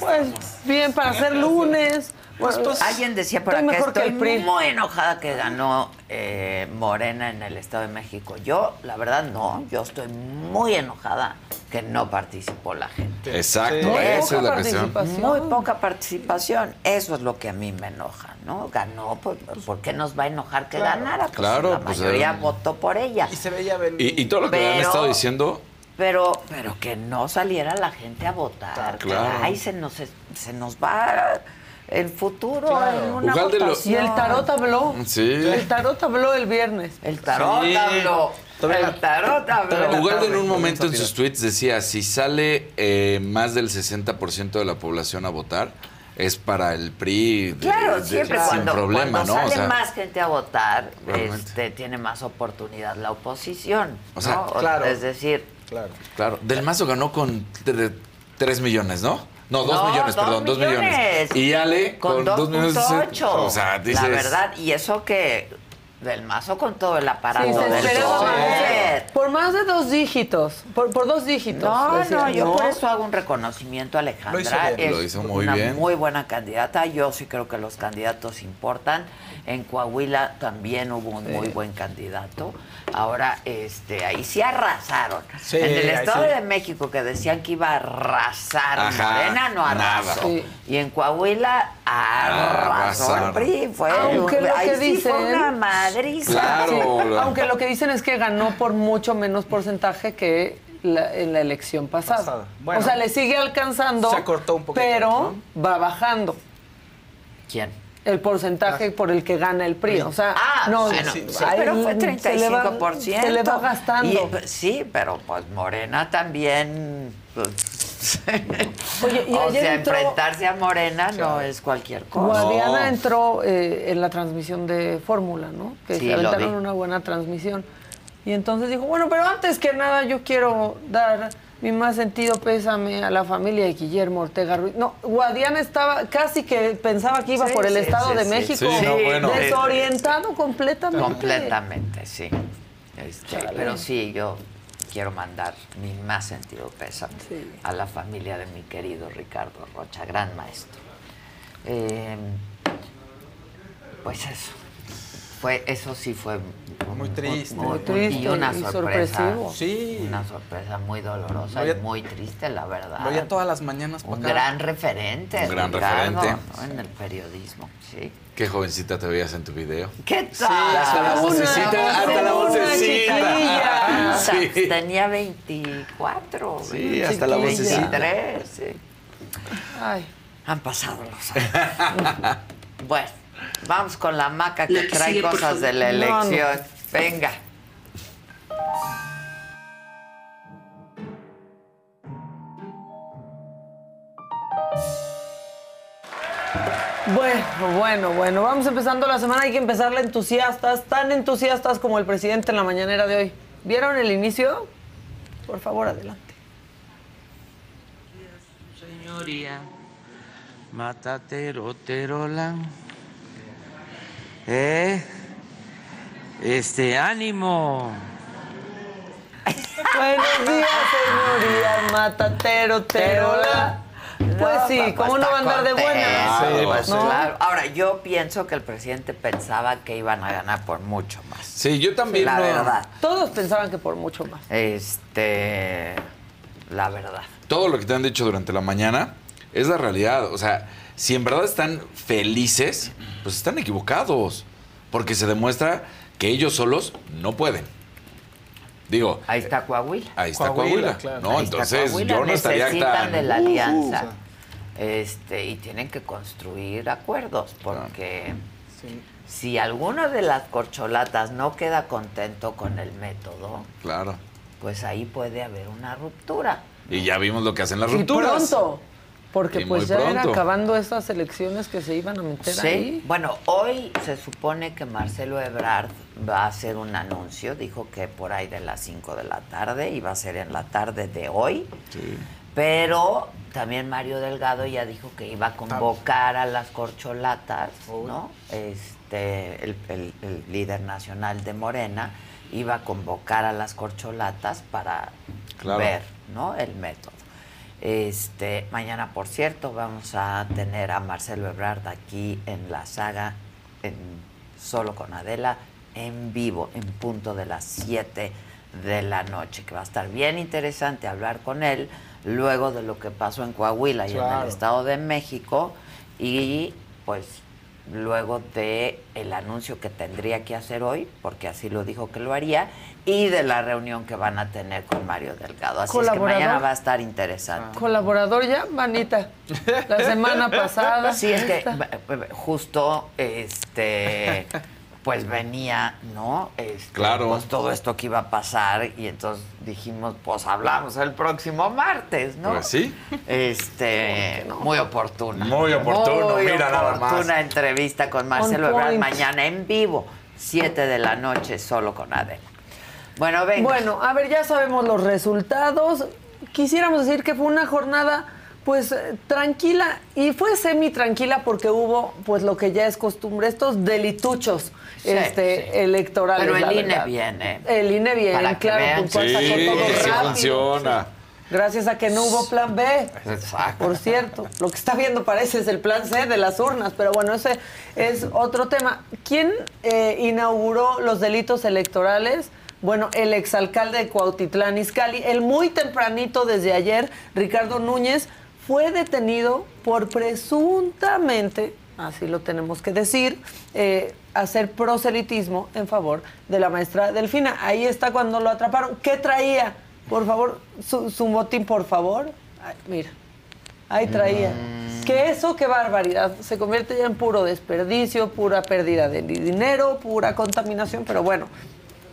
Pues bien, para ser lunes. Bueno, Alguien decía por estoy acá, mejor estoy muy enojada que ganó eh, Morena en el Estado de México. Yo, la verdad, no. Yo estoy muy enojada que no participó la gente. Exacto, Muy esa poca es la cuestión. Muy poca participación. Eso es lo que a mí me enoja, ¿no? Ganó, pues, ¿por qué nos va a enojar que Claro. ganara? Pues Claro, la pues, mayoría eh, votó por ella. Y se veía Y, y todo lo que han Pero- estado diciendo, Pero, pero que no saliera la gente a votar. Claro. Ay, se nos, se nos va el futuro en una lo- votación. Y el tarot habló. Sí. El tarot habló el viernes. El tarot Sí. habló. El tarot habló. Ugalde en un momento en sus tweets decía, si sale eh, más del 60% de la población a votar, es para el PRI de- Claro, de- siempre sin cuando, problema, cuando ¿no? sale O sea, más gente a votar, este, tiene más oportunidad la oposición. O sea, ¿no? claro. Es decir, Claro. Del Mazo ganó con 3 millones, ¿no? No, 2 No, millones, dos perdón, 2 millones. millones. Y Ale con, con 2 millones. 2.8. O sea, dices. La verdad, y eso que del mazo con todo el aparato Sí, del poder. Por más de dos dígitos. Por, por dos dígitos. No, no, yo por eso hago un reconocimiento a Alejandra. Lo hizo bien. Es Lo hizo muy una bien. muy buena candidata. Yo sí creo que los candidatos importan. En Coahuila también hubo un muy buen candidato. Ahora, este, ahí sí arrasaron. Sí, en el Estado sí. de México que decían que iba a arrasar Ajá, Morena, no arrasó. Sí. Y en Coahuila arrasó el. PRI. Fue, Aunque lo ahí que sí fue dicen- una madriza. Claro. Sí, Aunque lo que dicen es que ganó por mucho menos porcentaje que la- en la elección pasada. Pasada. Bueno. o sea, le sigue alcanzando. Se acortó un poquito, Pero va bajando ¿Quién? el porcentaje por el que gana el PRI. O sea, Ah, no, bueno, sí, sí, ahí pero fue se le va- 35%. Se le va gastando. Y, pues, sí, pero pues Morena también. pues, Oye, y o ayer sea, entró- enfrentarse a Morena no es cualquier cosa. Guadiana entró eh, en la transmisión de Fórmula, ¿no? Que Sí, se lo aventaron una buena transmisión. Y entonces dijo, bueno, pero antes que nada yo quiero dar mi más sentido pésame a la familia de Guillermo Ortega Ruiz. No, Guadiana estaba casi que pensaba que iba Sí, por el sí, Estado sí, de sí. México. Sí, no, bueno. Desorientado completamente. Completamente, sí. Este, pero sí, yo quiero mandar mi más sentido pésame Sí. a la familia de mi querido Ricardo Rocha, gran maestro. Eh, pues eso. Fue, eso sí fue muy triste. Muy, triste. Y una sorpresa. Sí. Una sorpresa muy dolorosa y muy triste, la verdad. Lo oía todas las mañanas. Un gran referente. Un gran referente. En el periodismo, sí. Qué jovencita te veías en tu video. ¿Qué tal? Sí, hasta la vocecita, hasta la vocecita. Sí. Tenía 24. Sí, hasta la vocecita. 23, sí. Ay. Han pasado los años. bueno. Vamos con la maca que trae cosas de la elección. Venga. Bueno, bueno, bueno, vamos empezando la semana, hay que empezarla entusiastas, tan entusiastas como el presidente en la mañanera de hoy. ¿Vieron el inicio? Por favor, adelante. Señoría, matatero, terolan. ¿Eh? Este, ánimo. Buenos días, señoría, matatero, terola. Pues sí, ¿cómo no va a andar de buena? Sí, pues claro. Ahora, yo pienso que el presidente pensaba que iban a ganar por mucho más. Sí, yo también. La verdad. Todos pensaban que por mucho más. Este, la verdad. Todo lo que te han dicho durante la mañana es la realidad. O sea, si en verdad están felices, pues están equivocados. Porque se demuestra que ellos solos no pueden. Digo. Ahí está Coahuila. Ahí está Coahuila. No, entonces yo no estaría tan. de la alianza. este, y tienen que construir acuerdos porque si alguno de las corcholatas no queda contento con el método, claro. pues ahí puede haber una ruptura. Y ya vimos lo que hacen las rupturas. Y pronto. Porque pues ya era acabando esas elecciones que se iban a meter sí. ahí. Bueno, hoy se supone que Marcelo Ebrard va a hacer un anuncio, dijo que por ahí de las 5 de la tarde, iba a ser en la tarde de hoy. Sí. Pero también Mario Delgado ya dijo que iba a convocar a las corcholatas, ¿no? Este, el, el líder nacional de Morena iba a convocar a las corcholatas para Claro. ver, ¿no? El método. Este, mañana, por cierto, vamos a tener a Marcelo Ebrard aquí en la saga, en Solo con Adela, en vivo, en punto de las 7 de la noche, que va a estar bien interesante hablar con él luego de lo que pasó en Coahuila y en el. Estado de México y pues luego de el anuncio que tendría que hacer hoy, porque así lo dijo que lo haría, y de la reunión que van a tener con Mario Delgado. Así es que mañana va a estar interesante. Colaborador ya, manita. La semana pasada. Sí, es que justo este pues venía, ¿no? Este, Claro. Pues todo esto que iba a pasar y entonces dijimos, pues hablamos el próximo martes, ¿no? Pues sí. Este, muy oportuna. Muy oportuno, Muy mira nada más. oportuna entrevista con Marcelo Ebrard mañana en vivo, 7 de la noche, solo con Adela. Bueno, venga. Bueno, a ver, ya sabemos los resultados. Quisiéramos decir que fue una jornada pues eh, tranquila y fue semi tranquila porque hubo pues lo que ya es costumbre estos delituchos Sí, este sí. electorales Pero el la INE verdad. viene. el INE viene claro vean. puntual, Sí, todo sí rápido. funciona. gracias a que no hubo plan B Exacto. por cierto lo que está viendo parece es el plan C de las urnas pero bueno ese es otro tema quién eh, inauguró los delitos electorales bueno, el exalcalde de Cuautitlán Izcalli, el muy tempranito desde ayer, Ricardo Núñez, fue detenido por presuntamente, así lo tenemos que decir, eh, hacer proselitismo en favor de la maestra Delfina. Ahí está cuando lo atraparon. ¿Qué traía? Por favor, su, su motín, por favor. Ay, mira, ahí traía. Que eso, qué barbaridad. Se convierte ya en puro desperdicio, pura pérdida de dinero, pura contaminación, pero bueno,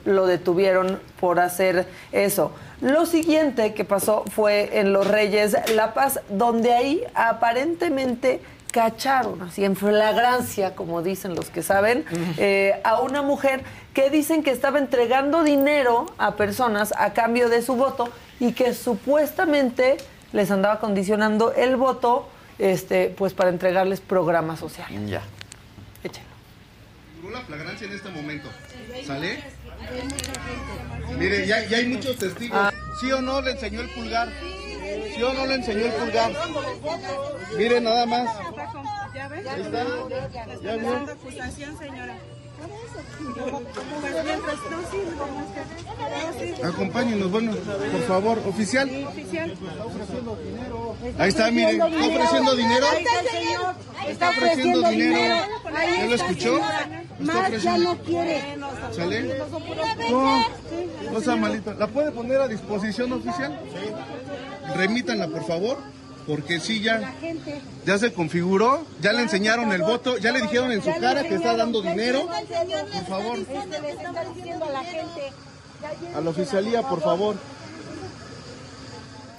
lo detuvieron por hacer eso. Lo siguiente que pasó fue en Los Reyes La Paz, donde ahí aparentemente cacharon, así en flagrancia, como dicen los que saben, eh, a una mujer que dicen que estaba entregando dinero a personas a cambio de su voto y que supuestamente les andaba condicionando el voto este, pues para entregarles programas sociales. Ya. la flagrancia en este momento. ¿Sale? Mire, ya, ya hay muchos testigos. ¿Sí o no le enseñó el pulgar? ¿Sí o no le enseñó el pulgar? Mire nada más. ¿Ya ves? ¿Ya señora. Acompáñenos, bueno, por favor, oficial. Ahí está, miren, está ofreciendo dinero. Ahí está el señor. Está ofreciendo dinero. ¿Ya lo escuchó? Más ya no quiere. ¿Sale? No, no malita. ¿La puede poner a disposición oficial? Remítanla, por favor, porque sí, ya, ya se configuró, ya le enseñaron el voto, ya le dijeron en su cara que está dando dinero. Por favor, a la oficialía, por favor.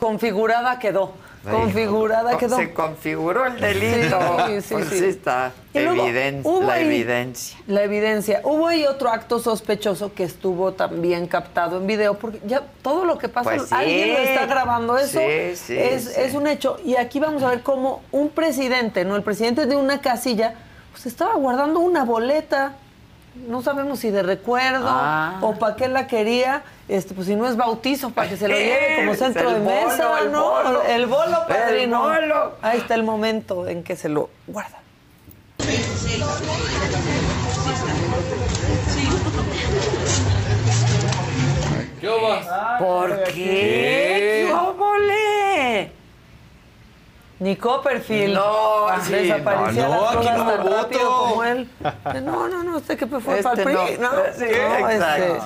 Configurada quedó. Configurada quedó. Se configuró el delito. Sí, sí, Pues sí. está luego, eviden- la ahí- evidencia. La evidencia. Hubo ahí otro acto sospechoso que estuvo también captado en video, porque ya todo lo que pasa, Pues sí. alguien lo está grabando, eso Sí, es, es un hecho. Y aquí vamos a ver cómo un presidente, no el presidente de una casilla, pues estaba guardando una boleta. No sabemos si de recuerdo Ah. o para qué la quería. Este, pues si no es bautizo, para que se lo lleve como centro el de mesa, el ¿no? bolo. El bolo, El padrino. bolo. Ahí está el momento en que se lo guarda. ¿Qué vas? ¿Por qué? ¿Qué? ¡Óvole! Ni Copperfield. No, sí, desaparecía no, las no, cosas tan voto. rápido como él. No, no, no, usted que fue Este para el PRI, no. ¿no? Sí, No, este,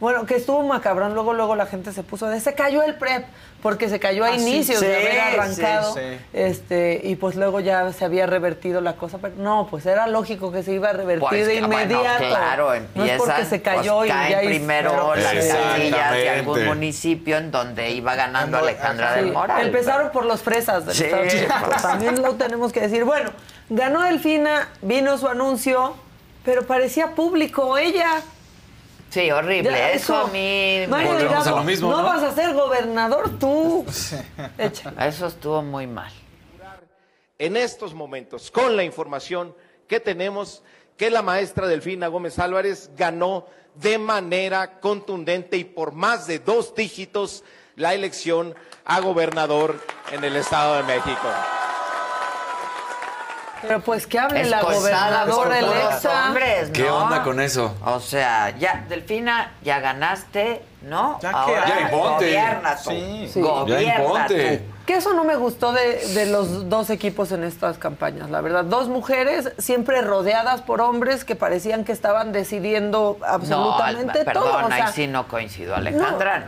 bueno, que estuvo macabrón, luego luego la gente se puso de se cayó el PREP, porque se cayó a Ah, sí, inicios de sí, haber arrancado. sí, sí. Este, y pues luego ya se había revertido la cosa, pero no, pues era lógico que se iba a revertir Pues de bueno, inmediato. claro, no empiezan, es porque se cayó pues, y caen ya primero las casillas de algún municipio en donde iba ganando Alejandra Sí, del Moral. Empezaron por los fresas del. Estado de. También lo tenemos que decir. Bueno, ganó Delfina, vino su anuncio, pero parecía público ella. Sí, horrible. Ya, Eso a mí... Mario a lo mismo, no, ¿no? vas a ser gobernador tú. Eso estuvo muy mal. en estos momentos con la información que tenemos que la maestra Delfina Gómez Álvarez ganó de manera contundente y por más de dos dígitos la elección a gobernador en el Estado de México. Pero pues que hable la gobernadora electa. hombres, ¿Qué ¿no? onda con eso? O sea, ya, Delfina, ya ganaste, ¿no? Ya que- Ahora Ya imponte. gobierna tú. Sí. Sí. Gobierna Ya imponte. tú. Que eso no me gustó de, de los dos equipos en estas campañas, la verdad. Dos mujeres siempre rodeadas por hombres que parecían que estaban decidiendo absolutamente no, perdón, todo. o ahí sea, sí no coincido, Alejandra.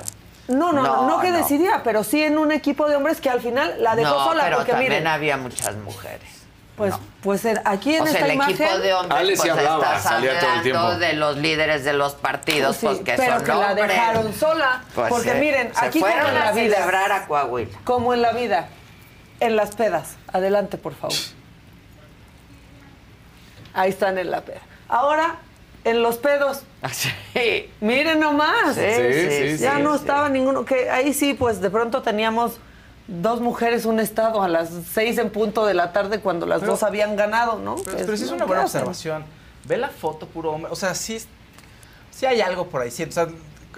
No, no, no, No, que no. decidía, pero sí en un equipo de hombres que al final la dejó no, sola pero porque también miren, había muchas mujeres. Pues pues aquí en o sea, esta el imagen equipo de hombres Ale pues hablaba, estás salía todo el hablando tiempo. de los líderes de los partidos, Sí, pues que pero son que la dejaron sola, Pues, porque se- miren, se aquí como fueron en la a vida, celebrar a Coahuila. como en la vida, en las pedas. Adelante, por favor. Ahí están en la peda. Ahora en los pedos. Sí. Miren nomás. Sí, sí, sí, ya no sí. estaba ninguno. Que ahí sí, pues de pronto teníamos dos mujeres, un estado a las seis en punto de la tarde cuando las Pero- dos habían ganado, ¿no? Pero, Es- pero sí es una buena observación. Ve la foto puro hombre. O sea, sí, sí hay algo por ahí. Sí, o sea,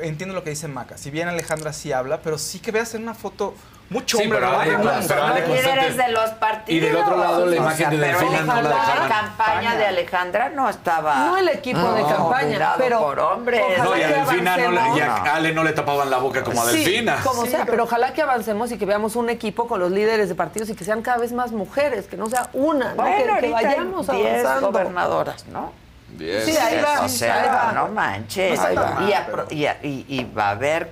entiendo lo que dice Maca. Si bien Alejandra sí habla, pero sí que veas en una foto mucho Sí, hombre. pero ¿no? Ale- Hay una pero Ale mujer. Los líderes consente. de los partidos. Y del otro lado, la O imagen sea, de pero Delfina no la dejaban. Campaña de Alejandra no estaba. No el equipo de campaña, pero por hombres. No, y a Delfina no le, y a avancemos. Ale no le tapaban la boca como a Sí, Delfina. sea, pero ojalá que avancemos y que veamos un equipo con los líderes de partidos y que sean cada vez más mujeres, que no sea una, ¿no? Que, que vayamos 10 avanzando. gobernadoras, ¿no? Sí, ahí va, O sea, ahí va. no manches. Ahí va. Y, apro- y a- y- y va a haber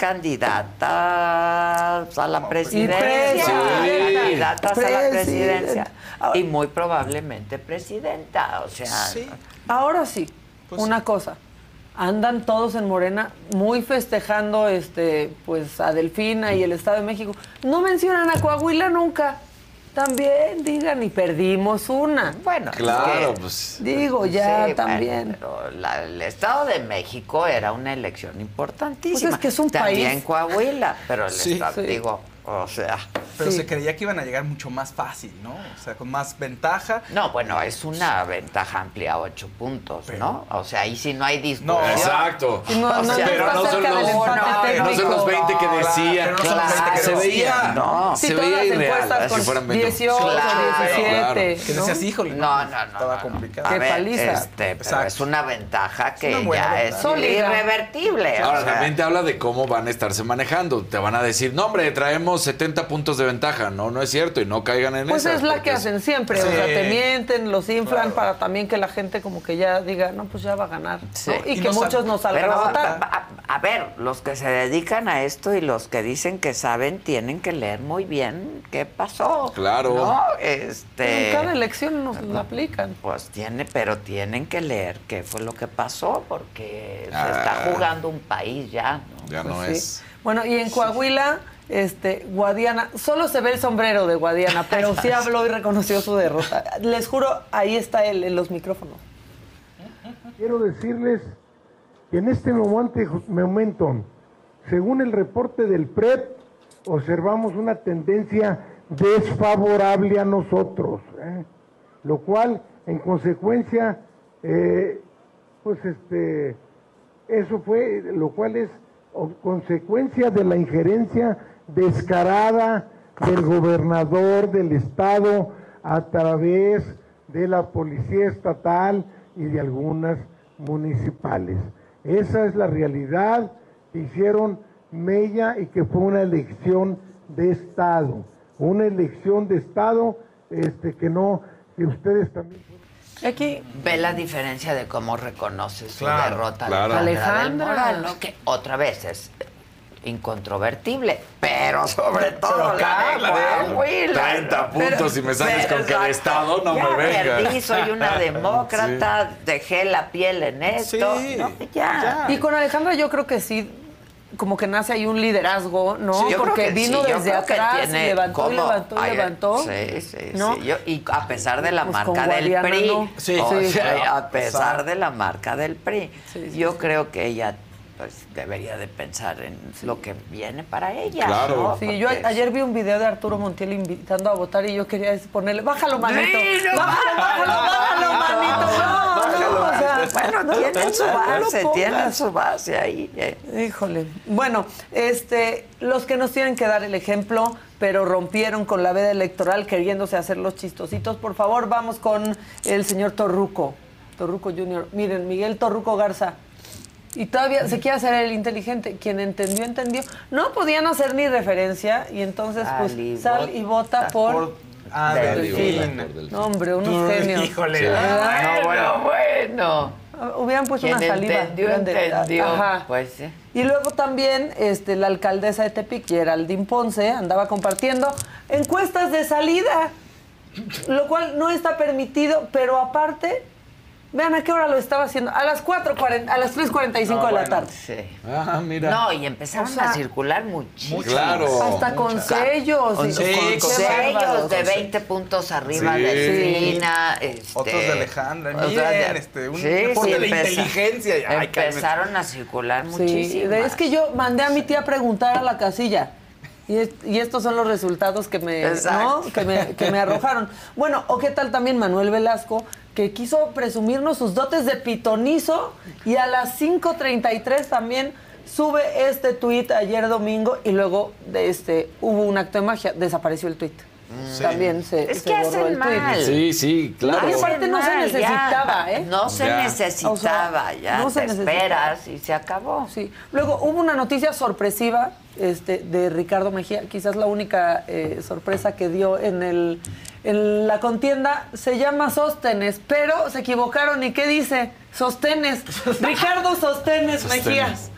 candidatas a la presidencia. Candidatas a la presidencia. Y muy probablemente presidenta. O sea, Sí. Ahora sí, Pues una cosa. Andan todos en Morena muy festejando este pues a Delfina y el Estado de México. No mencionan a Coahuila nunca. También digan y perdimos una. bueno, Claro, es que- pues. Digo, ya Sí, también. bueno, pero la- el Estado de México era una elección importantísima. Pues es que es un También país. Coahuila, pero el Sí. Estado, Sí. digo, O sea. Pero se creía que iban a llegar mucho más fácil, ¿no? O sea, con más ventaja. No, bueno, es una ventaja amplia, ocho puntos, ¿no? O sea, ahí sí no hay discusión. No, exacto. No, O no, sea, pero no son los, no son los 20 que decían. No, pero no son los 20 que se veía, decían. No. se Sí, veía todas las irreal. encuestas Si con fueran 20. 18, Claro, 17. claro. Que ¿no? decías, híjole, No, no, no. Estaba no, complicado. A Qué ver, paliza. este, pero es una ventaja que una ya ventaja. es irrevertible. Ahora también te habla de cómo van a estarse manejando. Te van a decir, no, hombre, traemos 70 puntos de ventaja. No, no es cierto. Y no caigan en Pues esas, es la porque que hacen siempre, o Sí. sea, te mienten, los inflan para también que la gente como que ya diga, no, pues ya va a ganar, ¿no? Y, Y que no muchos sal- no salgan Pero, a votar. A, ver, los que se dedican a esto y los que dicen que saben tienen que leer muy bien qué pasó. Claro. ¿no? En Este, cada elección nos la aplican. pues tiene, pero tienen que leer qué fue lo que pasó porque se Ah. está jugando un país ya. ¿no? Ya no Pues sí. es. Bueno, y en Coahuila, este, Guadiana, solo se ve el sombrero de Guadiana, pero sí habló y reconoció su derrota. Les juro, ahí está él en los micrófonos. Quiero decirles que en este momento, momento, según el reporte del PREP, observamos una tendencia desfavorable a nosotros, ¿eh? lo cual, en consecuencia, eh, pues este, eso fue, lo cual es consecuencia de la injerencia descarada del gobernador del estado a través de la policía estatal y de algunas municipales. Esa es la realidad que hicieron Mella y que fue una elección de estado, una elección de estado este que no que ustedes también Aquí Ve la diferencia de cómo reconoce su Claro, derrota claro. Alejandra, del. Moral, ¿no? Que otra vez es incontrovertible, pero sobre todo la de la de Coahuila. 30 puntos y me sales con que de Estado no ya me venga. perdí, soy una demócrata, dejé la piel en esto. Sí, no, ya. Y con Alejandra yo creo que sí, como que nace ahí un liderazgo, ¿no? Sí, Porque que vino sí, desde atrás, y tiene levantó, y levantó, y Ay, levantó. Sí, sí, ¿no? sí. Yo- y a pesar de la Pues marca del Guadiana, PRI. ¿no? Sí, o sí, sea, claro. a pesar de la marca del PRI. yo creo que ella pues, debería de pensar en lo que viene para ella. Claro. ¿no? Sí, yo a- ayer vi un video de Arturo Montiel invitando a votar y yo quería ponerle, bájalo, manito. Sí, no, bájalo, bájalo, bájalo, manito. No, no, o sea, Bueno, tienen su no lo base, pongas. tienen su base ahí. eh. Híjole. Bueno, este, los que nos tienen que dar el ejemplo, pero rompieron con la veda electoral queriéndose hacer los chistositos. Por favor, vamos con el señor Torruco. Torruco Junior. Miren, Miguel Torruco Garza. Y todavía se quiere hacer el inteligente. Quien entendió, entendió. No podían hacer ni referencia y entonces pues Sal y sal vota y vota por... Por- ah. No, hombre, unos genios. Híjole. Sí. Bueno, bueno, bueno. Hubieran puesto una saliva. entendió, entendió. Ajá. Pues sí. Y luego también este, la alcaldesa de Tepic, Geraldine Ponce, andaba compartiendo encuestas de salida, lo cual no está permitido, pero aparte, vean a qué hora lo estaba haciendo, a las 4.40, a las 3.45 de la bueno. tarde. Sí. Ah, mira. No, y empezaron O sea, a circular muchísimo. Claro. Hasta con sellos. Con y- sellos, con de 20 puntos arriba Sí. de Fina. Este, Otros de Alejandra. o sea, Miren, de- este, un sí, reporte sí, de empeza- inteligencia. Ay, empezaron a circular Sí, muchísimo. es que yo mandé a mi tía a preguntar a la casilla. Y, es- y estos son los resultados que me. ¿no? que, me, que me arrojaron. Bueno, o qué tal también Manuel Velasco, que quiso presumirnos sus dotes de pitonizo y a las 5.33 también sube este tuit ayer domingo y luego de este hubo un acto de magia, desapareció el tuit. También se, Es se que borró hacen el tuit. mal. Sí, sí, claro. Y aparte no se Mal, ya. necesitaba, ¿eh? No se Ya. necesitaba, O sea, ya. no se te necesitaba. esperas y se acabó. Sí. Luego hubo una noticia sorpresiva este, de Ricardo Mejía, quizás la única eh, sorpresa que dio en, el, en la contienda. Se llama Sóstenes, pero se equivocaron. ¿Y qué dice? Sostenes. Ricardo Sostenes Mejía. Sostenes.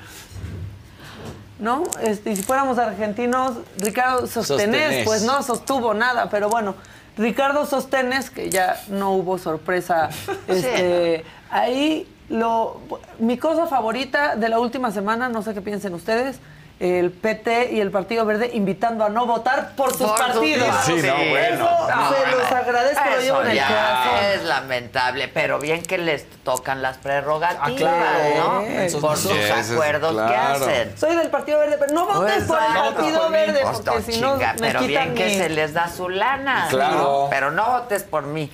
¿No? Este, y si fuéramos argentinos, Ricardo Sostenes, pues no sostuvo nada, pero bueno. Ricardo Sostenes, que ya no hubo sorpresa, este, ahí lo mi cosa favorita de la última semana, no sé qué piensen ustedes, el PT y el Partido Verde invitando a no votar por sus Por partidos. Sí, no, bueno. Eso se los agradezco, lo en el ya corazón. es lamentable, pero bien que les tocan las prerrogativas, Ah, claro. ¿no? Eso Por sus Eso acuerdos que claro. hacen. Soy del Partido Verde, pero no votes por el. Partido Verde, Pues, porque no, si no chinga, me pero bien que se les da su lana. Claro. Pero no votes por mí.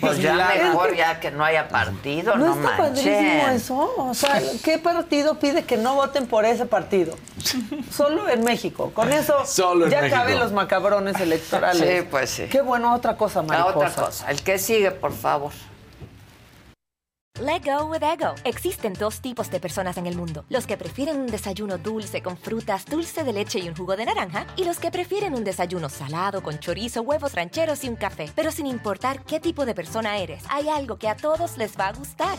Pues ya lana. mejor que- ya que no haya partido, No, no, está padrísimo manchen. eso. O sea, ¿qué partido pide que no voten por ese partido? Solo en México. Con eso Solo en ya caben los macabrones electorales. Sí, pues sí. Qué bueno, otra cosa, La mariposa. otra cosa, el que sigue, por favor. Let go with ego. Existen dos tipos de personas en el mundo: los que prefieren un desayuno dulce con frutas, dulce de leche y un jugo de naranja, y los que prefieren un desayuno salado con chorizo, huevos rancheros y un café. Pero sin importar qué tipo de persona eres, hay algo que a todos les va a gustar.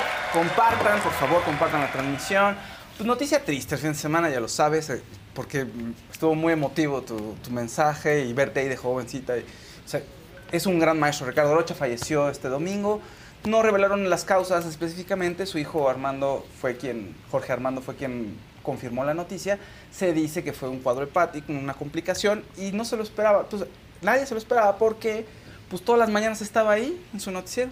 compartan, por favor, compartan la transmisión. Pues noticia triste, el fin de semana ya lo sabes, eh, porque estuvo muy emotivo tu, tu mensaje y verte ahí de jovencita. y- o sea, es un gran maestro. Ricardo Rocha falleció este domingo. No revelaron las causas específicamente. Su hijo Armando fue quien, Jorge Armando fue quien confirmó la noticia. Se dice que fue un cuadro hepático, una complicación, y no se lo esperaba. Entonces, nadie se lo esperaba porque pues todas las mañanas estaba ahí en su noticiero.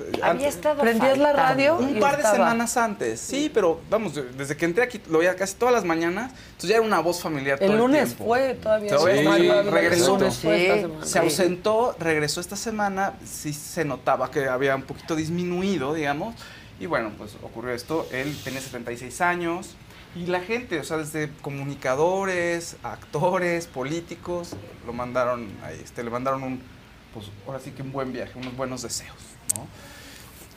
Había Antes- estado ¿Prendías la radio? un y par de estaba. semanas antes, sí, pero vamos, desde que entré aquí lo veía casi todas las mañanas, entonces ya era una voz familiar El lunes fue todavía. Todavía Sí, regresó, el fue semana. se ausentó, regresó esta semana, sí se notaba que había un poquito disminuido, digamos, y bueno, pues ocurrió esto, él tenía 76 años, y la gente, o sea, desde comunicadores, actores, políticos, lo mandaron, ahí, este, le mandaron un, pues ahora sí que un buen viaje, unos buenos deseos, ¿no?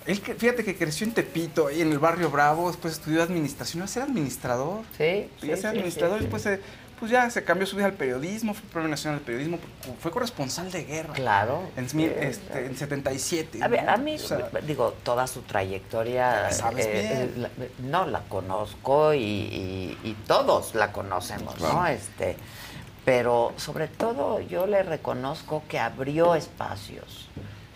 Él, fíjate que creció en Tepito, ahí en el barrio Bravo, después estudió administración, iba a ser administrador. Sí, Iba a ser sí, administrador, sí, sí. después se- pues ya se cambió su vida al periodismo, fue Premio Nacional del Periodismo, fue corresponsal de guerra. Claro. En, mil- este, en 77. A ver, ¿no? a mí, O sea, digo, toda su trayectoria, La sabes eh, bien. eh, la- no, la conozco y, y- y todos la conocemos, ¿no? Este, pero sobre todo yo le reconozco que abrió espacios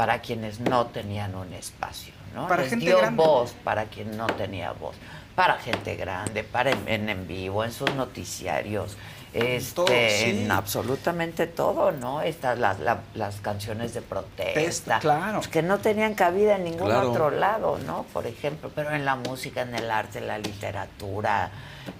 para quienes no tenían un espacio, ¿no? Para Les gente dio grande. voz para quien no tenía voz, para gente grande, para en, en, en vivo, en sus noticiarios. Este, Todo, sí. en absolutamente todo, ¿no? Estas las, la- las canciones de protesta, claro. pues, que no tenían cabida en ningún Claro. otro lado, ¿no? Por ejemplo, pero en la música, en el arte, en la literatura,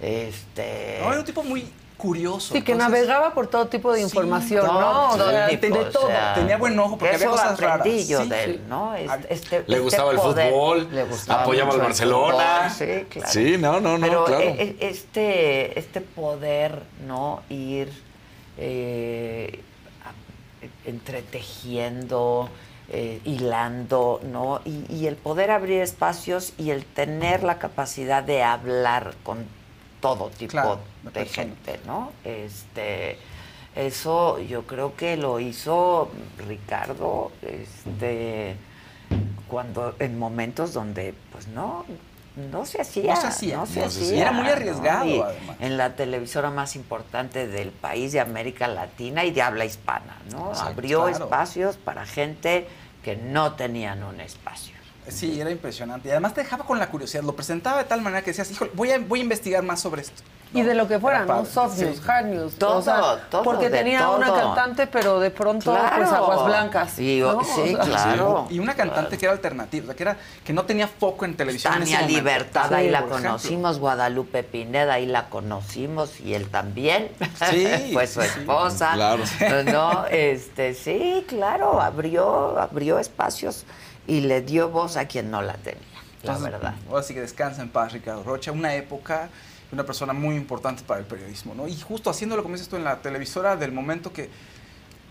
este... no, era un tipo muy curioso. Sí, que entonces- navegaba por todo tipo de información, ¿no? Todo tipo, de o todo. sea, Tenía buen ojo porque que había cosas raras. yo Sí, de él, ¿no? Este- este- Le este gustaba el poder, fútbol, le gustaba apoyaba al el Barcelona. fútbol, Sí, claro. Sí, no, no, no, Pero claro. e- e- este, este poder, ¿no? Ir eh, entretejiendo, eh, hilando, ¿no? Y, y el poder abrir espacios y el tener la capacidad de hablar con todo tipo Claro, de gente, ¿no? Este, eso yo creo que lo hizo Ricardo, este, cuando en momentos donde, pues no, no se hacía, No se hacía. no se No se hacía, hacía. Era muy arriesgado, además. En la televisora más importante del país, de América Latina y de habla hispana, ¿no? Exacto, Abrió claro. espacios para gente que no tenían un espacio. Sí, era impresionante. Y además te dejaba con la curiosidad. Lo presentaba de tal manera que decías, híjole, voy a, voy a investigar más sobre esto. Y de lo que fuera, ¿no? Soft news, hard news. Todo, todo. Porque tenía una cantante, pero de pronto, pues aguas blancas. Sí, claro. Y una cantante que era alternativa, que era que no tenía foco en televisión. Tania Libertad, ahí la conocimos, Guadalupe Pineda, ahí la conocimos, y él también. Sí. Fue su esposa. Claro. No, este, sí, claro, abrió, abrió espacios y le dio voz a quien no la tenía, la verdad. Ahora sí que descansa en paz, Ricardo Rocha. Una época una persona muy importante para el periodismo, ¿no? Y justo haciéndolo, como dices tú, en la televisora del momento que,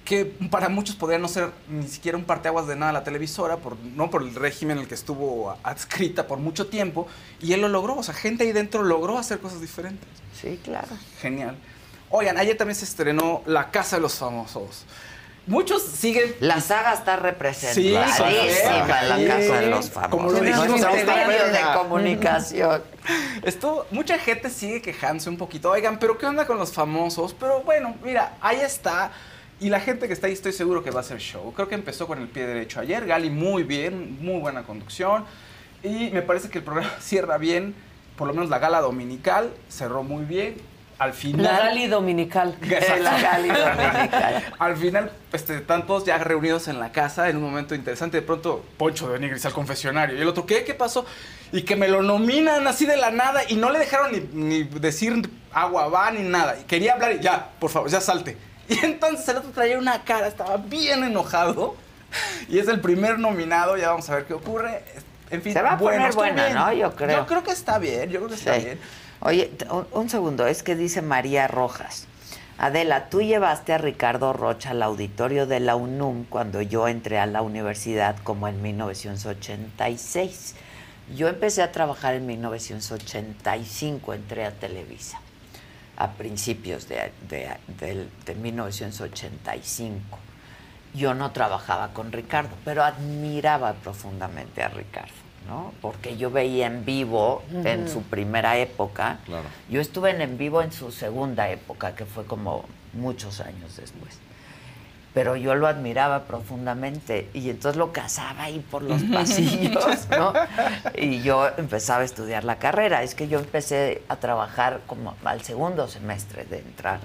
que para muchos podría no ser ni siquiera un parteaguas de nada la televisora, por, no por el régimen en el que estuvo adscrita por mucho tiempo, y él lo logró, o sea, gente ahí dentro logró hacer cosas diferentes. Sí, claro. Genial. Oigan, ayer también se estrenó La Casa de los Famosos. Muchos siguen. La saga está representada. la casa de los famosos. Como lo dijimos de comunicación. Esto, mucha gente sigue quejándose un poquito. Oigan, pero ¿qué onda con los famosos? Pero bueno, mira, ahí está. Y la gente que está ahí estoy seguro que va a hacer show. Creo que empezó con el pie derecho ayer. Gali muy bien, muy buena conducción. Y me parece que el programa cierra bien. Por lo menos la gala dominical cerró muy bien al final. La Gali Dominical. la Gali Dominical. al final, este, están todos ya reunidos en la casa en un momento interesante. De pronto, Poncho de Nigris al confesionario. Y el otro, ¿qué? ¿Qué pasó? Y que me lo nominan así de la nada y no le dejaron ni, decir agua va ni nada. Y quería hablar y ya, por favor, ya salte. Y entonces el otro traía una cara, estaba bien enojado. Y es el primer nominado, ya vamos a ver qué ocurre. En fin, Se va a poner buena, ¿no? Yo creo. Yo creo que está bien, yo creo que está bien. Oye, un, segundo, es que dice María Rojas. Adela, tú llevaste a Ricardo Rocha al auditorio de la UNUM cuando yo entré a la universidad como en 1986. Yo empecé a trabajar en 1985, entré a Televisa, a principios de, de 1985. Yo no trabajaba con Ricardo, pero admiraba profundamente a Ricardo. ¿No? Porque yo veía en vivo en su primera época. Yo estuve en en vivo en su segunda época, que fue como muchos años después. Pero yo lo admiraba profundamente y entonces lo cazaba ahí por los pasillos, ¿no? Y yo empezaba a estudiar la carrera. Es que yo empecé a trabajar como al segundo semestre de entrar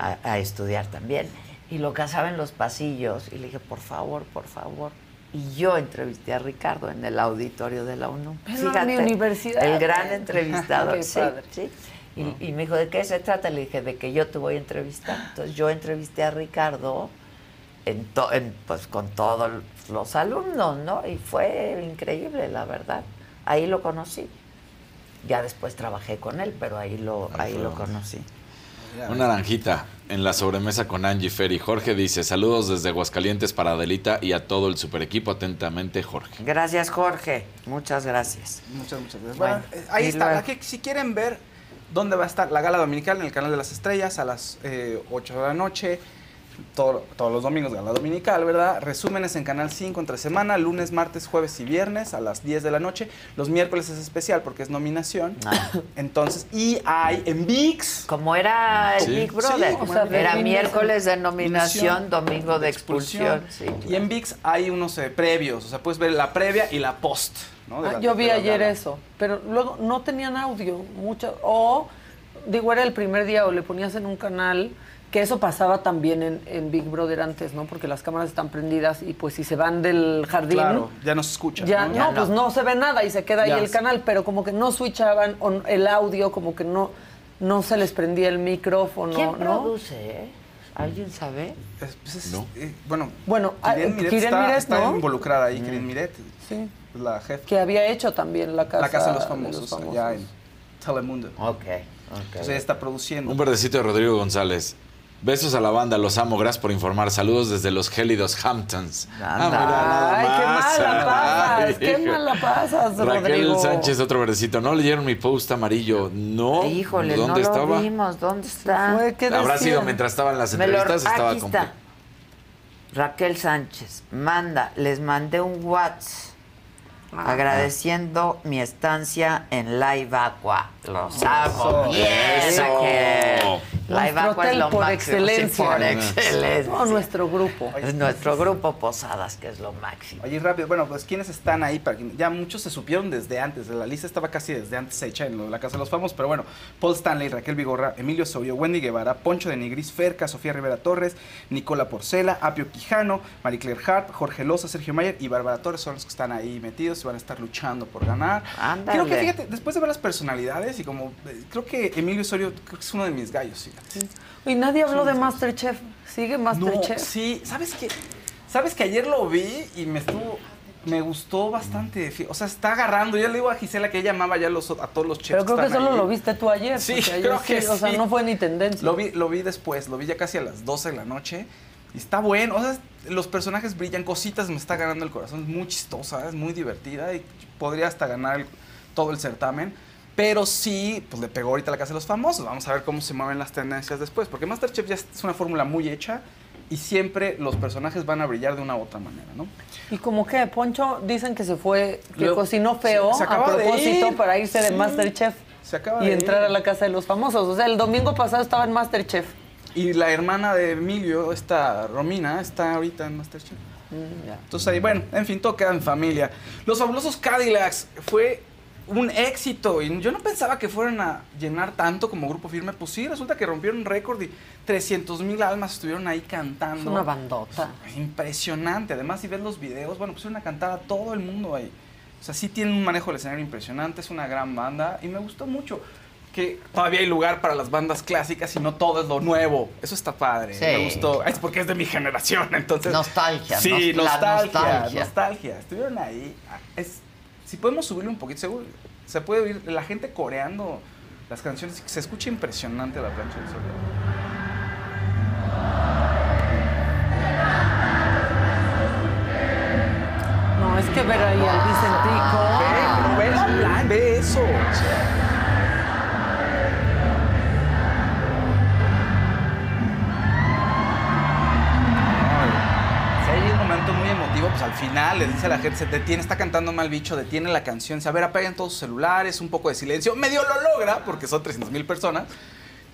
a, a estudiar también. Y lo cazaba en los pasillos y le dije, por favor, por favor, y yo entrevisté a Ricardo en el auditorio de la ONU. Fíjate, mi universidad. El gran entrevistador. sí, sí. Y, me dijo, ¿de qué se trata? Le dije, de que yo te voy a entrevistar. Entonces yo entrevisté a Ricardo en, pues, con todos los alumnos, ¿no? Y fue increíble, la verdad. Ahí lo conocí. Ya después trabajé con él, pero ahí lo, ahí lo conocí. Una naranjita en la sobremesa con Angie Ferry. Jorge dice, saludos desde Aguascalientes para Adelita y a todo el super equipo. Atentamente, Jorge. Gracias, Jorge. Muchas gracias. Muchas, muchas gracias. Bueno, eh, ahí está. si quieren ver dónde va a estar la gala dominical en el Canal de las Estrellas a las 8 eh, de la noche todos los domingos de la dominical, ¿verdad? Resúmenes en Canal 5 entre semana, lunes, martes, jueves y viernes a las 10 de la noche. Los miércoles es especial porque es nominación. Ah. Entonces, y hay en VIX. Como era el Big Brother. era miércoles de nominación, domingo de expulsión. y en VIX hay unos eh, previos, o sea, puedes ver la previa y la post. Ah, yo vi ayer eso, pero luego no tenían audio, mucho, o digo, era el primer día o le ponías en un canal que eso pasaba también en, Big Brother antes, ¿no? Porque las cámaras están prendidas y pues si se van del jardín... Claro, ya no se escucha. Ya, ¿no? pues no se ve nada y se queda ahí el canal, pero como que no switchaban el audio, como que no, no se les prendía el micrófono, ¿Quién produce, eh? ¿Alguien sabe? Pues no. Eh, bueno, bueno Kirin Miret está, involucrada ahí, mm. Miret. Sí. La jefa. Que había hecho también la casa, la casa de los famosos, allá en Telemundo. Ok. okay. Entonces ella está produciendo. Un verdecito de Rodrigo González. Besos a la banda, los amo, gracias por informar. Saludos desde los gélidos Hamptons. Ah, Ay, qué mala pasas, qué mala pasas, Raquel Sánchez, otro verdecito. No leyeron mi post amarillo. No. Híjole, ¿dónde no estaba? Lo vimos. ¿Dónde está? Habrá sido mientras estaban las entrevistas, estaba Aquí está. Raquel Sánchez, manda, les mandé un WhatsApp ah. agradeciendo mi estancia en Live Aqua. Los amo. Bien, Raquel. Live Aqua es hotel lo por máximo, sí, por excelencia. No, nuestro grupo. Es nuestro grupo Posadas, que es lo máximo. Oye, rápido, bueno, pues ¿quiénes están ahí? Para que- ya muchos se supieron desde antes, la lista estaba casi desde antes hecha en lo de la Casa de los Famosos, pero bueno, Paul Stanley, Raquel Vigorra, Emilio Osorio, Wendy Guevara, Poncho de Nigris, Ferca, Sofía Rivera Torres, Nicola Porcela, Apio Quijano, Marie Claire Hart, Jorge Loza, Sergio Mayer y Bárbara Torres son los que están ahí metidos y van a estar luchando por ganar. Ándale. Creo que, fíjate, después de ver las personalidades y como, eh, creo que Emilio Osorio creo que es uno de mis gallos, fíjate. Y nadie habló de Masterchef. ¿Sigue Masterchef? No, sí, ¿sabes qué? ¿Sabes que ayer lo vi y me estuvo... Me gustó bastante. O sea, está agarrando. Yo le digo a Gisela que ella amaba ya los, a todos los chefs. Pero creo que están solo ahí. lo viste tú ayer. Sí, ayer creo que sí, O sea, sí. no fue ni tendencia. Lo vi, lo vi después, lo vi ya casi a las 12 de la noche. Y está bueno. O sea, los personajes brillan, cositas me está ganando el corazón. Es muy chistosa, es muy divertida y podría hasta ganar el- todo el certamen. Pero sí, pues le pegó ahorita la casa de los famosos. Vamos a ver cómo se mueven las tendencias después. Porque Masterchef ya es una fórmula muy hecha y siempre los personajes van a brillar de una u otra manera, ¿no? ¿Y como que Poncho dicen que se fue, que Luego- cocinó feo se- se a propósito ir. para irse de. Masterchef Se acaba y de entrar ir. a la casa de los famosos? O sea, el domingo pasado estaba en Masterchef. Y la hermana de Emilio, esta Romina, está ahorita en Masterchef. Entonces ahí, bueno, en fin, todo queda en familia. Los fabulosos Cadillacs fue un éxito y yo no pensaba que fueran a llenar tanto como grupo firme. Pues sí, resulta que rompieron un récord y 300 mil almas estuvieron ahí cantando. Es una bandota. Impresionante. Además, si ves los videos, bueno, pusieron a cantar a todo el mundo ahí. O sea, sí tienen un manejo del escenario impresionante, es una gran banda y me gustó mucho que todavía hay lugar para las bandas clásicas y no todo es lo nuevo. Eso está padre. Sí. Me gustó. Es porque es de mi generación, entonces. Nostalgia, Sí, nos- nostalgia, nostalgia. nostalgia. Estuvieron ahí. Ah, Es, si podemos subirle un poquito, seguro, se puede oír la gente coreando las canciones. Se escucha impresionante la plancha del sol. No, es que ver ahí al Vicentico. Ve, ve ve eso. Final le dice a la gente, se detiene, está cantando mal bicho, detiene la canción, dice, a ver, apaguen todos sus celulares, un poco de silencio. Medio lo logra, porque son 300 mil personas.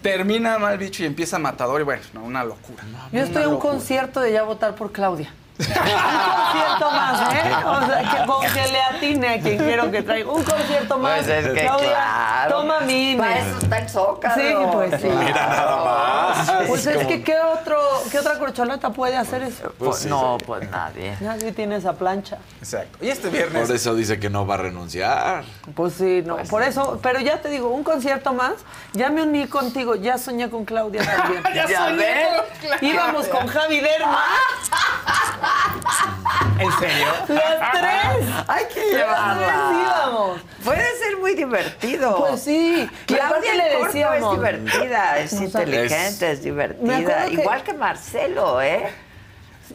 Termina mal bicho y empieza matador y bueno, no, una locura. Yo estoy a un locura. concierto de ya votar por Claudia. Un concierto más, ¿eh? O sea, que, con que le atine a quien quiero que traiga. Un concierto más. Pues es que Claudia, claro. Toma mi INE. Para eso está el Zócalo. Sí, pues sí. Mira nada más. Pues es como- que ¿qué, otro, ¿qué otra corcholata puede hacer eso? Pues sí, no, pues nadie. Nadie tiene esa plancha. Exacto. Y este viernes. Por eso dice que no va a renunciar. Pues sí, no, por eso, pero ya te digo, un concierto más, ya me uní contigo, ya soñé con Claudia también. Ya soñé con Claudia. Íbamos con Javi Derma. ¿En serio? Las tres. Hay que llevarla. Puede ser muy divertido. Pues sí. Claudia le decíamos. es divertida, es inteligente, es, divertida. Igual que Marcelo, ¿eh?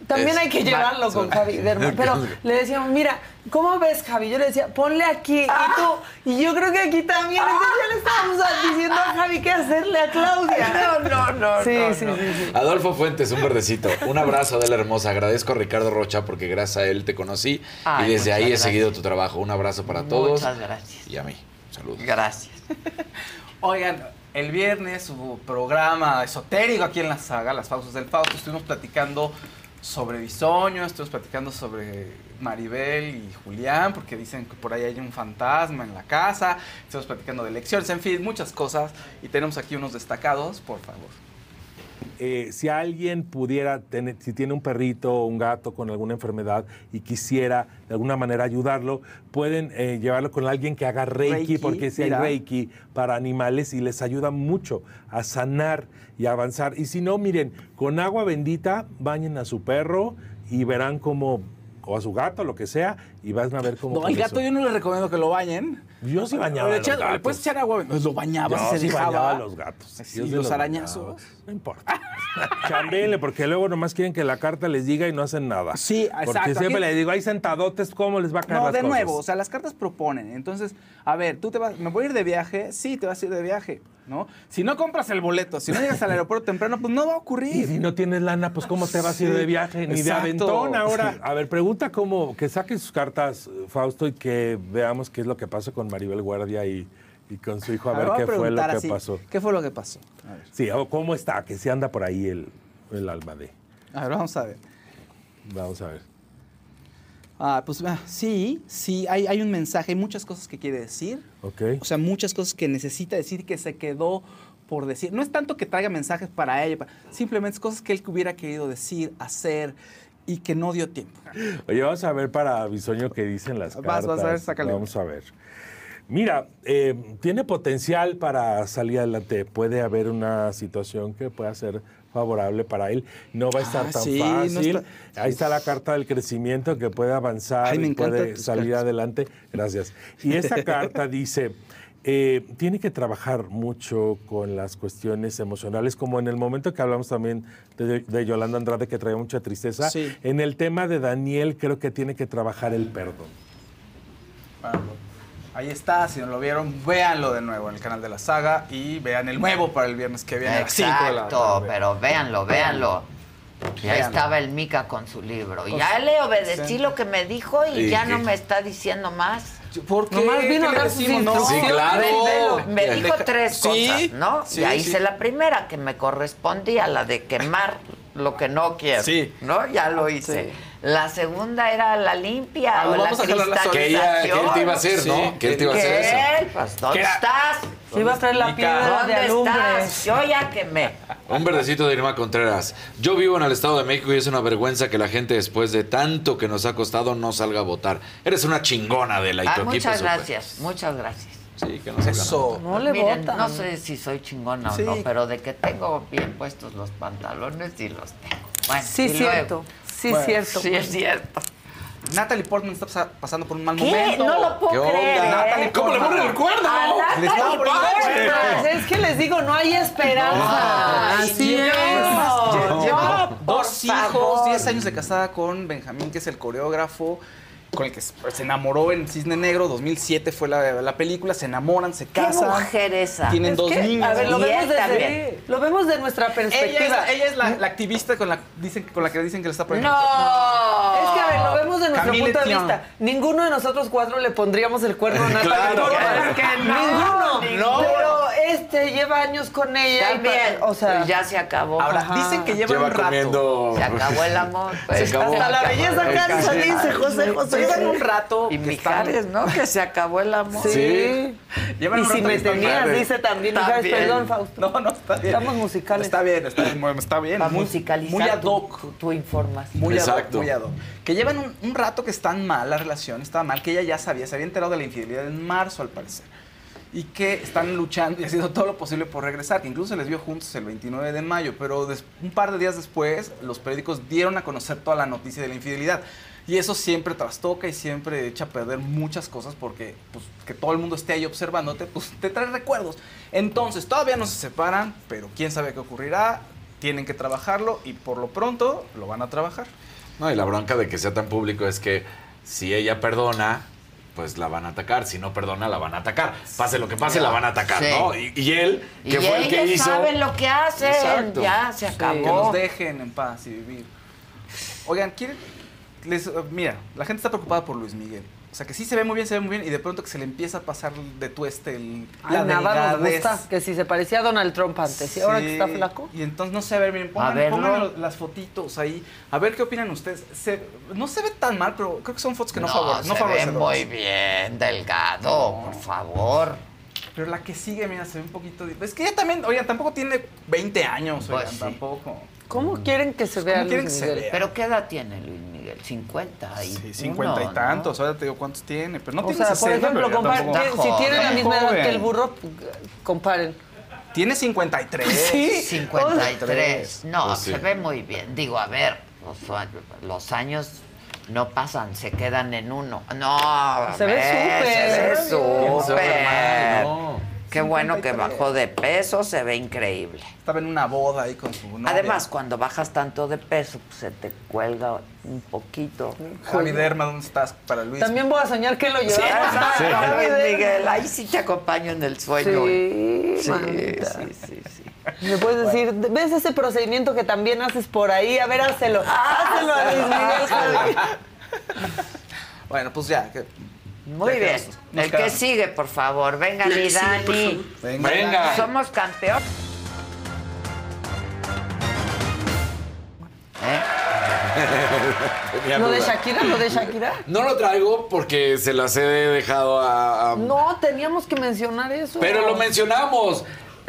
También Es- hay que llevarlo con Javi Derma. Pero le decíamos, mira, ¿cómo ves, Javi? Yo le decía, ponle aquí. Y tú, y yo creo que aquí también. Entonces ya le estábamos diciendo a Javi qué hacerle a Claudia. No, no, no. Sí, no, sí, no. sí, sí. Adolfo Fuentes, un verdecito. Un abrazo de la hermosa. Agradezco a Ricardo Rocha porque gracias a él te conocí Ay, y desde ahí he seguido tu trabajo. Un abrazo para todos. Muchas gracias. Y a mí. Saludos. Gracias. Oigan, el viernes hubo programa esotérico aquí en la saga, Las Faustas del Fausto. Estuvimos platicando sobre Bisoño, estuvimos platicando sobre Maribel y Julián, porque dicen que por ahí hay un fantasma en la casa. Estuvimos platicando de elecciones, en fin, muchas cosas. Y tenemos aquí unos destacados, por favor. Eh, si alguien pudiera tener, si tiene un perrito o un gato con alguna enfermedad y quisiera de alguna manera ayudarlo, pueden eh, llevarlo con alguien que haga reiki, Reiki, porque si hay reiki para animales y les ayuda mucho a sanar y a avanzar. Y si no, miren, con agua bendita bañen a su perro y verán como o a su gato, lo que sea, y van a ver cómo. No, el gato yo no le recomiendo que lo bañen. Yo sí bañaba Le, a los echa- le gatos. puedes echar agua, pues lo bañabas Yo y se sí dejaba. bañaba a los gatos. Sí, Yo ¿Y sí los los arañazos? bañaba. No importa. Chambéenle, porque luego nomás quieren que la carta les diga y no hacen nada. Sí, Porque exacto. siempre Aquí- le digo, hay sentadotes, ¿cómo les va a caer No, las de cosas? nuevo, o sea, las cartas proponen. Entonces, a ver, tú te vas, ¿me voy a ir de viaje? Sí, te vas a ir de viaje, ¿no? Si no compras el boleto, si no llegas al aeropuerto temprano, pues no va a Y ocurrir. si no tienes lana, pues ¿cómo te vas a ir de viaje? Ni de aventón ahora. A ver, pregunta cómo, que saquen sus cartas, Fausto, y que veamos qué es lo que pasa con Maribel Guardia y, y con su hijo a A ver qué fue lo que así, pasó. ¿Qué fue lo que pasó? A ver, Sí, o ¿cómo está? Que si anda por ahí el, el alma de. a ver, vamos a ver. Vamos a ver. Ah, pues ah, sí, sí, hay, hay un mensaje, hay muchas cosas que quiere decir. Ok. O sea, muchas cosas que necesita decir que se quedó por decir. No es tanto que traiga mensajes para ella, simplemente es cosas que él hubiera querido decir, hacer y que no dio tiempo. Oye, vamos a ver para Bisoño qué dicen las Vas, cartas. vas a ver, sácale. Vamos a ver. Mira, eh, tiene potencial para salir adelante. Puede haber una situación que pueda ser favorable para él. No va a estar Ah, tan sí, no fácil. está- Ahí está la carta del crecimiento que puede avanzar Ay, y puede salir cartas. adelante. Gracias. Y esta carta dice, eh, tiene que trabajar mucho con las cuestiones emocionales, como en el momento que hablamos también de, de Yolanda Andrade, que traía mucha tristeza. Sí. En el tema de Daniel, creo que tiene que trabajar el perdón. Bueno, ahí está, si no lo vieron, véanlo de nuevo en el canal de la saga y vean el nuevo para el viernes que viene a las 5 de la Exacto, tarde. pero véanlo, véanlo. Y ahí Véanlo. estaba el Mica con su libro. Y Con ya le obedecí sí. lo que me dijo y ¿Y ya no me está diciendo más. ¿Por qué? Nomás vino a ¿Qué le dar sus instrucciones. Sí, claro. Me, me dijo tres Sí, cosas, ¿no? sí, ya sí. hice la primera, que me correspondía, la de quemar lo que no quiero. Sí. ¿No? Ya lo hice. La segunda era la limpia Ah, o la soga. Que ella, que él te iba a hacer, Sí. ¿no? Que él te iba a hacer ¿Qué? eso. Pues, ¿dónde ¿Qué estás? Se iba a traer la piedra de ¿Dónde alumbre. estás? Yo ya quemé. Un verdecito de Irma Contreras. Yo vivo en el Estado de México y es una vergüenza que la gente después de tanto que nos ha costado no salga a votar. Eres una chingona de la y Ah, muchas es gracias, muchas gracias. Sí, que no Eso. No le Miren, votan. no sé si soy chingona Sí. o no, pero de que tengo bien puestos los pantalones, sí los tengo. Bueno, Sí, y luego- cierto. Sí, Bueno, cierto. Sí, es cierto. Natalie Portman está pasa- pasando por un mal ¿Qué? momento. No lo puedo creer. ¿eh? Natalie ¿Cómo le ponen el cuerno? A Le estaba Natalie poniendo el Portman. Pues es que les digo, no hay esperanza. Ay, Así Dios. es. Lleva dos hijos, favor. 10 años de casada con Benjamín, que es el coreógrafo, con el que se se enamoró en Cisne Negro, 2007 fue la, la película, se enamoran, se ¿Qué casan. mujer esa? Tienen Es dos que, niños. A ver, lo vemos, desde, también. lo vemos de nuestra ella perspectiva. es, la, ella es la, la activista con la, dicen, con la que dicen que le está poniendo. No. Es que, a ver, lo vemos de nuestro Camille punto de Tion. vista. Ninguno de nosotros cuatro le pondríamos el cuerno a Natalie Claro. Portman. Es que no, Ninguno. Pero este lleva años con ella. También. o sea, ya se acabó. Ahora, Ajá. dicen que Lleva un rato. comiendo. Se acabó el amor. pues. Se acabó. hasta la belleza El cansa, dice José José. Llevan un rato. Y que están- Mijares, ¿no? Que se acabó el amor. Sí. Sí. Llevan Y un si rato me que están tenías, dice también. Mijares, También. perdón, Fausto. No, no, está bien. Estamos musicales. Está bien, está bien, está bien. Para Muy- musicalizar Muy ad tu- hoc. tu, tu información. Muy ad hoc, Exacto. muy ad hoc. Que llevan un, un rato que están mal la relación, estaba mal, que ella ya sabía, se había enterado de la infidelidad en marzo al parecer. Y que están luchando y haciendo todo lo posible por regresar, que incluso se les vio juntos el 29 de mayo, pero des- un par de días después los periódicos dieron a conocer toda la noticia de la infidelidad. Y eso siempre trastoca y siempre echa a perder muchas cosas porque pues, que todo el mundo esté ahí observándote, pues te trae recuerdos. Entonces, todavía no se separan, pero quién sabe qué ocurrirá. Tienen que trabajarlo y por lo pronto lo van a trabajar. No, y la bronca de que sea tan público es que si ella perdona, pues la van a atacar. Si no perdona, la van a atacar. Pase lo que pase, la van a atacar, Sí. ¿no? Y, y él, Y que fue el que hizo. saben lo que hacen. Exacto. Ya se Que acabó. nos dejen en paz y vivir. Oigan, ¿quieren? Les, uh, mira, la gente está preocupada por Luis Miguel. O sea, que sí se ve muy bien, se ve muy bien, y de pronto que se le empieza a pasar de tueste el, Ay, nada nos delgadez. gusta que si se parecía a Donald Trump antes y ahora que está flaco. Y entonces no sé, a ver, miren, pongan, las fotitos ahí. A ver qué opinan ustedes. Se- no se ve tan mal, pero creo que son fotos que no, no, favorecen. se no ve favorecedoras. muy bien, delgado, por favor. Pero la que sigue, mira, se ve un poquito... Es que ella también, oigan, tampoco tiene 20 años, Pues oigan, sí. tampoco. ¿Cómo quieren que se vea ¿Cómo quieren Luis que se Miguel? vea? ¿Pero qué edad tiene Luis Miguel? 50 y Sí, 50 y tantos, ahora te digo cuántos tiene, pero no o tiene sea, por 60, ejemplo, pero ya comparen- tampoco- si tiene la misma edad que el burro, comparen. Tiene 53. Sí. 53. No, Pues se sí. ve muy bien. Digo, a ver, los, años no pasan, se quedan en uno. No, a Se ve ver, súper. Se ve ¿Quién se ve súper. Qué bueno que 53. bajó de peso, se ve increíble. Estaba en una boda ahí con su novia. Además, cuando bajas tanto de peso, pues se te cuelga un poquito. Javi Derma, ¿dónde estás para Luis? También voy a soñar que lo Sí, llevaba. exacto, Luis Miguel, ahí sí te acompaño en el sueño. Sí, sí, sí, sí, sí. Me puedes decir, ¿ves ese procedimiento que también haces por ahí? A ver, hácelo. Hácelo a Luis Miguel, Javi. Bueno, pues ya, que Muy bien. El que sigue, por favor. Venga, mi Dani. Venga. Somos campeón. Tenía ¿Lo de. Shakira? ¿Lo de Shakira? No lo traigo porque se las he dejado a... a- No, teníamos que mencionar eso. Pero lo mencionamos.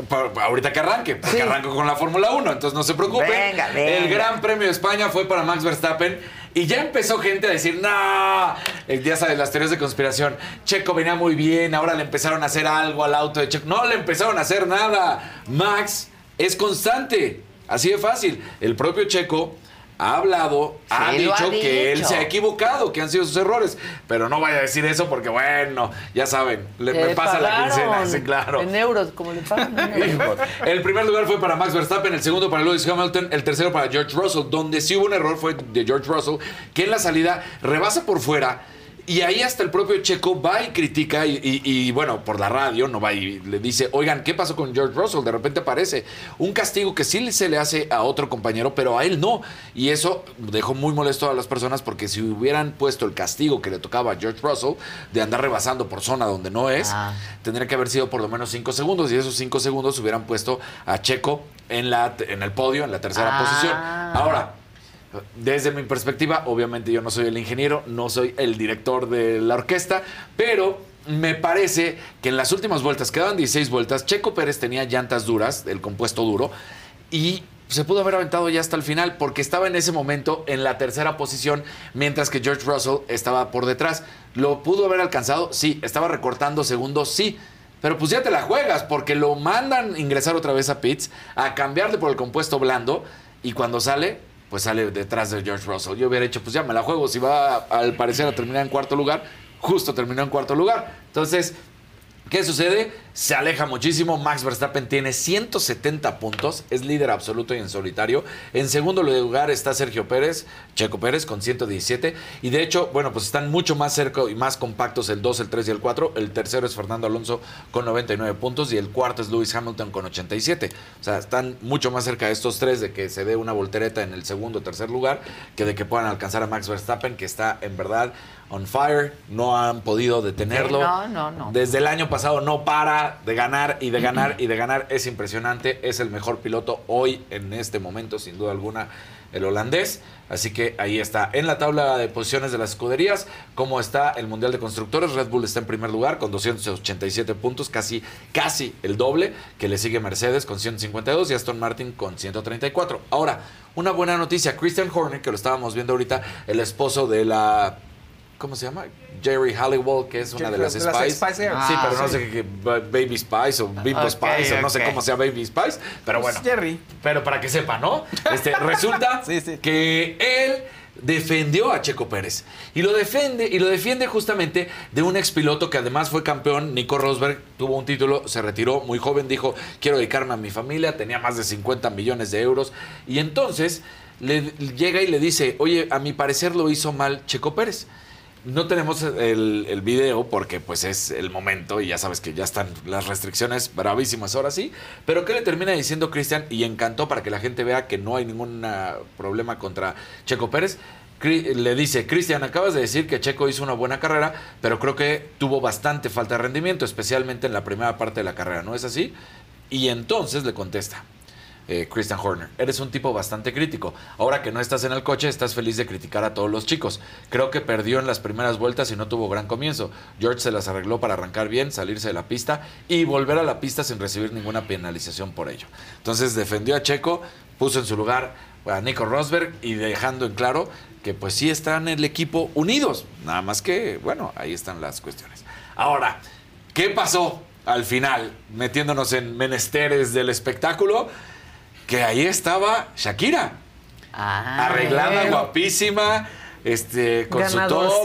Pa- ahorita que arranque, porque arranco con la Fórmula 1, entonces no se preocupen. Venga, venga. El Gran Premio de España fue para Max Verstappen y ya empezó gente a decir, no, día de las teorías de conspiración, Checo venía muy bien, ahora le empezaron a hacer algo al auto de Checo. No le empezaron a hacer nada. Max es constante, así de fácil. El propio Checo ha hablado, ha, dicho que él se ha equivocado, que han sido sus errores, pero no vaya a decir eso porque, bueno, ya saben, le, me pasa la quincena, sí, claro. En euros, como le pagan. en euros. Hijo. El primer lugar fue para Max Verstappen, el segundo para Lewis Hamilton, el tercero para George Russell. Donde sí hubo un error fue de George Russell, que en la salida rebasa por fuera. Y ahí hasta el propio Checo va y critica y, y- y, bueno, por la radio no va y le dice, oigan, ¿qué pasó con George Russell? De repente aparece un castigo que sí se le hace a otro compañero, pero a él no. Y eso dejó muy molesto a las personas porque si hubieran puesto el castigo que le tocaba a George Russell de andar rebasando por zona donde no es, tendría que haber sido por lo menos cinco segundos. Y esos cinco segundos hubieran puesto a Checo en, la, en el podio, en la tercera Ah. posición. Ahora, desde mi perspectiva, obviamente yo no soy el ingeniero, no soy el director de la orquesta, pero me parece que en las últimas vueltas, quedaban 16 vueltas, Checo Pérez tenía llantas duras, el compuesto duro, y se pudo haber aventado ya hasta el final porque estaba en ese momento en la tercera posición, mientras que George Russell estaba por detrás. ¿Lo pudo haber alcanzado? Sí. ¿Estaba recortando segundos? Sí. Pero pues ya te la juegas porque lo mandan ingresar otra vez a pits, a cambiarle por el compuesto blando y cuando sale, pues sale detrás de George Russell. Yo hubiera hecho, pues ya me la juego. Si va al parecer a terminar en cuarto lugar, justo terminó en cuarto lugar. Entonces, ¿Qué sucede? Se aleja muchísimo. Max Verstappen tiene 170 puntos, es líder absoluto y en solitario. En segundo lugar está Sergio Pérez, Checo Pérez con 117. Y de hecho, bueno, pues están mucho más cerca y más compactos el 2, el 3 y el 4. El tercero es Fernando Alonso con 99 puntos y el cuarto es Lewis Hamilton con 87. O sea, están mucho más cerca estos tres de que se dé una voltereta en el segundo o tercer lugar que de que puedan alcanzar a Max Verstappen, que está en verdad on fire. No han podido detenerlo. No, no, no. Desde el año pasado no para de ganar y de ganar y de ganar. Es impresionante. Es el mejor piloto hoy en este momento, sin duda alguna, el holandés. Así que ahí está. En la tabla de posiciones de las escuderías, como está el Mundial de Constructores, Red Bull está en primer lugar con 287 puntos, casi, casi el doble, que le sigue Mercedes con 152 y Aston Martin con 134. Ahora, una buena noticia, Christian Horner, que lo estábamos viendo ahorita, el esposo de la ¿Cómo se llama? Jerry Halliwell, que es una de las De las Spice. Sí, Ah, pero no sí. sé qué, Baby Spice o Bimbo Spice o no sé cómo sea Baby Spice, pero Pues bueno. Jerry. Pero para que sepa, ¿no? Este, resulta que él defendió a Checo Pérez y lo defiende y lo defiende justamente de un expiloto que además fue campeón, Nico Rosberg tuvo un título, se retiró muy joven, dijo, "Quiero dedicarme a mi familia", tenía más de 50 millones de euros y entonces le llega y le dice, "Oye, a mi parecer lo hizo mal Checo Pérez." No tenemos el, video porque pues es el momento y ya sabes que ya están las restricciones bravísimas ahora sí. Pero ¿qué le termina diciendo Cristian? Y encantó para que la gente vea que no hay ningún problema contra Checo Pérez. Le dice, Cristian, acabas de decir que Checo hizo una buena carrera, pero creo que tuvo bastante falta de rendimiento, especialmente en la primera parte de la carrera, ¿no es así? Y entonces le contesta, eh, Christian Horner. Eres un tipo bastante crítico. Ahora que no estás en el coche, estás feliz de criticar a todos los chicos. Creo que perdió en las primeras vueltas y no tuvo gran comienzo. George se las arregló para arrancar bien, salirse de la pista y volver a la pista sin recibir ninguna penalización por ello. Entonces defendió a Checo, puso en su lugar a Nico Rosberg y dejando en claro que pues sí están el equipo unidos. Nada más que, bueno, ahí están las cuestiones. Ahora, ¿qué pasó al final? Metiéndonos en menesteres del espectáculo que ahí estaba Shakira. arreglada, bueno. guapísima, este, con su top,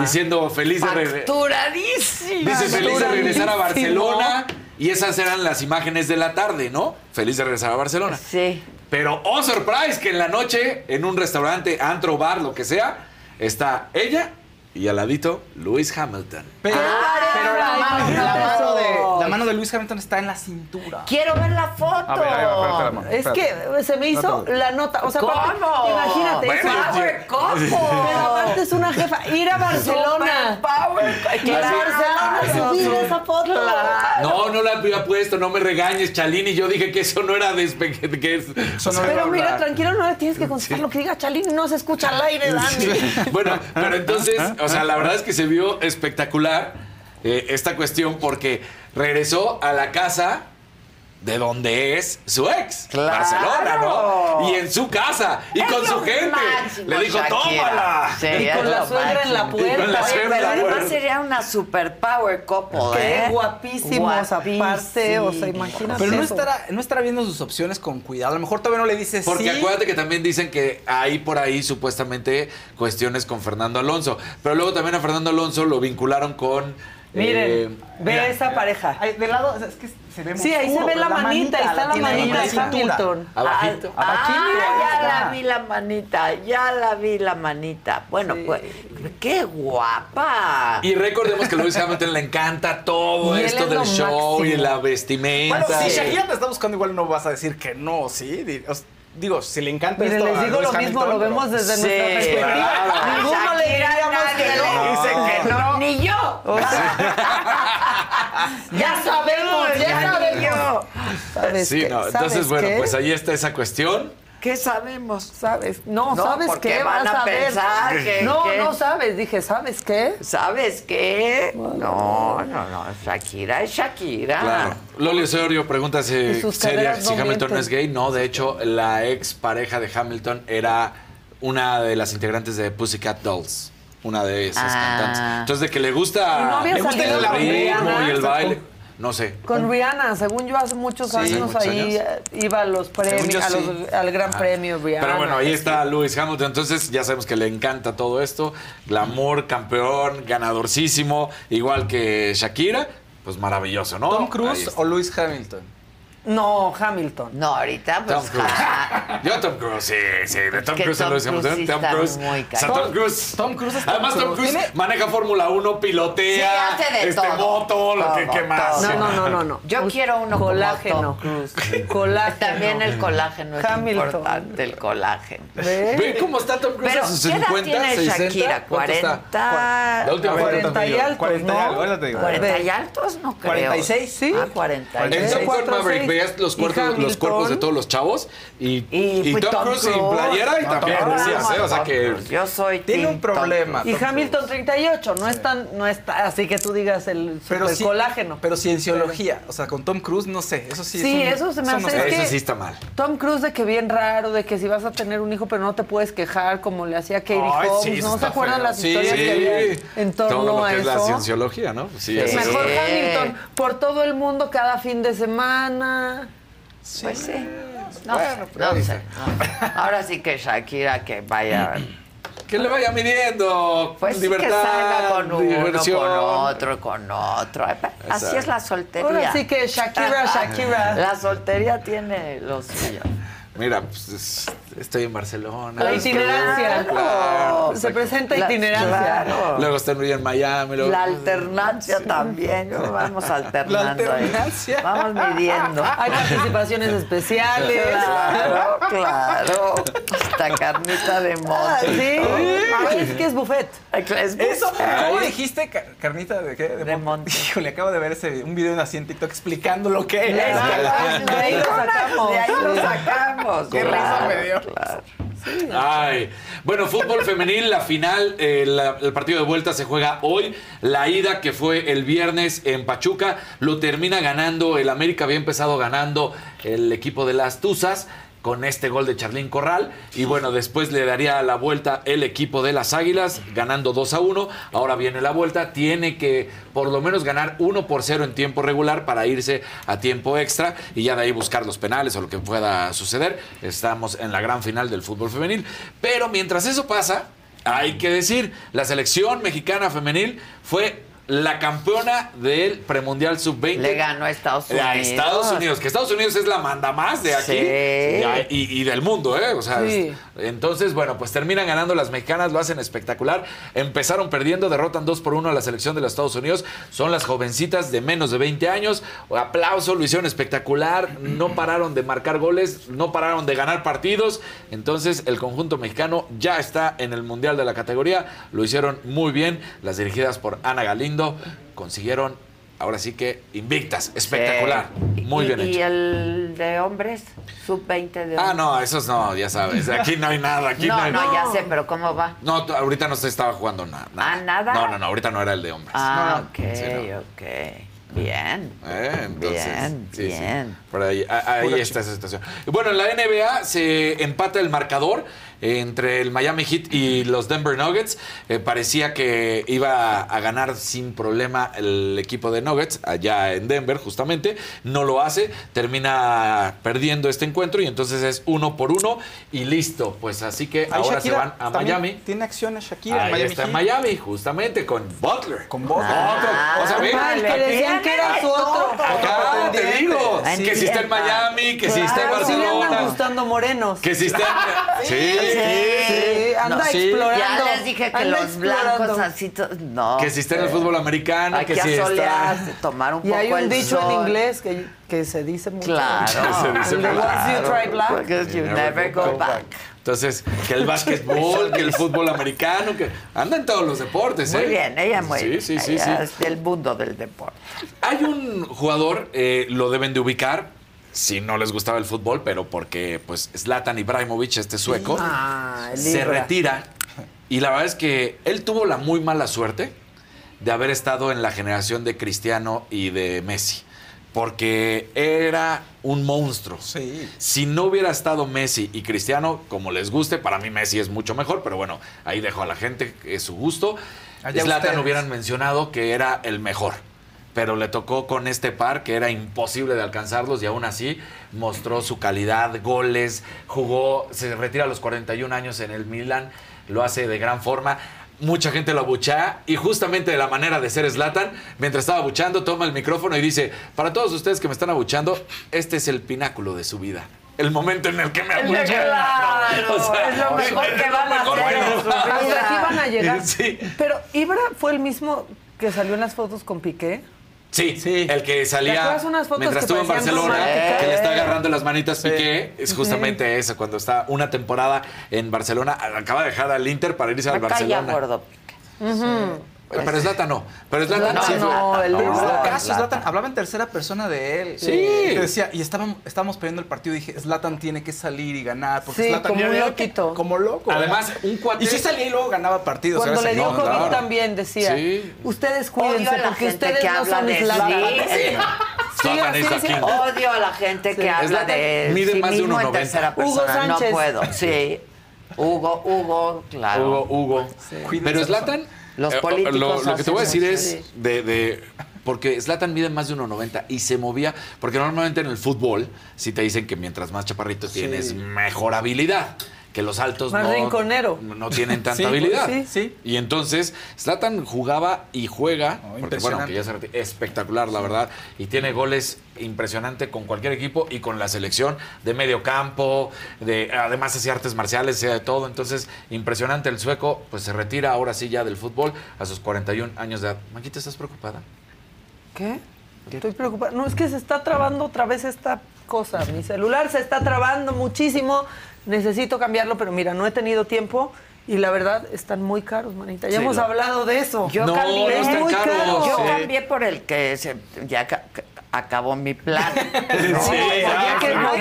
diciendo feliz de regresar. Dice feliz de regresar a. Barcelona. Y esas eran las imágenes de la tarde, ¿no? Feliz de regresar a Barcelona. Sí. Pero, oh, surprise, que en la noche, en un restaurante, antro, bar, lo que sea, está ella y al ladito Lewis Hamilton. Pero, pero la, mano, la, mano de, La mano de Luis Hamilton está en la cintura. Quiero ver la foto. A ver, a ver, espérate, espérate, Es que se me hizo No te- la nota. O sea, ¿Cómo? aparte, imagínate. Bueno, Power couple. Pero aparte es una jefa. Ir a Barcelona. Power. Ir a Barcelona, subir esa foto. No, no la había puesto, no me regañes, Chalini. Yo dije que eso no era de. espe- Que es, o sea, Pero mira, tranquilo, no le tienes que contestar lo que diga Chalín. No se escucha al aire, Dani. Bueno, pero entonces, o sea, la verdad es que se vio espectacular eh, esta cuestión porque regresó a la casa de donde es su ex, Claro. Barcelona, ¿no? Y en su casa, y Es con su gente. máximo, Le dijo, Shakira. tómala. Sí, Y con la suegra en la puerta. Con la Oye, suegra en pero la además sería una super power couple, Qué ¿eh? guapísimos aparte, o sea, imagínate Pero no eso. estará, no estará viendo sus opciones con cuidado. A lo mejor todavía no le dice Porque sí. acuérdate que también dicen que hay por ahí supuestamente cuestiones con Fernando Alonso. Pero luego también a Fernando Alonso lo vincularon con. Miren, eh, ve mira, esa pareja. Ay, de lado, o sea, es que se ve muy Sí, ahí se ve la manita, ahí está la manita de. Hamilton. Abajito. Ah, Abajito, ahí ya está. la vi la manita, ya la vi la manita. Bueno, pues, qué guapa. Y recordemos que a Lewis Hamilton le encanta todo Y esto es del show y la vestimenta. Bueno, si. Shakira te está buscando, igual no vas a decir que no, ¿sí? Di- os- Digo, si le encanta Miren, esto les digo lo mismo, Hamilton, lo vemos desde Sí, nuestra perspectiva. claro. Ninguno le diríamos que no. dice que no. Ni yo. Ya sabemos, ya ni sabemos. yo. ¿Sabes Sí, qué? no, ¿Sabes entonces, bueno, qué? pues ahí está esa cuestión. ¿Qué sabemos? ¿Sabes? No, No, ¿sabes qué? van Vas a a ver. pensar que- no, que- no sabes. Dije, ¿sabes qué? ¿Sabes qué? No, no, no. Shakira es Shakira. Claro. Loli Osorio pregunta si, seria si no Hamilton no mienten. es gay. No, de hecho, la ex pareja de Hamilton era una de las integrantes de Pussycat Dolls. Una de esas Ah. cantantes. Entonces, de que le gusta, ¿Y no había le gusta salido el ritmo y el baile. No sé. Con Rihanna, según yo hace muchos Sí, años muchos ahí años. iba a los premios, yo a los- sí. al Gran Premio Rihanna. Pero bueno, ahí está Lewis Hamilton. Entonces ya sabemos que le encanta todo esto. Glamour, campeón, ganadorcísimo, igual que Shakira. Pues maravilloso, ¿no? ¿Tom Cruise o Luis Hamilton? No, Hamilton. No, ahorita pues. Tom Cruise. Yo Tom Cruise, sí, sí, de Tom Cruise Tom Lewis Cruise Tom Cruise. muy o sea. Tom Cruise. Tom Cruise es Tom Además, Tom Cruise. Tiene- maneja Fórmula 1, pilotea, Sí, hace de este todo. moto, lo que, Todo, ¿qué más? No, no, no, no, no. Yo quiero uno Colágeno. como Tom Cruise. Colágeno. También el colágeno es Hamilton. importante, el colágeno. ¿Ves? ¿Ve cómo está Tom Cruise Pero, a sus ¿qué edad 50, tiene 60? Shakira? ¿Cuánto está? ¿40? La última A ver, vez. 40 y altos, 40 y ¿no? te digo. 40 y altos, no creo. 46, ¿sí? Ah, 40 y En Maverick. Veías los, cuerpos, los cuerpos de todos los chavos y, Y, y Tom, Tom Cruise sin playera y también decías, ¿eh? O sea que... Yo soy Tiene un problema. Tom Y. Hamilton 38, no es tan, no está, así que tú digas el Pero super sí, colágeno. Pero cienciología, o sea, con Tom Cruise, no sé, eso sí. Sí, es un- eso se me no hace- sé. Eso sí está mal. Tom Cruise de que bien raro, de que si vas a tener un hijo pero no te puedes quejar como le hacía Katie Ay, Holmes, sí, eso ¿no se acuerdan feo. las Sí, historias que había en torno Todo lo a que es la eso? cienciología, ¿no? Sí, eso es- Mejor. Hamilton por todo el mundo cada fin de semana. Pues sí. No, sé, no sé. no. Ahora sí que Shakira que vaya. Que le vaya midiendo Pues sí que salga con uno, diversión. con otro, con otro. Así es la soltería. Ahora sí que Shakira, Shakira. La soltería tiene lo suyo. Mira, pues es- estoy en Barcelona. La itinerancia. Claro. Se presenta claro. Luego está en Miami. Luego... La alternancia también. yo- Vamos alternando. La ahí. alternancia. Vamos midiendo. Hay participaciones especiales. Claro, claro. Esta carnita de Ah, monte. sí. Ay, es que es buffet. Es Eso, buffet. ¿cómo dijiste? Ca- ¿Carnita de qué? De monte. Híjole, acabo de ver ese, un video así en TikTok explicando lo que es. Ah, De ahí lo sacamos. De ahí lo Sí. Qué risa me dio. claro. Ay, bueno, fútbol femenil, la final, eh, la- el partido de vuelta se juega hoy. La ida que fue el viernes en Pachuca lo termina ganando el América. Había empezado ganando el equipo de las Tuzas con este gol de Charlín Corral. Y bueno, después le daría la vuelta el equipo de las Águilas, ganando 2 a 1. Ahora viene la vuelta. Tiene que por lo menos ganar 1 por 0 en tiempo regular para irse a tiempo extra y ya de ahí buscar los penales o lo que pueda suceder. Estamos en la gran final del fútbol femenil. Pero mientras eso pasa, hay que decir, la selección mexicana femenil fue la campeona del premundial sub-20. Le ganó a Estados Unidos. A Estados Unidos, que Estados Unidos es la manda más de aquí Sí. y, y del mundo, ¿eh? O sea, Sí. Entonces, bueno, pues terminan ganando las mexicanas, lo hacen espectacular. Empezaron perdiendo, derrotan 2 por 1 a la selección de los Estados Unidos. Son las jovencitas de menos de 20 años. Aplauso, lo hicieron espectacular. No pararon de marcar goles, no pararon de ganar partidos. Entonces, el conjunto mexicano ya está en el mundial de la categoría. Lo hicieron muy bien. Las dirigidas por Ana Galindo consiguieron, ahora sí que invictas. Espectacular. Muy ¿Y, bien ¿Y hecho. el de hombres? Sub-20 de hombres. Ah, no, esos no, ya sabes. Aquí no hay nada. Aquí no, no, hay no, ya sé, pero ¿cómo va? No, ahorita no se estaba jugando nada. Ah, ¿nada? No, no, no, ahorita no era el de hombres. Ah, No, ok, sí, ok. Bien. Eh, entonces, Bien, sí, sí. bien. Por ahí, ahí está esa situación. Y bueno, en la NBA se empata el marcador entre el Miami Heat y los Denver Nuggets. Eh, parecía que iba a ganar sin problema el equipo de Nuggets allá en Denver, justamente. No lo hace, termina perdiendo este encuentro y entonces es uno por uno y listo. Pues así que Ahí ahora Shakira se van a Miami. Tiene acciones Shakira en Ahí Miami está en. Miami, justamente con Butler. Con Butler. O sea. Ah, el que decían que era su otro. Acá te digo, Sí. que si está en Miami, que si está en sí le andan Barcelona, gustando morenos. que si está en... Sí, Sí, anda No, sí. explorando. Ya les dije que anda los blancos así... No. Que si está en el fútbol americano, Hay que que si está... tomar un Y poco hay un el dicho en inglés que, que se dice mucho. Claro. Se dice mucho. once you try black. Because you never go back. Entonces, que el básquetbol, que el fútbol americano, que anda en todos los deportes, ¿eh? Muy bien, ella muy Sí, bien. sí, sí, Ella sí. es del mundo del deporte. Hay un jugador, eh, lo deben de ubicar, si no les gustaba el fútbol, pero porque pues Zlatan Ibrahimovic, este sueco, Ah, se retira. Y la verdad es que él tuvo la muy mala suerte de haber estado en la generación de Cristiano y de Messi. Porque era un monstruo. Si no hubiera estado Messi y Cristiano, como les guste, para mí Messi es mucho mejor, pero bueno, ahí dejo a la gente, es su gusto. Allá Zlatan ustedes. hubieran mencionado que era el mejor. Pero le tocó con este par que era imposible de alcanzarlos y aún así mostró su calidad, goles, jugó, se retira a los 41 años en el Milan, lo hace de gran forma. Mucha gente lo abuchea y justamente de la manera de ser Zlatan, mientras estaba abuchando, toma el micrófono y dice, para todos ustedes que me están abuchando, este es el pináculo de su vida. El momento en el que me abuchan. Claro, O sea, es lo mejor que van a hacer. Hasta aquí van a llegar. Sí. Pero Ibra fue el mismo que salió en las fotos con Piqué. Sí, el que ¿Te salía acuerdas unas fotos mientras estuvo en Barcelona, que le está agarrando las manitas Piqué, es justamente eso, cuando está una temporada en Barcelona, acaba de dejar al Inter para irse al Barcelona. gordo. Pero Zlatan no, pero Zlatan Zlatan sí no, el No, este caso, Zlatan. Zlatan hablaba en tercera persona de él. Sí. Y decía, y estábamos, estábamos perdiendo el partido y dije, Zlatan tiene que salir y ganar. Porque Sí, Zlatan como un loquito. Como loco. Además, un cuate- Y sí salía y luego ganaba partidos. Cuando ¿sabes? le dio No, COVID claro. también decía, Sí. ustedes Odio cuídense a la porque gente ustedes que no habla son de Zlatan. sí. Decía. king. Odio a la gente que habla Zlatan de mide sí más de mismo en 1.90. tercera Hugo persona. No Sánchez. puedo. Sí. Hugo, Hugo, claro. Hugo, Hugo. Pero Zlatan, Los eh, políticos lo, lo que te voy a decir es de, de- porque Zlatan mide más de 1.90 y se movía, porque normalmente en el fútbol si te dicen que mientras más chaparrito tienes mejor habilidad, que los altos Más no, rinconero. no tienen tanta Sí, habilidad. sí, sí. Y entonces Zlatan jugaba y juega, porque bueno, que ya se espectacular la verdad, y tiene goles impresionante con cualquier equipo y con la selección de medio campo, de además hacía artes marciales, hacía de todo, entonces impresionante el sueco, pues se retira ahora sí ya del fútbol a sus 41 años de edad. Maquita, ¿estás preocupada? ¿Qué? Estoy preocupada. No, es que se está trabando otra vez esta cosa. Mi celular se está trabando muchísimo. Necesito cambiarlo, pero mira, no he tenido tiempo y la verdad están muy caros, manita. Ya Sí, hemos lo- hablado de eso. Yo No, cambié. no muy caros, caro. Yo sí. cambié por el que se- ya ca- ca- acabó mi plan. No, Sí, ya, que no, no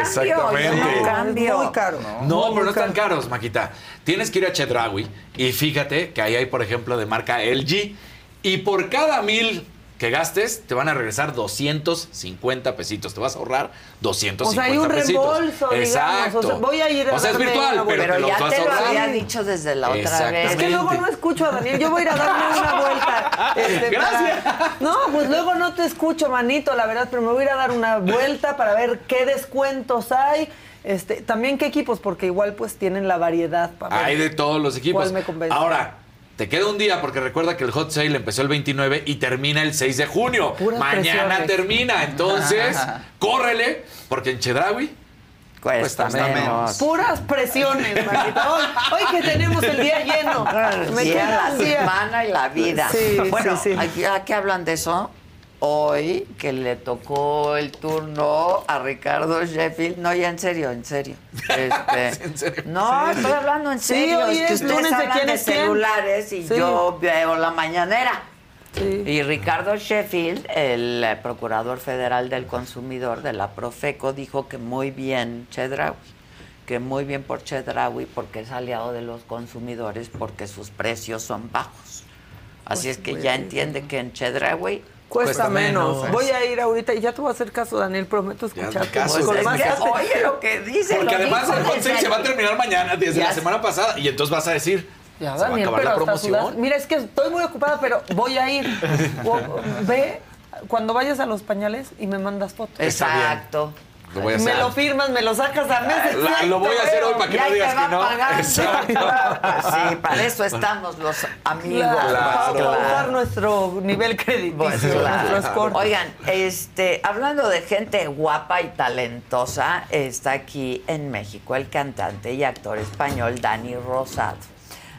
Exactamente. yo no cambio. Muy caro. No, pero no están caros, Maquita. Tienes que ir a Chedraui y fíjate que ahí hay, por ejemplo, de marca LG y por cada mil que gastes te van a regresar 250 pesitos. Te vas a ahorrar 250 O sea, hay un pesitos. reembolso, digamos. Exacto. O sea, voy a ir a O sea, es virtual, pero, te ya te lo había dicho desde la otra vez. Es que luego no escucho a Daniel. Yo voy a ir a darme una vuelta. este, Gracias. para- No, pues luego no te escucho, manito, la verdad, pero me voy a ir a dar una vuelta para ver qué descuentos hay. Este, también qué equipos, porque igual pues tienen la variedad para ver. Hay de todos los equipos. ¿Cuál me convence? Ahora, Te queda un día porque recuerda que el hot sale empezó el 29 y termina el 6 de junio. Puras Mañana presiones. termina. Entonces, córrele, porque en Chedraui Cuesta, menos. Puras presiones, Marita. Hoy, hoy que tenemos el día lleno. Me queda la día. semana y la vida. Sí, bueno, sí, sí. ¿a qué hablan de eso? Hoy que le tocó el turno a Ricardo Sheffield. No, ya en serio, en serio. Este, No, Sí. estoy hablando en Sí, serio. hoy es que es ustedes hablan quién de celulares y Sí. yo veo la mañanera. Y Ricardo Sheffield, el eh, procurador federal del consumidor de la Profeco, dijo que muy bien Chedraui, que muy bien por Chedraui porque es aliado de los consumidores porque sus precios son bajos. Así Pues es que ya entiende que en Chedraui Cuesta menos. Voy a ir ahorita y ya te voy a hacer caso, Daniel. Prometo escucharte. caso. Oye, lo que dice. Porque además el sale se va a terminar mañana, desde Ya la semana pasada. Y entonces vas a decir, Ya, se va a Daniel, acabar pero la promoción. Mira, es que estoy muy ocupada, pero voy a ir. O- ve cuando vayas a los pañales y me mandas fotos. Exacto. Lo voy a Me lo firmas, me lo sacas a meses. La- lo voy a hacer hoy para que Y no ahí digas te va que no. pagando. Exacto. Sí, para eso estamos los amigos. Claro, pues, para bajar nuestro nivel crediticio, Pues, claro. Oigan, este, hablando de gente guapa y talentosa, está aquí en México el cantante y actor español Dani Rosado.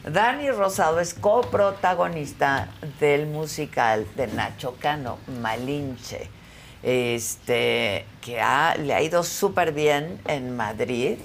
Dani Rosado es coprotagonista del musical de Nacho Cano, Malinche, este, que ha- le ha ido súper bien en Madrid.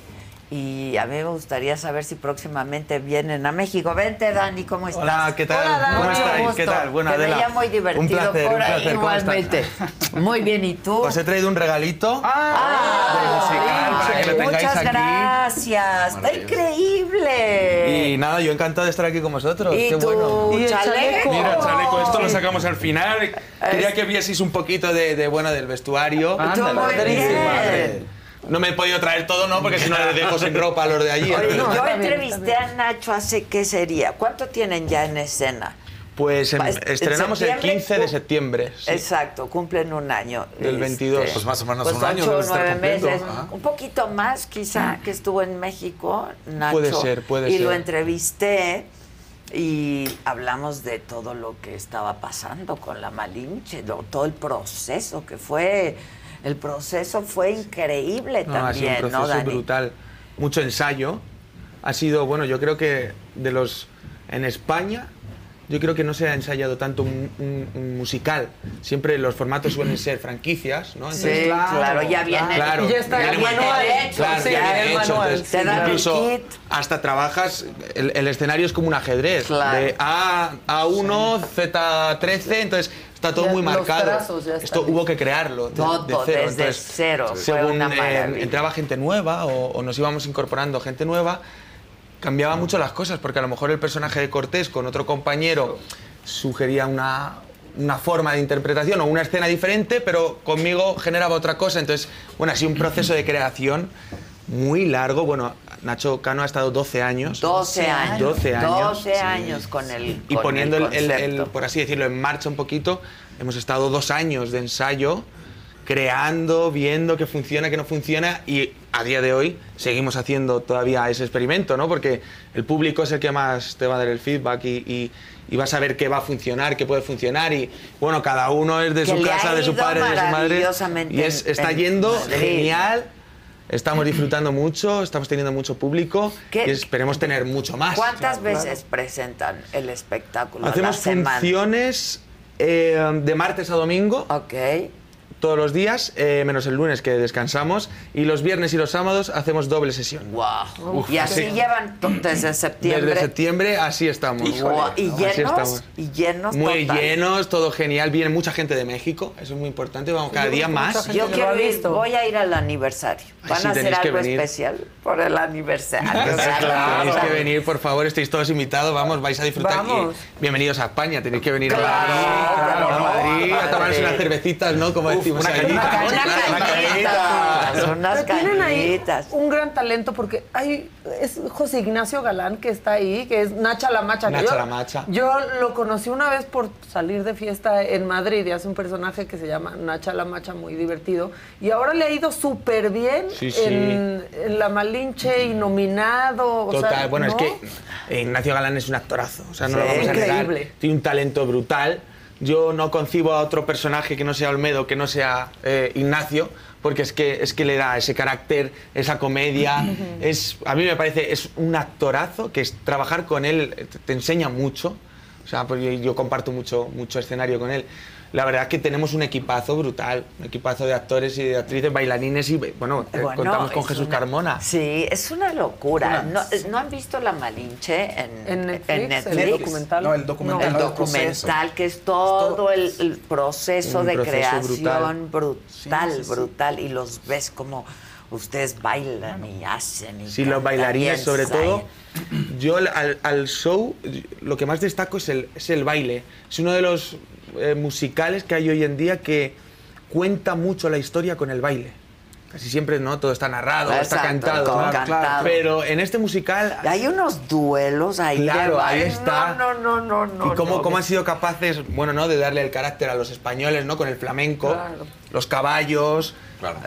Y a mí me gustaría saber si próximamente vienen a México. Vente, Dani, ¿cómo estás? Hola, ¿qué tal? Hola, Dani. ¿Cómo estáis? ¿Qué tal? Bueno, Te Adela, veía muy divertido un placer, por un ahí, placer. Igualmente. Muy bien, ¿y tú? Os he traído un regalito Ah, del musical para que lo tengáis Muchas aquí. gracias, está increíble. Y nada, yo encantado de estar aquí con vosotros. ¿Y Qué tu bueno. ¿Y el chaleco? Mira, chaleco, esto lo Sí. sacamos al final. Quería que vieseis un poquito de, de, bueno, del vestuario. Ándale. No me he podido traer todo, ¿no? Porque si no les dejo sin ropa a los de allí. Oye, ¿no? yo entrevisté a Nacho hace, ¿qué sería? ¿Cuánto tienen ya en escena? Pues en estrenamos el septiembre, 15 de septiembre. sí. Exacto, cumplen un año. Del 22. Pues más o menos pues un año ocho o debe estar nueve cumpliendo. meses. Ajá. Un poquito más, quizá, que estuvo en México, Nacho. Puede ser, puede y ser. lo entrevisté y hablamos de todo lo que estaba pasando con la Malinche, lo- todo el proceso que fue. El proceso fue increíble No, ha sido también, un ¿no, proceso Dani? brutal. Mucho ensayo. Ha sido, bueno, yo creo que de los. En España, yo creo que no se ha ensayado tanto un, un- un musical. Siempre los formatos suelen ser franquicias, ¿no? Sí, claro, ya viene- claro, ya está viene el muy- manual hecho, claro, sí, ya viene el hecho, manual, entonces, te dan el incluso kit. hasta trabajas, el, el escenario es como un ajedrez. Claro. De A, A1, Z13, entonces está todo Ya, muy marcado. trazos Esto hubo que crearlo. de- Todo, de cero. desde Entonces, cero, fue según una eh, entraba gente nueva o, o nos íbamos incorporando gente nueva, cambiaba mucho las cosas, porque a lo mejor el personaje de Cortés con otro compañero sugería una, una forma de interpretación o una escena diferente, pero conmigo generaba otra cosa. Entonces, bueno, ha sido un proceso de creación muy largo. Bueno, Nacho Cano ha estado 12 años. 12 años. 12 años. 12 años con el Y con poniendo el, el- el- concepto. por así decirlo, en marcha un poquito, hemos estado dos años de ensayo, creando, viendo qué funciona, qué no funciona, y a día de hoy seguimos haciendo todavía ese experimento, ¿no? Porque el público es el que más te va a dar el feedback y, y, y va a saber qué va a funcionar, qué puede funcionar, y bueno, cada uno es de Que su casa, de su padre, de su madre, maravillosamente y es- está en yendo Madrid. genial. Estamos disfrutando mucho, estamos teniendo mucho público ¿Qué- y esperemos tener mucho más. ¿Cuántas Claro. veces presentan el espectáculo? a la Hacemos funciones eh, de martes a domingo. Ok. Todos los días, eh, menos el lunes que descansamos. Y los viernes y los sábados hacemos doble sesión. Wow. Uf, y así sí. llevan desde septiembre. Desde septiembre así estamos. Guau, ¿Y Así llenos? estamos. ¿Y llenos Muy total? llenos, todo genial. Viene mucha gente de México, eso es muy importante. Vamos cada día más. Yo quiero ir, voy a ir al aniversario. Ay, ¿Van sí, a hacer algo venir. especial por el aniversario? Tenéis que venir, por favor, estáis todos invitados, vamos, vais a disfrutar. Vamos. Y bienvenidos a España, tenéis que venir Claro, a Madrid, claro, a, Madrid, a tomarse unas cervecitas, ¿no? Como una cañita, una cañita. cajitas, unas Pero tienen ahí un gran talento porque hay es José Ignacio Galán que está ahí, que es Nacha la Macha. Nacha yo- la Macha. Yo lo conocí una vez por salir de fiesta en Madrid y hace un personaje que se llama Nacha la Macha, muy divertido. Y ahora le ha ido súper bien Sí, sí. En, en La Malinche y nominado. o Total, sea, bueno, ¿no? es que Ignacio Galán es un actorazo, o sea, no Sí, lo vamos a negar. increíble. Tiene un talento brutal. Yo no concibo a otro personaje que no sea Olmedo, que no sea eh, Ignacio, porque es que, es que le da ese carácter, esa comedia. es, a mí me parece, es un actorazo que es, trabajar con él te, te enseña mucho. O sea, porque yo comparto mucho, mucho escenario con él. La verdad es que tenemos un equipazo brutal, un equipazo de actores y de actrices, bailarines y, bueno, eh, Bueno, contamos con es Jesús una- Carmona. Sí, es una locura. Una- ¿No, ¿no han visto La Malinche en, En Netflix, el Netflix? documental. No, el documental, El no, el documental, que es todo el, el proceso Un de proceso creación brutal, Sí, sí, sí. brutal. Y los ves como ustedes bailan y hacen. Y Sí, los bailarines sobre todo. Yo al- al, al show lo que más destaco es el, es el baile. Es uno de los eh, musicales que hay hoy en día que cuenta mucho la historia con el baile. Casi siempre no todo está narrado, está cantado, todo ¿no? cantado. Pero en este musical Hay unos duelos ahí. de Claro, ahí está. No, no, no, no. y cómo, no. cómo han sido capaces, bueno, ¿no? De darle el carácter a los españoles, ¿no? Con el flamenco, Claro. los caballos,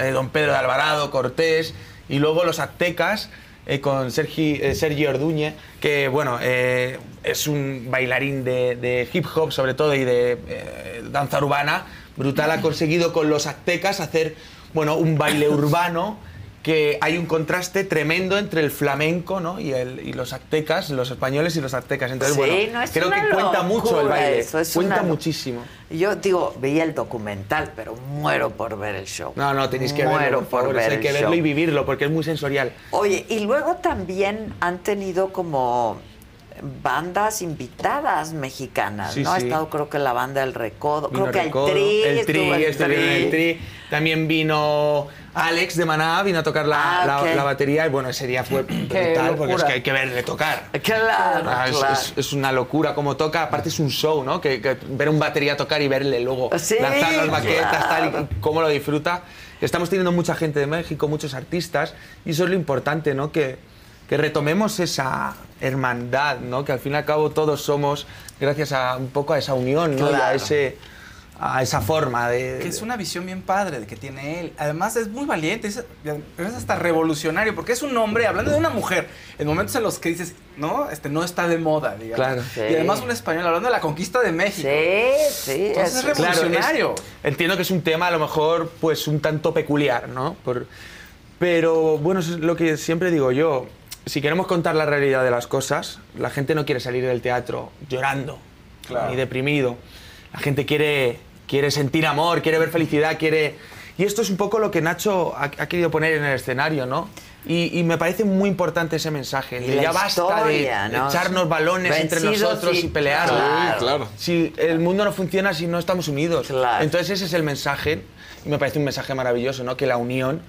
eh, Don Pedro de Alvarado, Cortés, y luego los aztecas eh, con Sergi, eh, Sergi Orduñe, que, bueno, eh, es un bailarín de, de hip hop, sobre todo, y de eh, danza urbana. Brutal, ha conseguido con los aztecas hacer, bueno, un baile urbano que hay un contraste tremendo entre el flamenco ¿no? y, el- y los aztecas, los españoles y los aztecas. Entonces, Sí, bueno, no, es creo que cuenta mucho el baile. eso, es cuenta una muchísimo. Yo digo, veía el documental, pero muero por ver el show. No, no, tenéis que muero verlo, por favor. ver hay el que verlo show. y vivirlo porque es muy sensorial. Oye, y luego también han tenido como bandas invitadas mexicanas, Sí, ¿no? Ha estado creo que la banda El Recodo, Vino creo que Recodo, el Tri, el Tri, el en el. Tri. También vino Alex de Maná, vino a tocar la, Ah, la- batería y bueno, ese día fue brutal porque es que hay que verle tocar. Claro, Ah, es, claro. es- es una locura como toca, aparte es un show, ¿no? Que, que ver un batería tocar y verle luego Sí, lanzar las baquetas, claro. tal, y cómo lo disfruta. Estamos teniendo mucha gente de México, muchos artistas, y eso es lo importante, ¿no? Que, que retomemos esa hermandad, ¿no? Que al fin y al cabo todos somos, gracias a un poco a esa unión, ¿no? Y a, Claro. ese, a esa forma de... Que es una visión bien padre de que tiene él. Además es muy valiente, es, es hasta revolucionario, porque es un hombre, hablando de una mujer, en momentos en los que dices, no, este no está de moda, digamos. Claro. Y además un español hablando de la conquista de México. Sí, sí. Entonces es Claro, revolucionario. es- entiendo que es un tema a lo mejor pues un tanto peculiar, ¿no? Por- pero bueno, eso es lo que siempre digo yo. Si queremos contar la realidad de las cosas, la gente no quiere salir del teatro llorando Claro. ni deprimido. La gente quiere, quiere sentir amor, quiere ver felicidad, quiere... Y esto es un poco lo que Nacho ha, ha querido poner en el escenario, ¿no? Y, y me parece muy importante ese mensaje. Y de la ya basta historia, de ¿no? echarnos balones entre nosotros y- y, pelear. Claro. Sí, claro. Si el mundo no funciona si no estamos unidos. Entonces ese es el mensaje y me parece un mensaje maravilloso, ¿no? Que la unión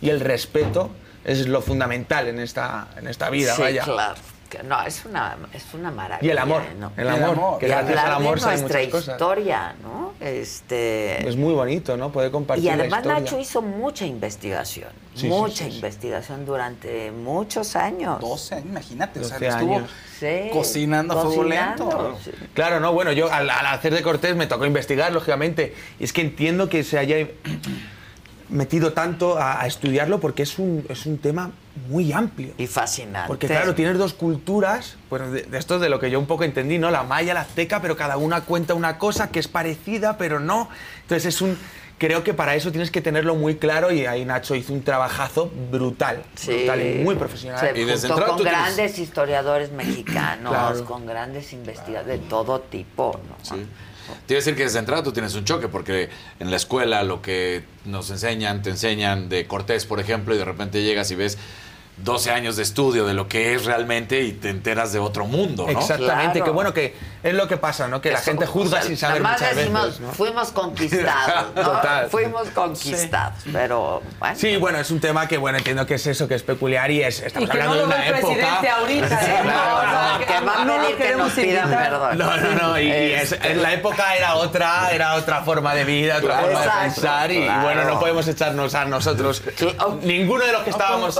y el respeto es lo fundamental en esta, en esta vida, sí, vaya. claro. Que No, es una, es una maravilla. Y el amor, ¿no? el amor, que y gracias hablar al amor de nuestra muchas cosas. historia, ¿no? Este... Es muy bonito, ¿no? Poder compartir Y además. Nacho hizo mucha investigación, Sí, mucha sí, sí. investigación durante muchos años. 12 años, imagínate, o sea, 12 estuvo años. Sí, cocinando a fuego cocinando, lento. sí. Claro, no, bueno, yo al, al hacer de Cortés me tocó investigar, lógicamente. Y es que entiendo que se haya metido tanto a, a estudiarlo porque es un, es un tema muy amplio. Y fascinante. Porque claro, tienes dos culturas, pues de, de esto es de lo que yo un poco entendí, ¿no? La maya, la azteca, pero cada una cuenta una cosa que es parecida, pero no. Entonces es un... Creo que para eso tienes que tenerlo muy claro y ahí Nacho hizo un trabajazo brutal, Sí. brutal y muy profesional. Se juntó con grandes historiadores mexicanos, Claro. con grandes investigadores de todo tipo, ¿no? Sí. Te iba a decir que desde entrada tú tienes un choque, porque en la escuela lo que nos enseñan, te enseñan de Cortés, por ejemplo, y de repente llegas y ves 12 años de estudio de lo que es realmente y te enteras de otro mundo, ¿no? Exactamente, que bueno, que es lo que pasa, ¿no? Que la Eso, gente juzga o sea, sin saber nada más muchas decimos, veces, ¿no? Fuimos conquistados, ¿no? Total. Fuimos conquistados, pero bueno. Sí, bueno, es un tema que, bueno, entiendo que es eso, que es peculiar y es, estamos Y que hablando no lo de ve una el época... presidente ahorita, Sí, ¿eh? claro, No, no, no, que va a pedir que queremos nos pidan perdón. No, no, no. Y, y es- Este. en la época era otra, era otra forma de vida, otra forma Exacto, de pensar. Y claro. bueno, no podemos echarnos a nosotros. Ninguno de los que estábamos.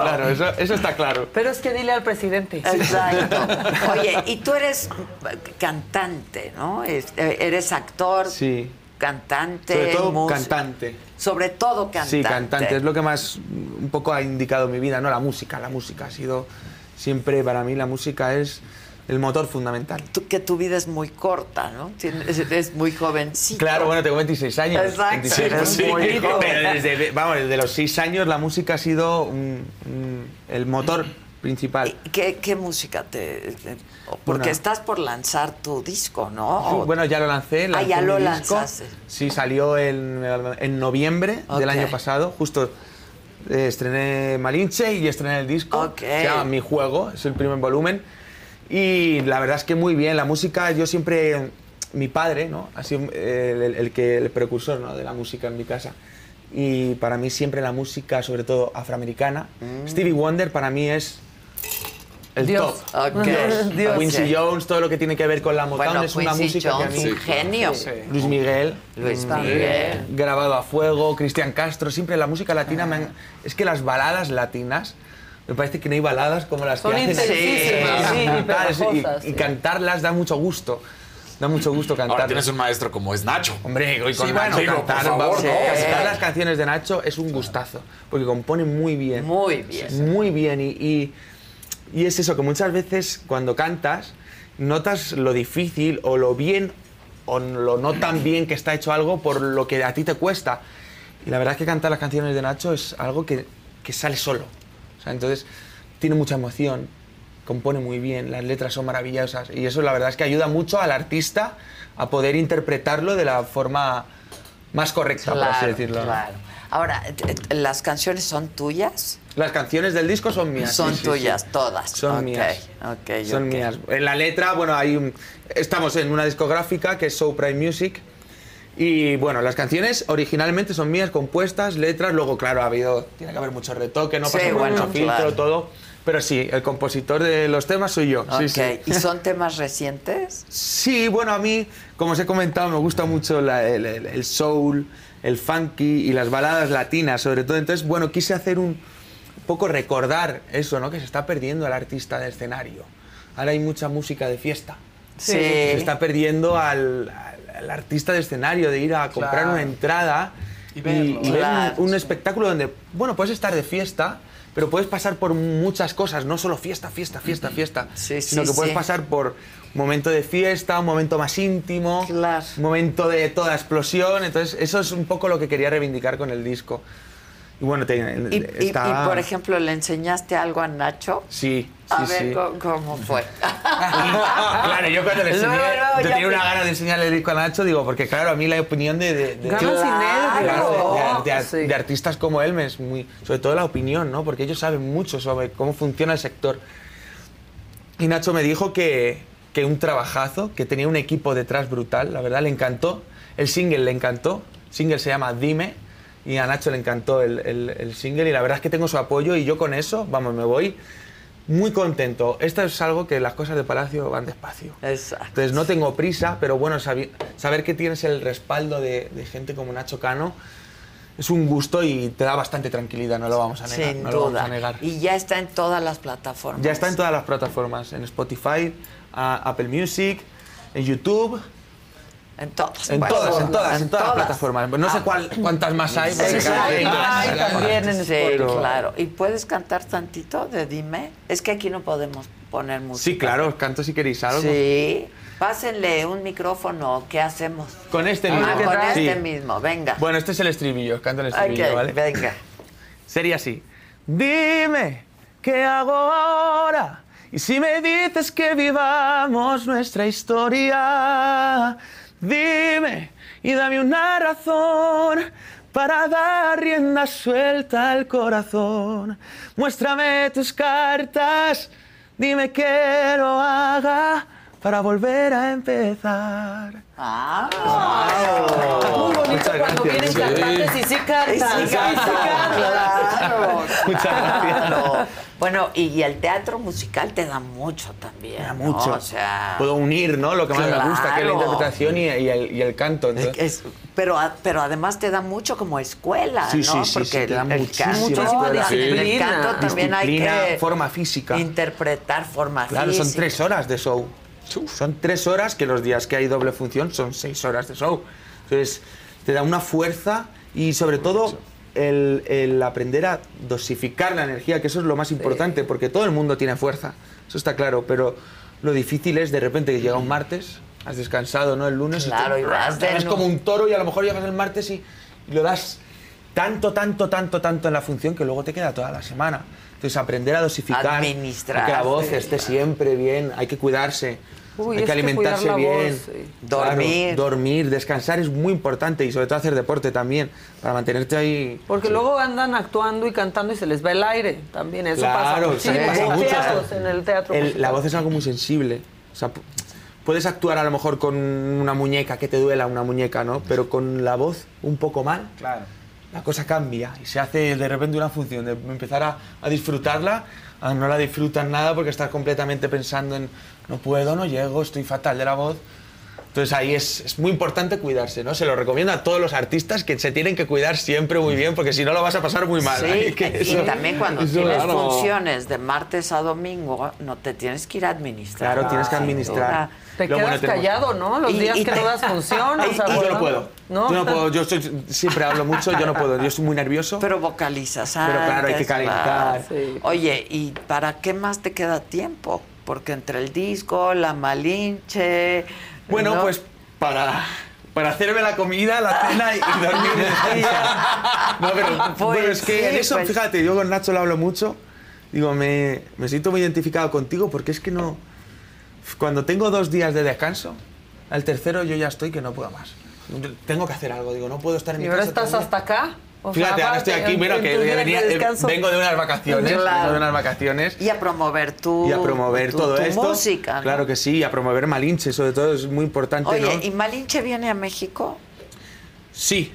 Claro, eso, eso está claro. Pero es que dile al presidente. Exacto. Oye, y tú eres cantante, ¿no? Eh, Eres actor, Sí. cantante, Sobre todo músico. cantante. Sobre todo cantante. Sí, cantante. Es lo que más un poco ha indicado mi vida, ¿no? La música. La música ha sido siempre, para mí, la música es el motor fundamental. Tú- que tu vida es muy corta, ¿no? Tienes- Es muy jovencito. Claro, bueno, tengo 26 años. Exacto, 26, eres sí. muy. Pero desde, vamos, desde los 6 años la música ha sido un- un- el motor principal. ¿Qué, qué música te...? Porque Bueno. estás por lanzar tu disco, ¿no? Bueno, ya lo lancé. Ah, lancé ya mi lo disco. lanzaste. Sí, salió en, en noviembre del Ok. año pasado. Justo eh, estrené Malinche y estrené el disco. Ok. Se llama Mi Juego, es el primer volumen. Y la verdad es que muy bien. La música, yo siempre. Mi padre, ¿no? Ha sido eh, el, el que, el precursor ¿no? de la música en mi casa. Y para mí siempre la música, sobre todo afroamericana. Mm. Stevie Wonder para mí es el Dios. top. Ok. Dios. Quincy Ok. Jones, todo lo que tiene que ver con la Motown Bueno, es una Quincy música Jones, que a mí... un genio. Sí. Luis Miguel. Luis mm, Miguel. Grabado a fuego, Cristian Castro, siempre la música latina me han- Es que las baladas latinas... Me parece que no hay baladas como las Son que hacen sí, y brutales, y- y, sí. cantarlas da mucho gusto. Da mucho gusto cantar. Ahora tienes un maestro como es Nacho. Hombre, y con Sí, Nacho bueno, cantar, por favor, cantar Sí. las canciones de Nacho es un gustazo, porque compone muy bien. Muy bien. Muy bien. Y, y- y es eso, que muchas veces cuando cantas, notas lo difícil o lo bien o lo no tan bien que está hecho algo por lo que a ti te cuesta. Y la verdad es que cantar las canciones de Nacho es algo que, que sale solo. Sea, entonces tiene mucha emoción, compone muy bien, las letras son maravillosas y eso la verdad es que ayuda mucho al artista a poder interpretarlo de la forma más correcta, por así Claro, decirlo. claro. Ahora, ¿las canciones son tuyas? Las canciones del disco son mías. Son sí, sí, tuyas, sí. todas. Son Ok, mías. ok, Son ok. mías. En la letra, bueno, hay un- estamos en una discográfica que es So Prime Music. Y bueno, las canciones originalmente son mías, compuestas, letras. Luego, claro, ha habido, tiene que haber mucho retoque, no Sí, pasa bueno, mucho filtro, claro. todo. Pero sí, el compositor de los temas soy yo. sí, Ok, sí. ¿Y son temas recientes? Sí, bueno, a mí, como os he comentado, me gusta mucho la- el, el- el soul, el funky y las baladas latinas, sobre todo. Entonces, bueno, quise hacer un poco recordar eso, ¿no? Que se está perdiendo el artista de escenario. Ahora hay mucha música de fiesta. Sí. Se está perdiendo al, al- artista de escenario, de ir a comprar Claro. una entrada y, verlo. y ver Claro. un, un espectáculo donde, bueno, puedes estar de fiesta, pero puedes pasar por muchas cosas, no solo fiesta, fiesta, fiesta, fiesta, Sí, sino sí, que puedes sí. pasar por un momento de fiesta, un momento más íntimo, Claro. un momento de toda explosión. Entonces, eso es un poco lo que quería reivindicar con el disco. Y bueno, te, ¿Y, y- está- y, por ejemplo, le enseñaste algo a Nacho? Sí, sí, A ver, sí. ¿cómo, cómo fue? Claro, yo cuando le enseñé, Luego, luego, yo tenía una gana de enseñarle el disco a Nacho, digo, porque claro, a mí la opinión de, de, de- Claro, de, de- de- Sí. de artistas como él me es muy, sobre todo la opinión, ¿no? Porque ellos saben mucho sobre cómo funciona el sector. Y Nacho me dijo que, que un trabajazo, que tenía un equipo detrás brutal, la verdad, le encantó. El single le encantó, el single se llama Dime, y a Nacho le encantó el, el- el single, y la verdad es que tengo su apoyo, y yo con eso, vamos, me voy muy contento. Esto es algo que las cosas de Palacio van despacio. Exacto. Entonces no tengo prisa, pero bueno, saber que tienes el respaldo de, de gente como Nacho Cano es un gusto y te da bastante tranquilidad, no lo vamos a negar. Sin no lo vamos duda. a negar. Y ya está en todas las plataformas. Ya está en todas las plataformas, en Spotify, Apple Music, en YouTube. En todas. En todas, en todas, en todas las plataformas. No sé cuál- cuántas más hay. también en Sí, claro. ¿Y puedes cantar tantito de Dime? Es que aquí no podemos poner música. Sí, claro, canto si queréis algo. Sí. Pásenle un micrófono. ¿Qué hacemos? Con este Ah, mismo. con Sí. este mismo. Venga. Bueno, este es el estribillo, os canto el estribillo, ¿vale? venga. Sería así. Dime, ¿qué hago ahora? Y si me dices que vivamos nuestra historia, dime y dame una razón para dar rienda suelta al corazón. Muéstrame tus cartas, dime que lo haga para volver a empezar. Ah, Muy bonito cuando vienen cantantes y sí cantan. Y sí cantan, claro. Muchas gracias. Bueno, y el teatro musical te da mucho también. Da ¿no? mucho. O sea, Puedo unir, ¿no? Lo que más me gusta, que es la interpretación y, y el, y el canto. es- pero, pero además te da mucho como escuela, Sí, ¿no? sí, Porque sí, te da el canto también hay Disciplina, que forma física. interpretar forma Claro, son física. tres horas de show. Son tres horas que los días que hay doble función son seis horas de show. Entonces, te da una fuerza y sobre todo el, el aprender a dosificar la energía, que eso es lo más importante, porque todo el mundo tiene fuerza, eso está claro, pero lo difícil es de repente que llega un martes, has descansado, ¿no? El lunes. Claro, te- y vas Es nu- como un toro y a lo mejor llegas el martes y, y lo das tanto, tanto, tanto, tanto en la función que luego te queda toda la semana. Entonces, aprender a dosificar, Administrar, que la voz esté siempre bien, hay que cuidarse. Uy, hay es que que alimentarse la bien. voz, sí. Claro, Dormir. dormir, descansar es muy importante y sobre todo hacer deporte también, para mantenerte ahí. Porque luego andan actuando y cantando y se les va el aire también. Eso Claro, pasa sí, pasa mucho. En el teatro. El- la voz es algo muy sensible. O sea, pu- puedes actuar a lo mejor con una muñeca, que te duela una muñeca, ¿no? Pero con la voz un poco mal, Claro. la cosa cambia y se hace de repente una función de empezar a, a disfrutarla, a no la disfrutas nada porque estás completamente pensando en no puedo, no llego, estoy fatal de la voz. Entonces ahí es, es muy importante cuidarse, ¿no? Se lo recomiendo a todos los artistas que se tienen que cuidar siempre muy bien porque si no lo vas a pasar muy mal. Sí, que y eso- también cuando eso- tienes Claro. funciones de martes a domingo, no te tienes que ir a administrar. Claro, tienes que administrar. duda. Te Lo quedas bueno callado, ¿no? Los Y- días y que no das función. o sea, Y yo no puedo. ¿no? Yo no puedo. Yo soy- siempre hablo mucho, yo no puedo. Yo soy muy nervioso. Pero vocalizas Pero claro, hay que antes, calentar. claro. Oye, ¿y para qué más te queda tiempo? Porque entre el disco, la malinche... Bueno, ¿no? pues para, para hacerme la comida, la cena y, y dormir el día. No, pero Pues bueno, es que en eso, pues- fíjate, yo con Nacho lo hablo mucho. Digo, me, me siento muy identificado contigo porque es que no. Cuando tengo dos días de descanso, al tercero yo ya estoy que no puedo más. Tengo que hacer algo, digo, no puedo estar en ¿Y mi ahora casa. estás el hasta acá? O sea, Fíjate, ahora estoy aquí, en- mira, en que días de venía- eh, vengo de unas vacaciones, Claro. vengo de unas vacaciones. Y a promover tu, y a promover tu- todo tu esto. música. ¿no? Claro que sí, y a promover Malinche, sobre todo es muy importante, Oye, ¿no? ¿y Malinche viene a México? Sí.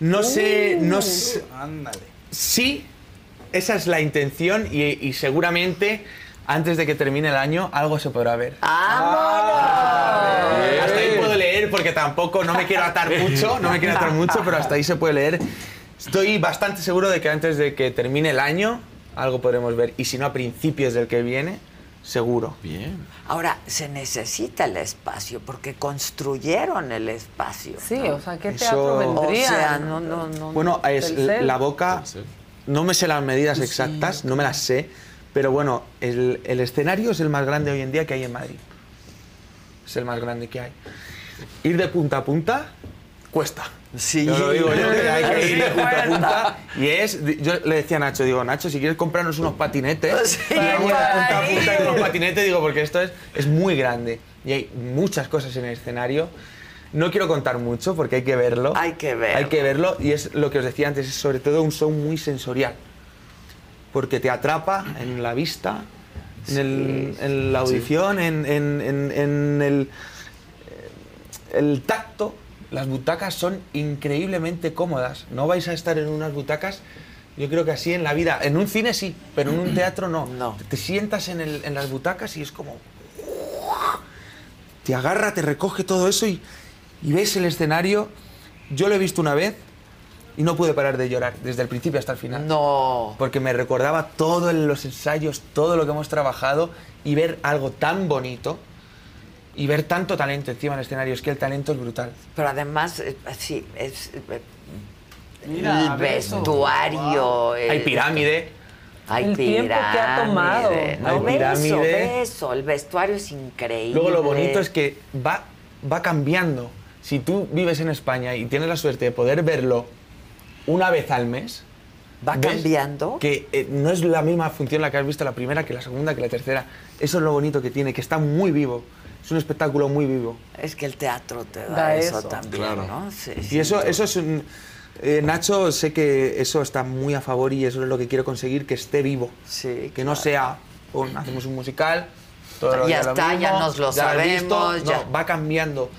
No sé, no Uh. sé. Ándale. Sí, esa es la intención y, y seguramente antes de que termine el año algo se podrá ver. Hasta ahí puedo leer porque tampoco no me quiero atar mucho, no me quiero atar mucho, pero hasta ahí se puede leer. Estoy bastante seguro de que antes de que termine el año algo podremos ver y si no a principios del que viene, seguro. Bien. Ahora, se necesita el espacio porque construyeron el espacio. Sí, ¿no? o sea, ¿qué Eso- teatro vendría? O sea, no, no, no. Bueno, es Telcel. la boca, no me sé las medidas exactas, no me las sé, pero bueno, el, el escenario es el más grande hoy en día que hay en Madrid. Es el más grande que hay. Ir de punta a punta cuesta. Sí. Yo lo digo yo, que hay que ir de punta a punta. Y es, yo le decía a Nacho, digo, Nacho, si quieres comprarnos unos patinetes, Sí, vamos de punta a para punta con los patinetes, digo, porque esto es, es muy grande. Y hay muchas cosas en el escenario. No quiero contar mucho porque hay que verlo. Hay que verlo. Hay que verlo y es lo que os decía antes, es sobre todo un show muy sensorial. Porque te atrapa en la vista, en, el- en la audición, en, en- en- en el, el tacto. Las butacas son increíblemente cómodas. No vais a estar en unas butacas, yo creo que así en la vida. En un cine sí, pero en un teatro no. No. Te sientas en, el- en las butacas y es como te agarra, te recoge todo eso y, y ves el escenario. Yo lo he visto una vez y no pude parar de llorar desde el principio hasta el final. No. Porque me recordaba todos los ensayos, todo lo que hemos trabajado y ver algo tan bonito y ver tanto talento encima del escenario. Es que el talento es brutal. Pero además, eh, sí, es. eh, Mira, el a ver eso. vestuario. Hay eh, pirámide. Hay El tiempo que ha tomado. pirámide. No, Hay ve eso, pirámide. ve eso. El vestuario es increíble. Luego lo bonito es que va, va cambiando. Si tú vives en España y tienes la suerte de poder verlo una vez al mes, ¿Va cambiando? que eh, no es la misma función la que has visto la primera que la segunda que la tercera. Eso es lo bonito que tiene, que está muy vivo. Es un espectáculo muy vivo. Es que el teatro te da, Da eso, eso. también, Claro. ¿no? Sí, Y eso, eso es un... eh, Nacho, sé que eso está muy a favor y eso es lo que quiero conseguir, que esté vivo. Sí, Que no sea, "Pon, hacemos un musical Ya está, ya nos lo ya has visto. sabemos, ya. No, va cambiando.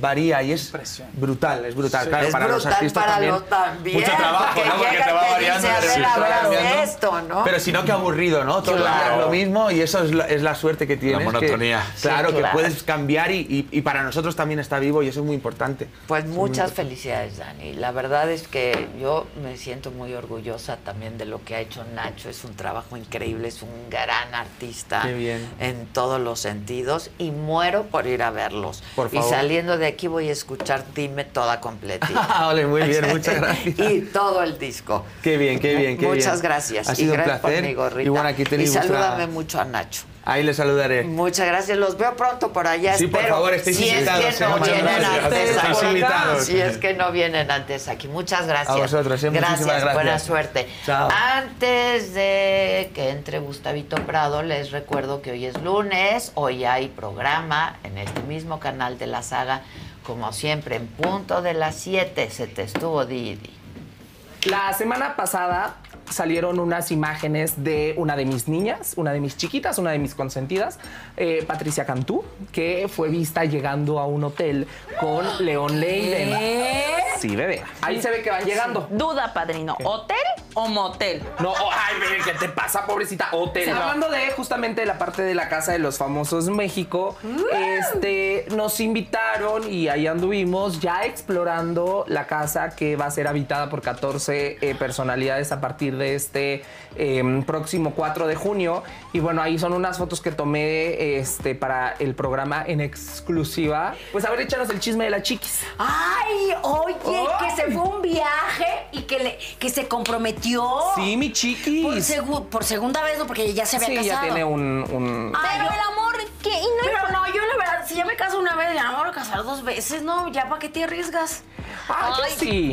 Varía y es brutal, es brutal. Sí. Claro, Es para los brutal artistas para también. los también, Mucho trabajo, porque ¿no? Porque te va variando. dice, ver, cambiando. esto, ¿no? Pero si no, qué aburrido, ¿no? Todos los Claro. lo mismo y eso es la, es la suerte que tienes. que- monotonía. claro, Sí, que claro. puedes cambiar y, y- y para nosotros también está vivo y eso es muy importante. Pues muchas importante. felicidades, Dani. La verdad es que yo me siento muy orgullosa también de lo que ha hecho Nacho. Es un trabajo increíble, es un gran artista Qué bien. en todos los sentidos y muero por ir a verlos. Por Y favor. saliendo de aquí voy a escuchar Dime toda completita. Ole, muy bien, muchas gracias. y todo el disco. Qué bien, qué bien, qué Muchas bien. gracias. Ha y sido un gracias placer. por mi gorrita. Y bueno, aquí y salúdame mucho a Nacho. Ahí les saludaré. Muchas gracias. Los veo pronto por allá. Sí, por favor, estéis si invitados, Es que ¿eh? no vienen gracias. antes aquí. invitados. Si es que no vienen antes aquí. Muchas gracias. A vosotros, ¿eh? Muchísimas gracias. Buena suerte. Chao. Antes de que entre Gustavito Prado, les recuerdo que hoy es lunes. Hoy hay programa en este mismo canal de la saga. Como siempre, en punto de las 7 se te estuvo Didi. La semana pasada salieron unas imágenes de una de mis niñas, una de mis chiquitas, una de mis consentidas, eh, Patricia Cantú, que fue vista llegando a un hotel con León Leiden. Sí, bebé. Ahí se ve que van llegando. Duda, padrino. ¿Hotel o motel? No, oh, ay, bebé, ¿qué te pasa, pobrecita? Hotel. Hablando de justamente la parte de la Casa de los Famosos México, este, nos invitaron y ahí anduvimos ya explorando la casa que va a ser habitada por 14 eh, personalidades a partir de este eh, próximo 4 de junio. Y bueno, ahí son unas fotos que tomé este, para el programa en exclusiva. Pues a ver, échanos el chisme de la chiquis. Ay, oye, que se Ay. fue un viaje y que, le, que se comprometió. Sí, mi chiquis. Por, segu- por segunda vez, ¿no? Porque ya se había Sí, casado. ya tiene un... un- Pero el amor, ¿qué? Y no Pero no, yo la verdad, si ya me caso una vez, ya no me voy a casar dos veces, ¿no? Ya para qué te arriesgas. Ah, yo sí.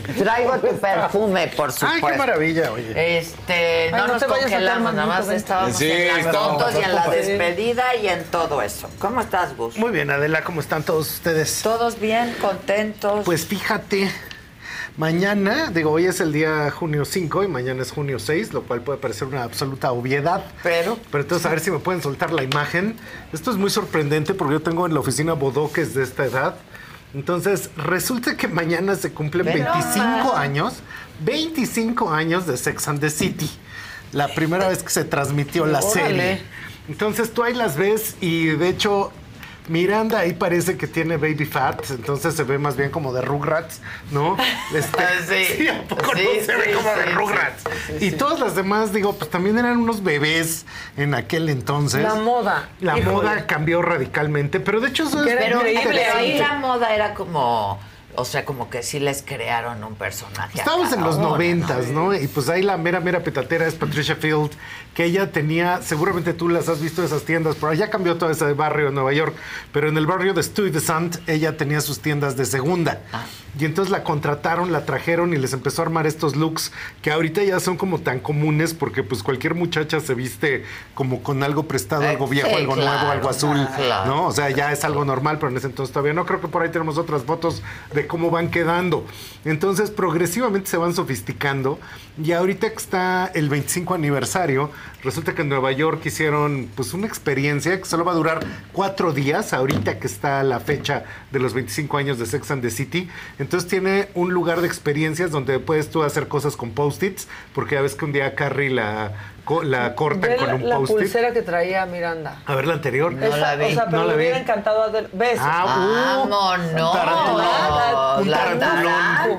Traigo tu perfume, por supuesto. Ay, qué maravilla, oye. Este, no, Ay, no nos congelamos, nada más estábamos Sí, en las fotos y en la despedida y en todo eso. ¿Cómo estás, Gus? Muy bien, Adela, ¿cómo están todos ustedes? Todos bien, contentos. Pues fíjate, mañana, digo, hoy es el día junio 5 y mañana es junio 6, lo cual puede parecer una absoluta obviedad. Pero. Pero entonces a ver si me pueden soltar la imagen. Esto es muy sorprendente porque yo tengo en la oficina bodoques de esta edad. Entonces, resulta que mañana se cumplen Pero 25 ma. años, 25 años de Sex and the City. La primera vez que se transmitió la Órale. serie. Entonces tú ahí las ves y de hecho Miranda ahí parece que tiene baby fat, entonces se ve más bien como de Rugrats, ¿no? Este, Sí. ¿a poco Sí, no se ve sí, como de sí, Rugrats? sí, sí, y sí. todas las demás, digo, pues también eran unos bebés en aquel entonces. La moda. La Híjole. moda cambió radicalmente, pero de hecho eso es Pero, ahí la moda era como O sea, como que sí les crearon un personaje. a Estamos en los noventas, ¿no? Y pues ahí la mera, mera petatera es Patricia Field, que ella tenía, seguramente tú las has visto esas tiendas, pero ya cambió todo ese barrio de Nueva York, pero en el barrio de Stuyvesant ella tenía sus tiendas de segunda. Y entonces la contrataron, la trajeron y les empezó a armar estos looks que ahorita ya son como tan comunes porque pues cualquier muchacha se viste como con algo prestado, Eh, algo viejo, sí, algo claro, nuevo, algo azul, claro. ¿no? O sea, ya es algo normal, pero en ese entonces todavía no. Creo que por ahí tenemos otras fotos de cómo van quedando. Entonces, progresivamente se van sofisticando. Y ahorita que está el 25 aniversario, resulta que en Nueva York hicieron pues una experiencia que solo va a durar cuatro días, ahorita que está la fecha de los 25 años de Sex and the City. Entonces tiene un lugar de experiencias donde puedes tú hacer cosas con post-its, porque ya ves que un día Carrie la, la cortan con la, un la post-it. pulsera que traía Miranda. A ver la anterior. Esa- O sea, pero No la vi. hubiera encantado hacer. ¿Ves? Ah, uh, Vámonos. tarantulón. Un La tarantulón.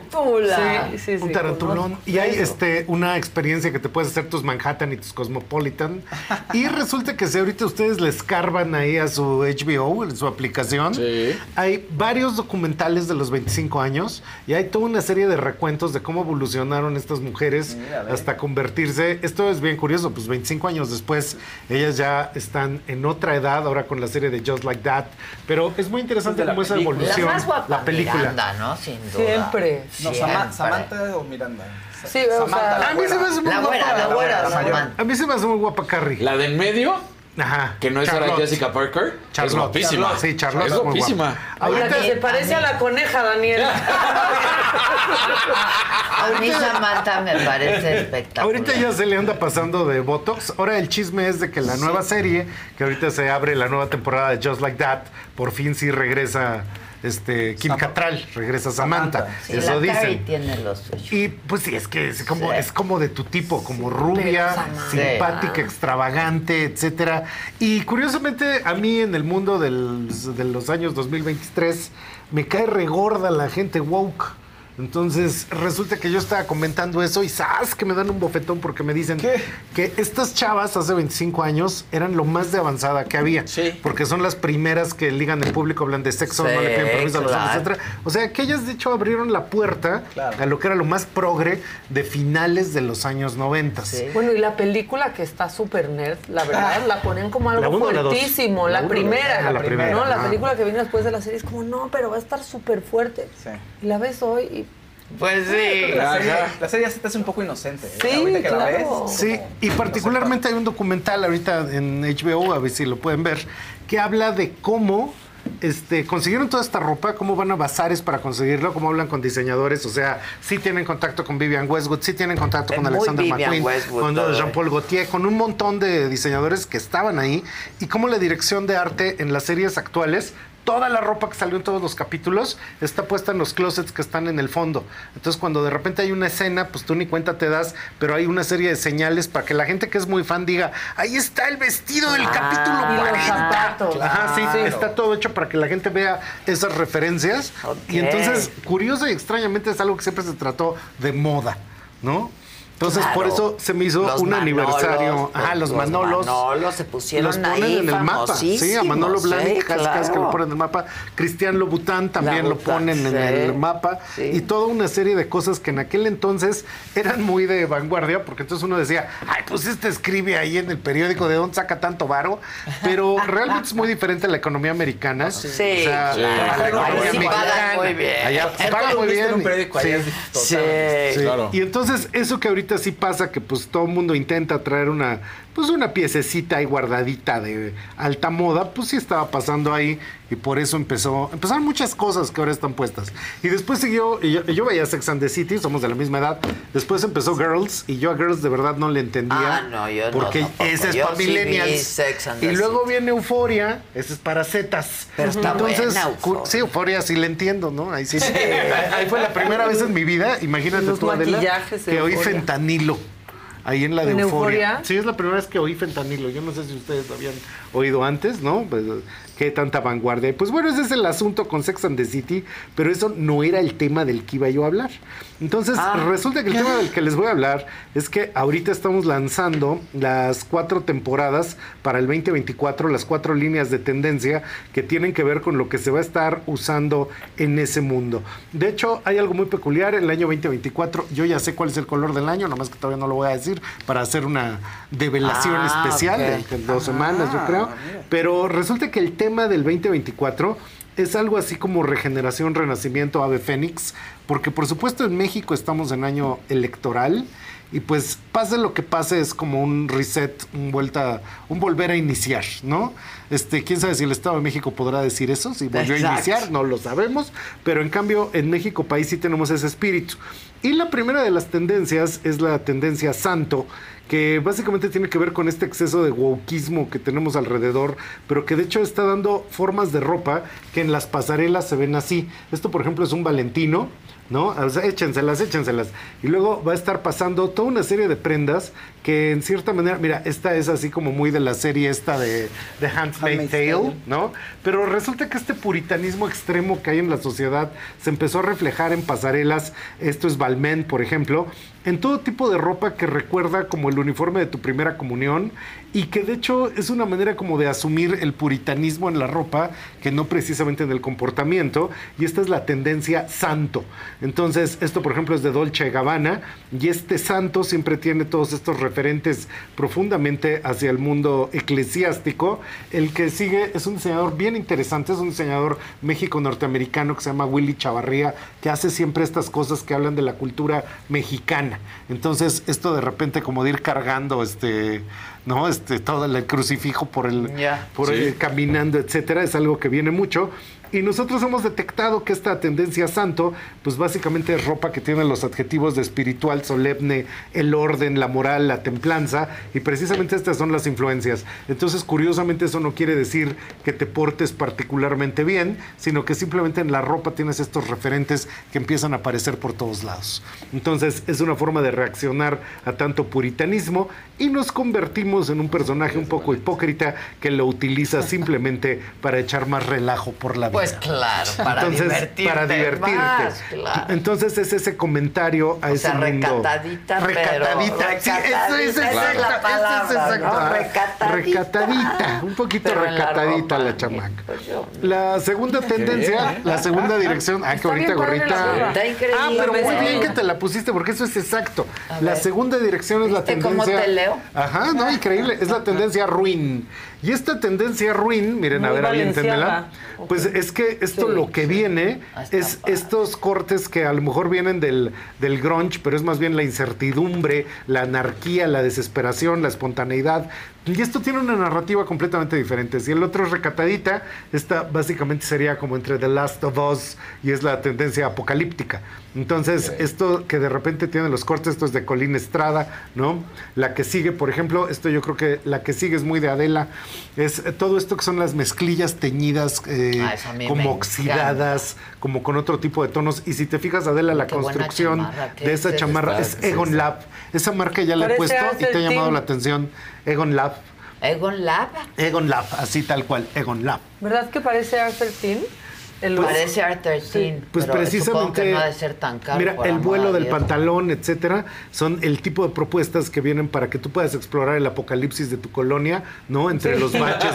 Sí, sí, sí, un tarantulón. conozco Y hay eso. este, una experiencia que te puedes hacer tus Manhattan y tus Cosmopolitan. y resulta que si ahorita ustedes le escarban ahí a su HBO, en su aplicación, hay varios documentales de los 25 años y hay toda una serie de recuentos de cómo evolucionaron estas mujeres Mira, hasta convertirse. Esto es bien curioso, pues 25 años después ellas ya están en otra edad, ahora con la serie de Just Like That. Pero es muy interesante cómo esa. La evolución. más guapa la película. Miranda, ¿no? Sin duda. Siempre. No, Siempre. Sama- Samantha o Miranda. Sí, o sea, A mí se me hace muy La guapa. la la. Samantha. A mí se me hace muy guapa Carrie. La de en medio, Ajá. que no es ahora. Jessica Parker, es Charlotte. guapísima. Charlotte, sí, Charlotte Es es guapísima. Ahorita se parece a la coneja, Daniel. A mí Samantha me parece espectacular. Ahorita ya se le anda pasando de Botox. Ahora el chisme es de que la nueva serie, que ahorita se abre la nueva temporada de Just Like That, por fin sí regresa este Kim Cattrall, regresa Samantha. Sí, Eso dicen. tiene lo suyo. Y pues sí, es que es como, Sí. es como de tu tipo, como rubia, Samantha. simpática, extravagante, etcétera. Y curiosamente, a mí en el mundo del- de los años 2023, me cae regorda la gente woke. Entonces, resulta que yo estaba comentando eso y ¡zas! que me dan un bofetón porque me dicen que estas chavas hace 25 años eran lo más de avanzada que había. Porque son las primeras que ligan en público, hablan de sexo, no Sí, le piden permiso a los hombres, etcétera. O sea, que ellas de hecho abrieron la puerta a lo que era lo más progre de finales de los años 90. Bueno, y la película que está súper nerd, la verdad, la ponen como algo La la fuertísimo. La primera. ah, la primera, ¿no? La ah. película que vino después de la serie es como, no, pero va a estar súper fuerte. Y la ves hoy y... Pues sí. La serie, la serie ya se te hace un poco inocente. ¿eh? Sí, Ahorita que la ves. claro. Sí, y particularmente hay un documental ahorita en HBO, a ver si lo pueden ver, que habla de cómo este, consiguieron toda esta ropa, cómo van a bazares para conseguirlo, cómo hablan con diseñadores, o sea, sí tienen contacto con Vivian Westwood, sí tienen contacto Es con muy Alexander Vivian McQueen, Westwood con todo, Jean-Paul Gaultier, con un montón de diseñadores que estaban ahí, y cómo la dirección de arte en las series actuales toda la ropa que salió en todos los capítulos está puesta en los closets que están en el fondo. Entonces, cuando de repente hay una escena, pues tú ni cuenta te das, pero hay una serie de señales para que la gente que es muy fan diga, ahí está el vestido del capítulo y los 40. zapatos. Ajá, sí, Claro. está todo hecho para que la gente vea esas referencias. Y entonces, curioso y extrañamente es algo que siempre se trató de moda, ¿no? Entonces, por Claro. eso se me hizo Los un Manolos, aniversario. Ajá, los, Manolos. Manolos se pusieron los ponen ahí en el mapa. Sí, a Manolo famosísimos, Blahnik, sí, casi, casi que claro. lo ponen en el mapa. Cristian Lobután también lo ponen en el mapa. Y toda una serie de cosas que en aquel entonces eran muy de vanguardia, porque entonces uno decía, ay, pues este escribe ahí en el periódico, ¿de dónde saca tanto varo? Pero realmente es muy diferente a la economía americana. Sí, O sea, claro. a la economía Ahí sí pagan mexicana. muy bien. Allá Ser pagan muy bien. en un periódico allá es Sí. totalmente Sí. Claro. Y entonces eso que ahorita sí pasa, que pues todo el mundo intenta traer una, pues una piececita ahí guardadita de alta moda, pues sí estaba pasando ahí y por eso empezó, empezaron muchas cosas que ahora están puestas. Y después siguió, y yo, y yo veía Sex and the City, somos de la misma edad, después empezó Girls y yo a Girls de verdad no le entendía. Ah, no, yo no, Porque tampoco. ese es Yo para sí millennials. Sex and y luego viene Euforia, ese es para Zetas. Pero está Entonces, buena sí, Euforia sí le entiendo, ¿no? Ahí sí. Ahí fue la primera vez en mi vida, imagínate Los tú, Adela, que oí Euphoria. fentanilo. Ahí en la de ¿En euforia. Euforia? Sí, es la primera vez que oí fentanilo. Yo no sé si ustedes habían oído antes, ¿no? Pues, qué tanta vanguardia. Pues bueno, ese es el asunto con Sex and the City, pero eso no era el tema del que iba yo a hablar. Entonces, Ah. resulta que el tema del que les voy a hablar es que ahorita estamos lanzando las cuatro temporadas para el 2024, las cuatro líneas de tendencia que tienen que ver con lo que se va a estar usando en ese mundo. De hecho, hay algo muy peculiar. En el año 2024, yo ya sé cuál es el color del año, nomás que todavía no lo voy a decir para hacer una develación Ah, especial en dos semanas, yo creo. Pero resulta que el tema del 2024 es algo así como regeneración, renacimiento, ave fénix, porque por supuesto en México estamos en año electoral y pues pase lo que pase es como un reset, un vuelta, un volver a iniciar, ¿no? Este, quién sabe si el Estado de México podrá decir eso, si volvió Exacto. a iniciar, no lo sabemos, pero en cambio en México país sí tenemos ese espíritu. Y la primera de las tendencias es la tendencia santo, que básicamente tiene que ver con este exceso de wokismo que tenemos alrededor, pero que de hecho está dando formas de ropa que en las pasarelas se ven así. Esto, por ejemplo, es un Valentino, ¿no? O sea, échenselas, échenselas. Y luego va a estar pasando toda una serie de prendas que en cierta manera, mira, esta es así como muy de la serie esta de, de Handmaid's Tale, ¿no? Pero resulta que este puritanismo extremo que hay en la sociedad se empezó a reflejar en pasarelas, esto es Balmain, por ejemplo, en todo tipo de ropa que recuerda como el uniforme de tu primera comunión y que de hecho es una manera como de asumir el puritanismo en la ropa que no precisamente en el comportamiento y esta es la tendencia santo. Entonces, esto por ejemplo es de Dolce Gabbana y este santo siempre tiene todos estos referentes profundamente hacia el mundo eclesiástico. El que sigue es un diseñador bien interesante, es un diseñador México-norteamericano que se llama Willy Chavarría, que hace siempre estas cosas que hablan de la cultura mexicana. Entonces, esto de repente como de ir cargando este, ¿no? Este, todo el crucifijo por el, por Sí. el caminando, etcétera, es algo que viene mucho. Y nosotros hemos detectado que esta tendencia santo, pues básicamente es ropa que tiene los adjetivos de espiritual, solemne, el orden, la moral, la templanza, y precisamente estas son las influencias. Entonces, curiosamente, eso no quiere decir que te portes particularmente bien, sino que simplemente en la ropa tienes estos referentes que empiezan a aparecer por todos lados. Entonces, es una forma de reaccionar a tanto puritanismo y nos convertimos en un personaje un poco hipócrita que lo utiliza simplemente para echar más relajo por la vida. Pues claro, para Entonces, divertirte para divertirte. más, claro. Entonces es ese comentario a O ese sea, mundo. recatadita, recatadita. pero- sí, eso es recatadita, esa es exacto, la eso palabra, es exacto. ¿no? Ah, Recatadita. recatadita, un poquito Pero la recatadita ropa, la, chamaca. pues yo- La segunda tendencia, la segunda dirección. Ah, que ahorita gorrita. la ropa. Está increíble. Ah, pero muy Sí. bien que te la pusiste porque eso es exacto. A La segunda dirección es la ¿Viste cómo tendencia. te leo? Ajá, no, increíble. Es la tendencia ruin. Y esta tendencia ruin, miren, a Muy ver, aviéntenmela. Pues es que esto Sí, lo que viene es estos cortes que a lo mejor vienen del, del grunge, pero es más bien la incertidumbre, la anarquía, la desesperación, la espontaneidad. Y esto tiene una narrativa completamente diferente. Si el otro es recatadita, esta básicamente sería como entre The Last of Us y es la tendencia apocalíptica. Entonces, esto que de repente tiene los cortes, esto es de Colin Estrada, ¿no? La que sigue, por ejemplo, esto yo creo que la que sigue es muy de Adela, es todo esto que son las mezclillas teñidas, eh, Ah, como oxidadas, como con otro tipo de tonos. Y si te fijas, Adela, la Qué construcción chamarra, ¿qué de es esa chamarra es Egon Lab. Esa marca ya la he puesto y te ha llamado la atención. Egon Lab. Egon Lab. Egon Lab, así tal cual, Egon Lab. ¿Verdad que parece Arthur Teen? El Parece R13, Pues pero precisamente. que no ha de ser tan caro. Mira, el vuelo del pantalón, etcétera, son el tipo de propuestas que vienen para que tú puedas explorar el apocalipsis de tu colonia, ¿no? Entre Sí. los baches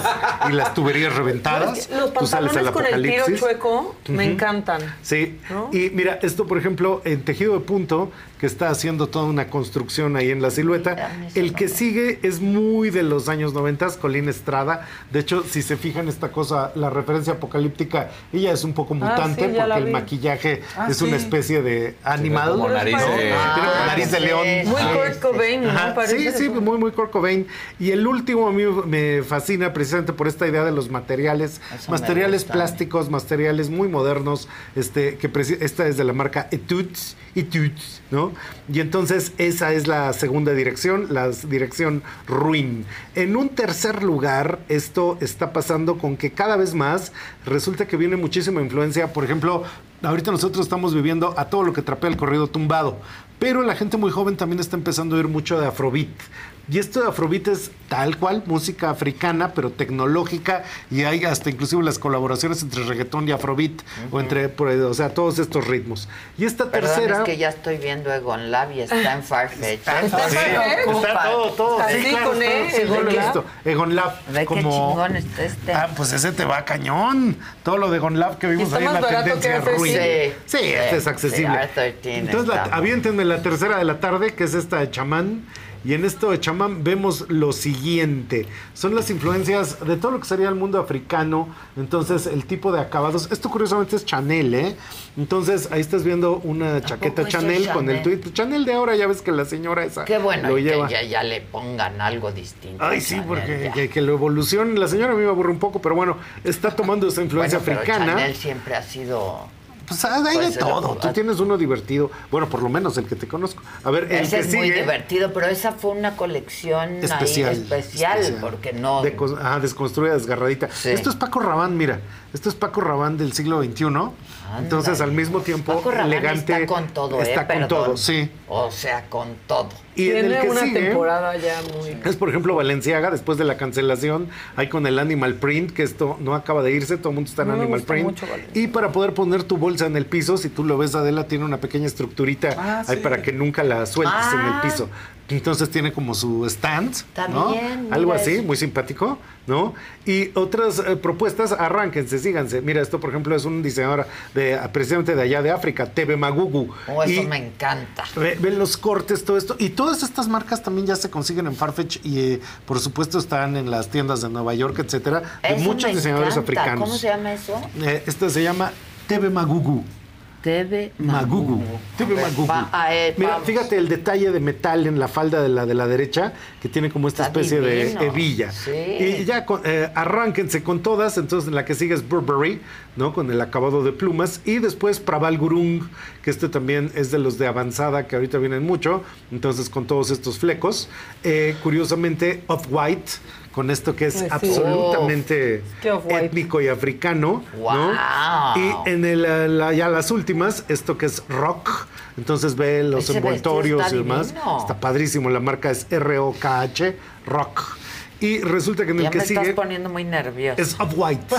y las tuberías reventadas. los tú sales pantalones al con el tiro apocalipsis. chueco me encantan. Sí, ¿No? y mira, esto por ejemplo, en tejido de punto, que está haciendo toda una construcción ahí en la silueta, el que sigue es muy de los años 90, Colin Estrada. De hecho, si se fijan esta cosa, la referencia apocalíptica, ella es un poco Ah, mutante sí, porque el maquillaje Ah, es una especie de animal. como nariz ¿no? de- Tiene como Ah, nariz de sí, león. Muy sí, Kurt sí. Cobain, ¿no? Parece sí, sí, muy, muy Kurt Cobain. Y el último a mí me fascina precisamente por esta idea de los materiales, Eso materiales gusta. plásticos, materiales muy modernos, este, que esta es de la marca Etudes, Etudes, Y entonces esa es la segunda dirección, la dirección Ruin. En un tercer lugar, esto está pasando con que cada vez más resulta que viene muchísima influencia, por ejemplo, ahorita nosotros estamos viviendo a todo lo que trapea el corrido tumbado. pero la gente muy joven también está empezando a oír mucho de Afrobeat. Y esto de Afrobeat es tal cual, música africana, pero tecnológica, y hay hasta inclusive las colaboraciones entre reggaetón y Afrobeat, o entre, o sea, todos estos ritmos. Y esta Perdón, tercera... es que ya estoy viendo Egon Lab y está en Farfetch. Está, está todo, todo. Así Sí, claro, con está- él, sí, Egon Lab. visto. Egon Lab. Ve qué como... chingón está este. Ah, pues ese te va cañón. Todo lo de Egon Lab que vimos está ahí en la tendencia ruin. Sí. Sí, Sí, este es accesible. Entonces, la, está aviéntenme la tercera de la tarde, que es esta de chamán. Y en esto de chamán vemos lo siguiente. Son las influencias de todo lo que sería el mundo africano. Entonces, el tipo de acabados. Esto curiosamente es Chanel, ¿eh? Entonces, ahí estás viendo una chaqueta Chanel con el tweet. Chanel de ahora, ya ves que la señora esa Qué bueno lo y que lleva. ya, ya le pongan algo distinto. Ay, sí, Chanel, porque que, que lo evolucione. La señora a mí me aburre un poco, pero bueno, está tomando esa influencia Bueno, pero africana. Chanel siempre ha sido. Pues hay de todo. Tú tienes uno divertido. Bueno, por lo menos el que te conozco. A ver, el Ese que es muy divertido, pero esa fue una colección ahí Especial, especial, porque no. De ah, desconstruida, desgarradita. Esto es Paco Rabán, mira. Esto es Paco Rabán del siglo XXI. Entonces, al mismo tiempo, Paco elegante. está con todo, Está ¿eh? con Perdón. todo, sí. O sea, con todo. Y en el Tiene que una sigue- temporada ya muy... Es, por ejemplo, Valenciaga, después de la cancelación, hay con el Animal Print, que esto no acaba de irse, todo el mundo está en No Animal Print. mucho y para poder poner tu bolsa en el piso, si tú lo ves, Adela, tiene una pequeña estructurita Ah, ahí sí. para que nunca la sueltes en Ah. el piso. Entonces tiene como su stand, Está ¿no? Algo así, eso. muy simpático, ¿no? Y otras eh, propuestas, arránquense, síganse. Mira, esto, por ejemplo, es un diseñador de, precisamente de allá de África, TV Magugu. Oh, eso Y- me encanta. Ve- Ven los cortes, todo esto. Y todas estas marcas también ya se consiguen en Farfetch y, eh, por supuesto, están en las tiendas de Nueva York, etcétera, de Eso muchos me diseñadores encanta. africanos. ¿Cómo se llama eso? Eh, esto se llama TV Magugu. TV Magugu. TV Magugu. Él, Mira, fíjate el detalle de metal en la falda de la de la derecha, que tiene como esta Está especie divino. de hebilla. Sí. Y ya con- eh, arránquense con todas. Entonces, la que sigue es Burberry, ¿no? Con el acabado de plumas. Y después Praval Gurung, que este también es de los de avanzada, que ahorita vienen mucho. Entonces, con todos estos flecos. Eh, curiosamente, Off-White. Con esto que es Pues sí. absolutamente Off-White. étnico y africano. ¿no? Y en el, la- ya las últimas, esto que es rock. Entonces ve los Ese envoltorios y demás. divino. Está padrísimo. La marca es R-O-K-H, rock. Y resulta que en Ya el que me sigue estás poniendo muy nervioso. es Off-White.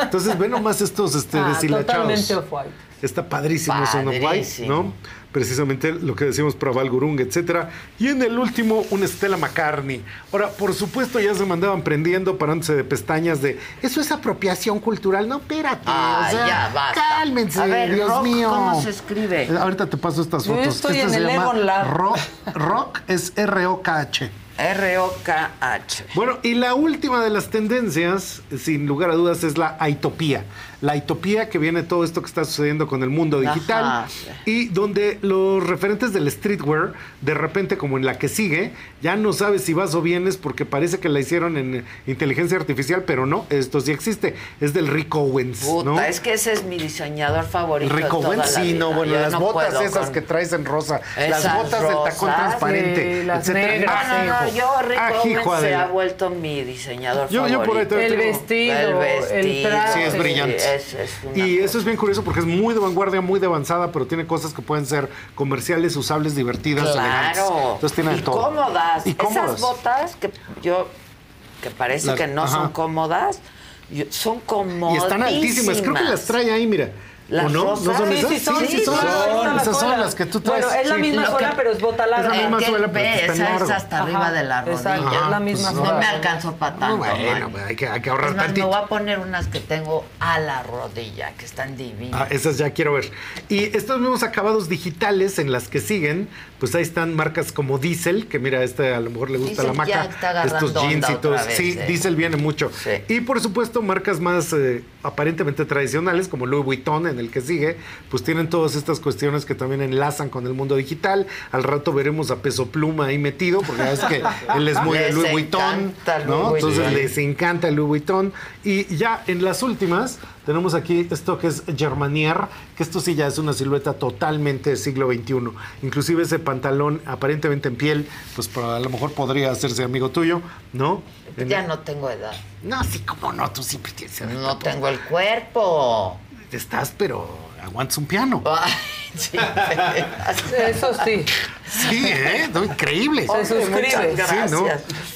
Entonces ve nomás estos este, Ah, deshilachados. totalmente off-white. Está padrísimo ese Off-White, Padrísimo. ¿no? Precisamente lo que decíamos para Val Gurung, etcétera. Y en el último, una Stella McCartney. Ahora, por supuesto, ya se mandaban prendiendo, parándose de pestañas de eso es apropiación cultural. No, espérate. Ah, o sea, ya, basta. Cálmense, A ver, Dios rock, mío. ¿cómo se escribe? Eh, Ahorita te paso estas Yo fotos. estoy Este en se el llama Egon Lab. Rock, rock es R-O-K-H. R-O-K-H. Bueno, y la última de las tendencias, sin lugar a dudas, es la aitopía. La aitopía que viene todo esto que está sucediendo con el mundo digital Ajá. y donde los referentes del streetwear, de repente como en la que sigue, ya no sabes si vas o vienes porque parece que la hicieron en inteligencia artificial, pero no, esto sí existe. Es del Rick Owens, Puta, ¿no? es que ese es mi diseñador favorito. Rick Owens, sí, vida. no, bueno, Yo las no botas esas con- que traes en rosa, las botas del tacón rosas. transparente, Sí, las negras. Ah, no, no, Ajijo. yo Rick Ajijo, Owens se ha vuelto mi diseñador Yo- yo favorito. por ahí te- El vestido, El el, vestido. traje. Sí, es brillante. Es- es una Y eso es bien curioso porque es muy de vanguardia, muy de avanzada, pero tiene cosas que pueden ser comerciales, usables, divertidas, elegantes. Claro. Entonces tiene y todo. cómodas. Y cómodas. Esas botas que yo que parece Las- que no ajá. son cómodas, son Y cómodas. están altísimas. Creo que las trae ahí, mira. ¿Las ¿O no? ¿No son Sí, esas? sí son, sí son. Son, Esas son suela. las que tú traes. Bueno, es la Sí. misma suela, pero es bota larga. Es la misma suela, pero en esa es hasta Ajá, arriba de la rodilla. es la misma pues, no suela. me alcanzó para tanto. bueno, man. pues, hay que, hay que Es ahorrar más, me tantito. voy a poner unas que tengo a la rodilla, que están divinas. Ah, esas ya quiero ver. Y estos mismos acabados digitales en las que siguen, pues ahí están marcas como Diesel, que mira, este a lo mejor le gusta Diesel la agarrando estos jeans y vez, sí, eh. Diesel viene mucho. Sí. Y por supuesto, marcas más eh, aparentemente tradicionales, como Louis Vuitton, en el que sigue, pues tienen todas estas cuestiones que también enlazan con el mundo digital. Al rato veremos a Peso Pluma ahí metido, porque ya es que él es muy de Louis Vuitton, Louis ¿no? Vuitton. Entonces les encanta Louis Vuitton. Y ya en las últimas tenemos aquí esto que es Germanier, que esto sí ya es una silueta totalmente del siglo XXI. Inclusive ese pantalón aparentemente en piel, pues para- a lo mejor podría hacerse amigo tuyo, ¿no? En- Ya no tengo edad. No, sí, como no, tú siempre tienes edad. No tengo el cuerpo. Estás, pero aguantas un piano. Eso sí. Sí, ¿eh? No, increíble. Se suscribe. Sí, ¿no?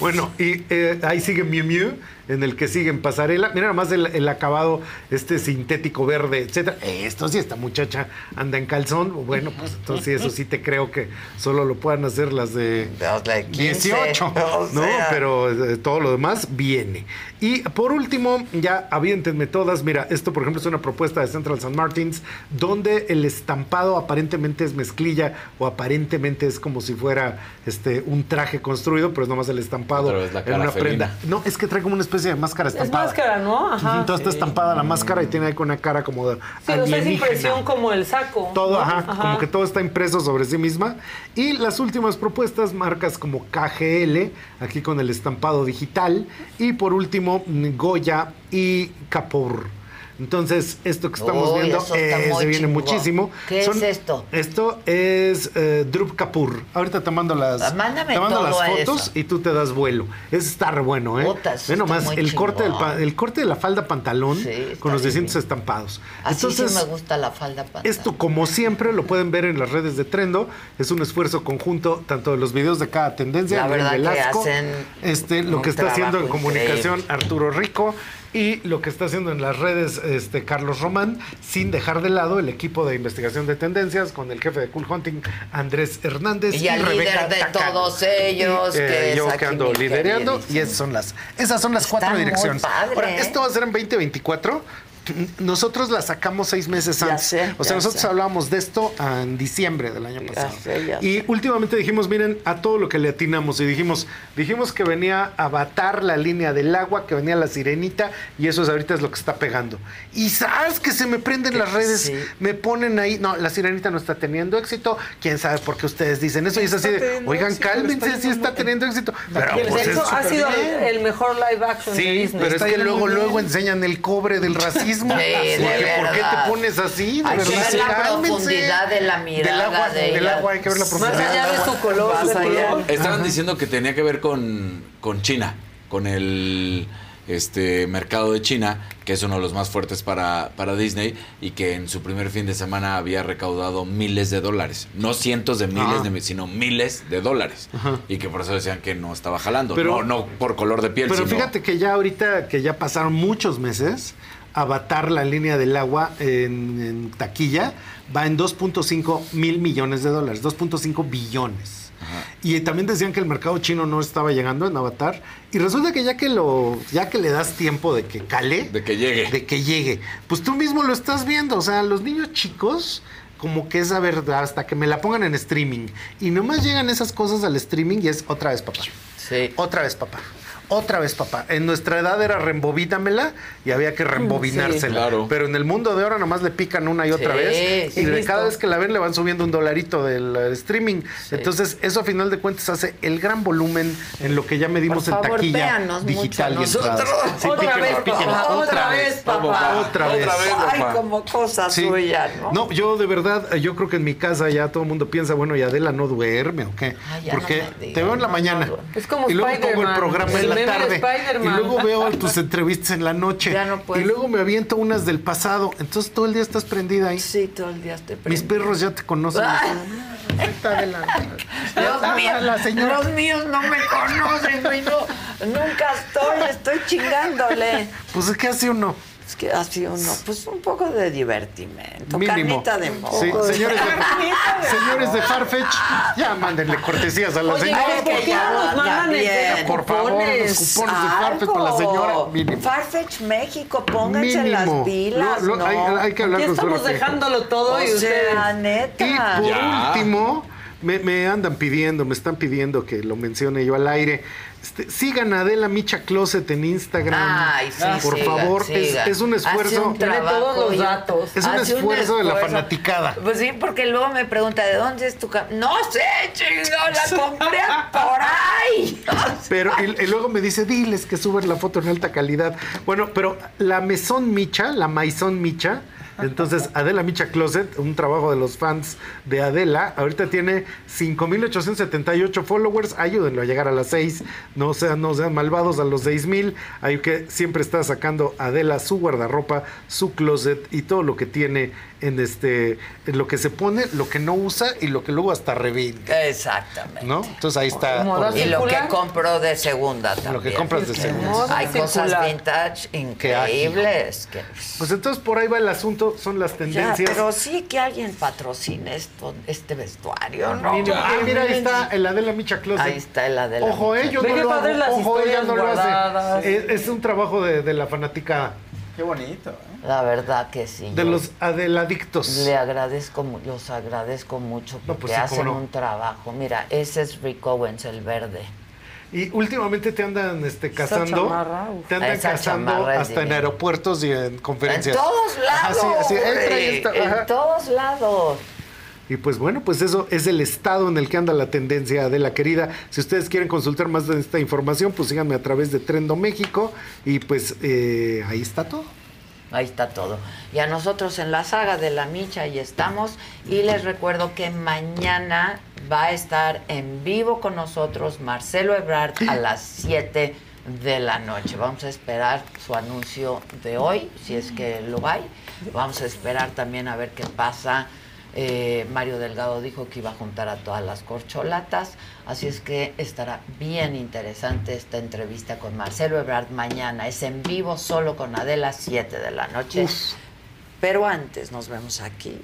Bueno, y eh, ahí sigue Miu Miu, en el que sigue en pasarela. Mira nomás el, el acabado, este sintético verde, etcétera. Esto sí, esta muchacha anda en calzón. Bueno, pues entonces eso sí te creo que solo lo puedan hacer las de Las de 15, 18, o ¿no? Pero eh, todo lo demás viene. Y por último, ya aviéntenme todas. Mira, esto por ejemplo es una propuesta de Central St. Martins, donde el estampado aparentemente es mezclilla o aparentemente es como si fuera este un traje construido, pero es nomás el estampado en una felina. prenda. No, es que trae como una especie de máscara Es estampada. máscara, ¿no? Ajá. Entonces está estampada la máscara y tiene ahí con una cara como de Sí, o sea, es alienígena. impresión como el saco. Todo, ¿no? ajá, como que todo está impreso sobre sí misma. Y las últimas propuestas, marcas como KGL, aquí con el estampado digital. Y por último, mm, Goya y Kapoor. Entonces, esto que estamos Uy, viendo eh, se viene muchísimo. ¿Qué es esto? Esto es eh, Drup Kapoor. Ahorita te mando las, Ah, mándame te mando las eso. fotos y tú te das vuelo. Es está re bueno, ¿eh? Está nomás, muy el corte, del el corte de la falda pantalón con los distintos estampados. Así sí me gusta la falda pantalón. Esto, como siempre, lo pueden ver en las redes de Trendo. Es un esfuerzo conjunto, tanto de los videos de cada tendencia, La verdad que Velasco, hacen este, lo que está haciendo en comunicación increíble. Arturo Rico y lo que está haciendo en las redes este, Carlos Román, sin dejar de lado el equipo de investigación de tendencias con el jefe de Cool Hunting, Andrés Hernández. Y Rebeca líder de Tacán. todos ellos, Y, que es yo que ando liderando y esas son las, esas son las cuatro direcciones. Ahora, ¿eh? esto va a ser en 2024. Nosotros la sacamos seis meses Ya antes. sé, o sea, ya nosotros sé. hablábamos de esto en diciembre del año pasado. sé, ya y últimamente dijimos, miren, a todo lo que le atinamos. Y dijimos, dijimos que venía Avatar, la línea del agua, que venía la sirenita, y eso es ahorita es lo que está pegando. Y sabes que se me prenden las redes, me ponen ahí. No, la sirenita no está teniendo éxito. Quién sabe por qué ustedes dicen eso. Y es así de, oigan, cálmense, sí está teniendo éxito. Pero el pues, sexo es ha sido bien. el mejor live action de Disney. pero es que luego, luego enseñan el cobre del racismo. Sí, de ¿Por qué te pones así? De Hay que ver la cálmense. profundidad de la mirada Del agua, de del ella. agua hay que ver la Más profundidad. allá de su color, Más de allá. color. Estaban diciendo que tenía que ver con, con China, con el este mercado de China, que es uno de los más fuertes para, para Disney, y que en su primer fin de semana había recaudado miles de dólares. No cientos de miles, Ah. de, mi- sino miles de dólares. Ajá. Y que por eso decían que no estaba jalando. Pero- no, no por color de piel, Pero sino... fíjate que ya ahorita, que ya pasaron muchos meses, Avatar, la línea del agua en, en taquilla, va en 2.5 mil millones de dólares, 2.5 billones. Y también decían que el mercado chino no estaba llegando en Avatar. Y resulta que ya que lo, ya que le das tiempo de que cale, De que llegue. de que llegue, pues tú mismo lo estás viendo. O sea, los niños chicos, como que es a ver, hasta que me la pongan en streaming. Y nomás llegan esas cosas al streaming y es otra vez papá. Sí. Otra vez papá. Otra vez, papá. En nuestra edad era rembobínamela y había que rembobinársela. Sí. Claro. Pero en el mundo de ahora nomás le pican una y otra Sí, vez. sí, y de cada vez que la ven le van subiendo un dolarito del streaming. Entonces, eso a final de cuentas hace el gran volumen en lo que ya medimos Por en taquilla véanos digital mucho y entradas. nosotros. Sí, Otra píquenos, vez, píquenos. Papá, otra vez. Otra vez. Ay, como cosa Sí. suya, ¿no? No, yo de verdad, eh, yo creo que en mi casa ya todo el mundo piensa, bueno, ¿y Adela no duerme o qué? Ay, Porque no te veo en la mañana. no Es como y luego pongo el programa en la de tarde. Y luego veo tus entrevistas en la noche. Ya no puedes. y luego me aviento unas del pasado. Entonces todo el día estás prendida ahí. Sí, todo el día estoy Mis prendida. perros ya te conocen. Ay. Ahorita Adela. Los míos, La señora. los míos no me conocen, no, nunca estoy, estoy chingándole. Pues es que hace uno. Es que así uno, pues un poco de divertimento, Mínimo. carnita de moco. Sí, señores de, señores de. Farfetch, ya mándenle cortesías a la Oye, señora. ¿por qué no nos mandan bien. este, Por favor, los cupones? de Farfetch para la señora. Mínimo. Farfetch México, pónganse Mínimo. las pilas, Lo- lo- ¿no? hay, hay que hablar estamos dejándolo todo o y ustedes. sea, neta. Y por Ya. último, me, me andan pidiendo, me están pidiendo que lo mencione yo al aire. Este, sigan a Adela Micha Closet en Instagram. Ay, sí, por sigan, favor, es- sigan. Es, un esfuerzo. un Tiene todos los datos. Es un esfuerzo de la fanaticada. Pues sí, porque luego me pregunta, ¿de dónde es tu cam-?" No sé, chingón, la compré por ahí. Pero y, y luego me dice, diles que suben la foto en alta calidad. Bueno, pero la Maison Micha, la Maison Micha, Entonces, Adela Micha Closet, un trabajo de los fans de Adela, ahorita tiene 5.878 followers. Ayúdenlo a llegar a las 6. No sean, no sean malvados a los 6.000. Hay que siempre está sacando Adela su guardarropa, su closet y todo lo que tiene en este en lo que se pone, lo que no usa y lo que luego hasta revende. Exactamente. ¿No? Entonces ahí está. Y lo que compró de segunda también. Lo que compras de segunda. Hay cosas vintage increíbles. Que... Pues entonces por ahí va el asunto, son las tendencias. Ya, pero sí que alguien patrocine esto, este vestuario, ¿no? Mira, mira, ahí está el Adela Micha Closet. Ahí está el Adela Ojo, Micha. ellos no lo hago, ojo, ella no lo hace. Es, es un trabajo de, de la fanática Qué bonito. ¿eh? La verdad que sí. De los adeladictos. Le agradezco, los agradezco mucho porque pues sí, hacen no. un trabajo. Mira, ese es Rick Owens, el verde. Y últimamente te andan este, cazando. chamarra, te andan cazando hasta en aeropuertos y en conferencias. En todos Ajá, lados. sí, así, entra y está, en ajá. todos lados. Y pues bueno, pues eso es el estado en el que anda la tendencia de la querida. Si ustedes quieren consultar más de esta información, pues síganme a través de Trendo México. Y pues eh, ahí está todo. Ahí está todo. Y a nosotros en la saga de la Micha ahí estamos. Y les recuerdo que mañana va a estar en vivo con nosotros Marcelo Ebrard a las 7 de la noche. Vamos a esperar su anuncio de hoy, si es que lo hay. Vamos a esperar también a ver qué pasa. Eh, Mario Delgado dijo que iba a juntar a todas las corcholatas, así es que estará bien interesante esta entrevista con Marcelo Ebrard mañana. Es en vivo solo con Adela 7 de la noche. Pero antes nos vemos aquí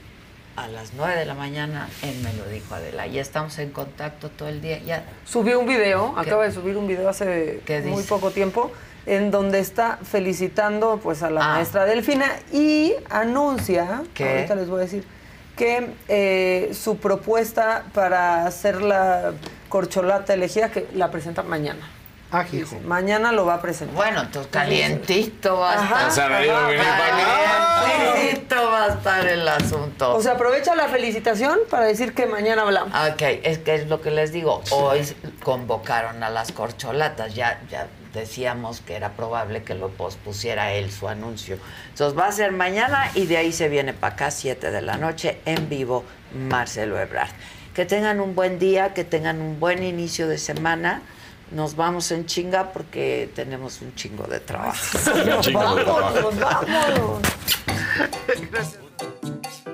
a las 9 de la mañana en Me lo dijo Adela. Ya estamos en contacto todo el día. Ya Subió un video, ¿Qué? acaba de subir un video hace ¿Qué muy dice? poco tiempo, en donde está felicitando pues a la Ah. maestra Delfina y anuncia, ¿Qué? ahorita les voy a decir, que eh, su propuesta para hacer la corcholata elegida, que la presenta mañana. Ah, Dice, Mañana lo va a presentar. Bueno, entonces calientito va a estar. O sea, para Calientito va a estar el asunto. O sea, aprovecha la felicitación para decir que mañana hablamos. Ok, es que es lo que les digo. Hoy convocaron a las corcholatas. Ya, ya decíamos que era probable que lo pospusiera él su anuncio. Entonces va a ser mañana y de ahí se viene para acá, 7 de la noche, en vivo, Marcelo Ebrard. Que tengan un buen día, que tengan un buen inicio de semana. Nos vamos en chinga porque tenemos un chingo de trabajo. Un chingo de trabajo. Vámonos, vámonos.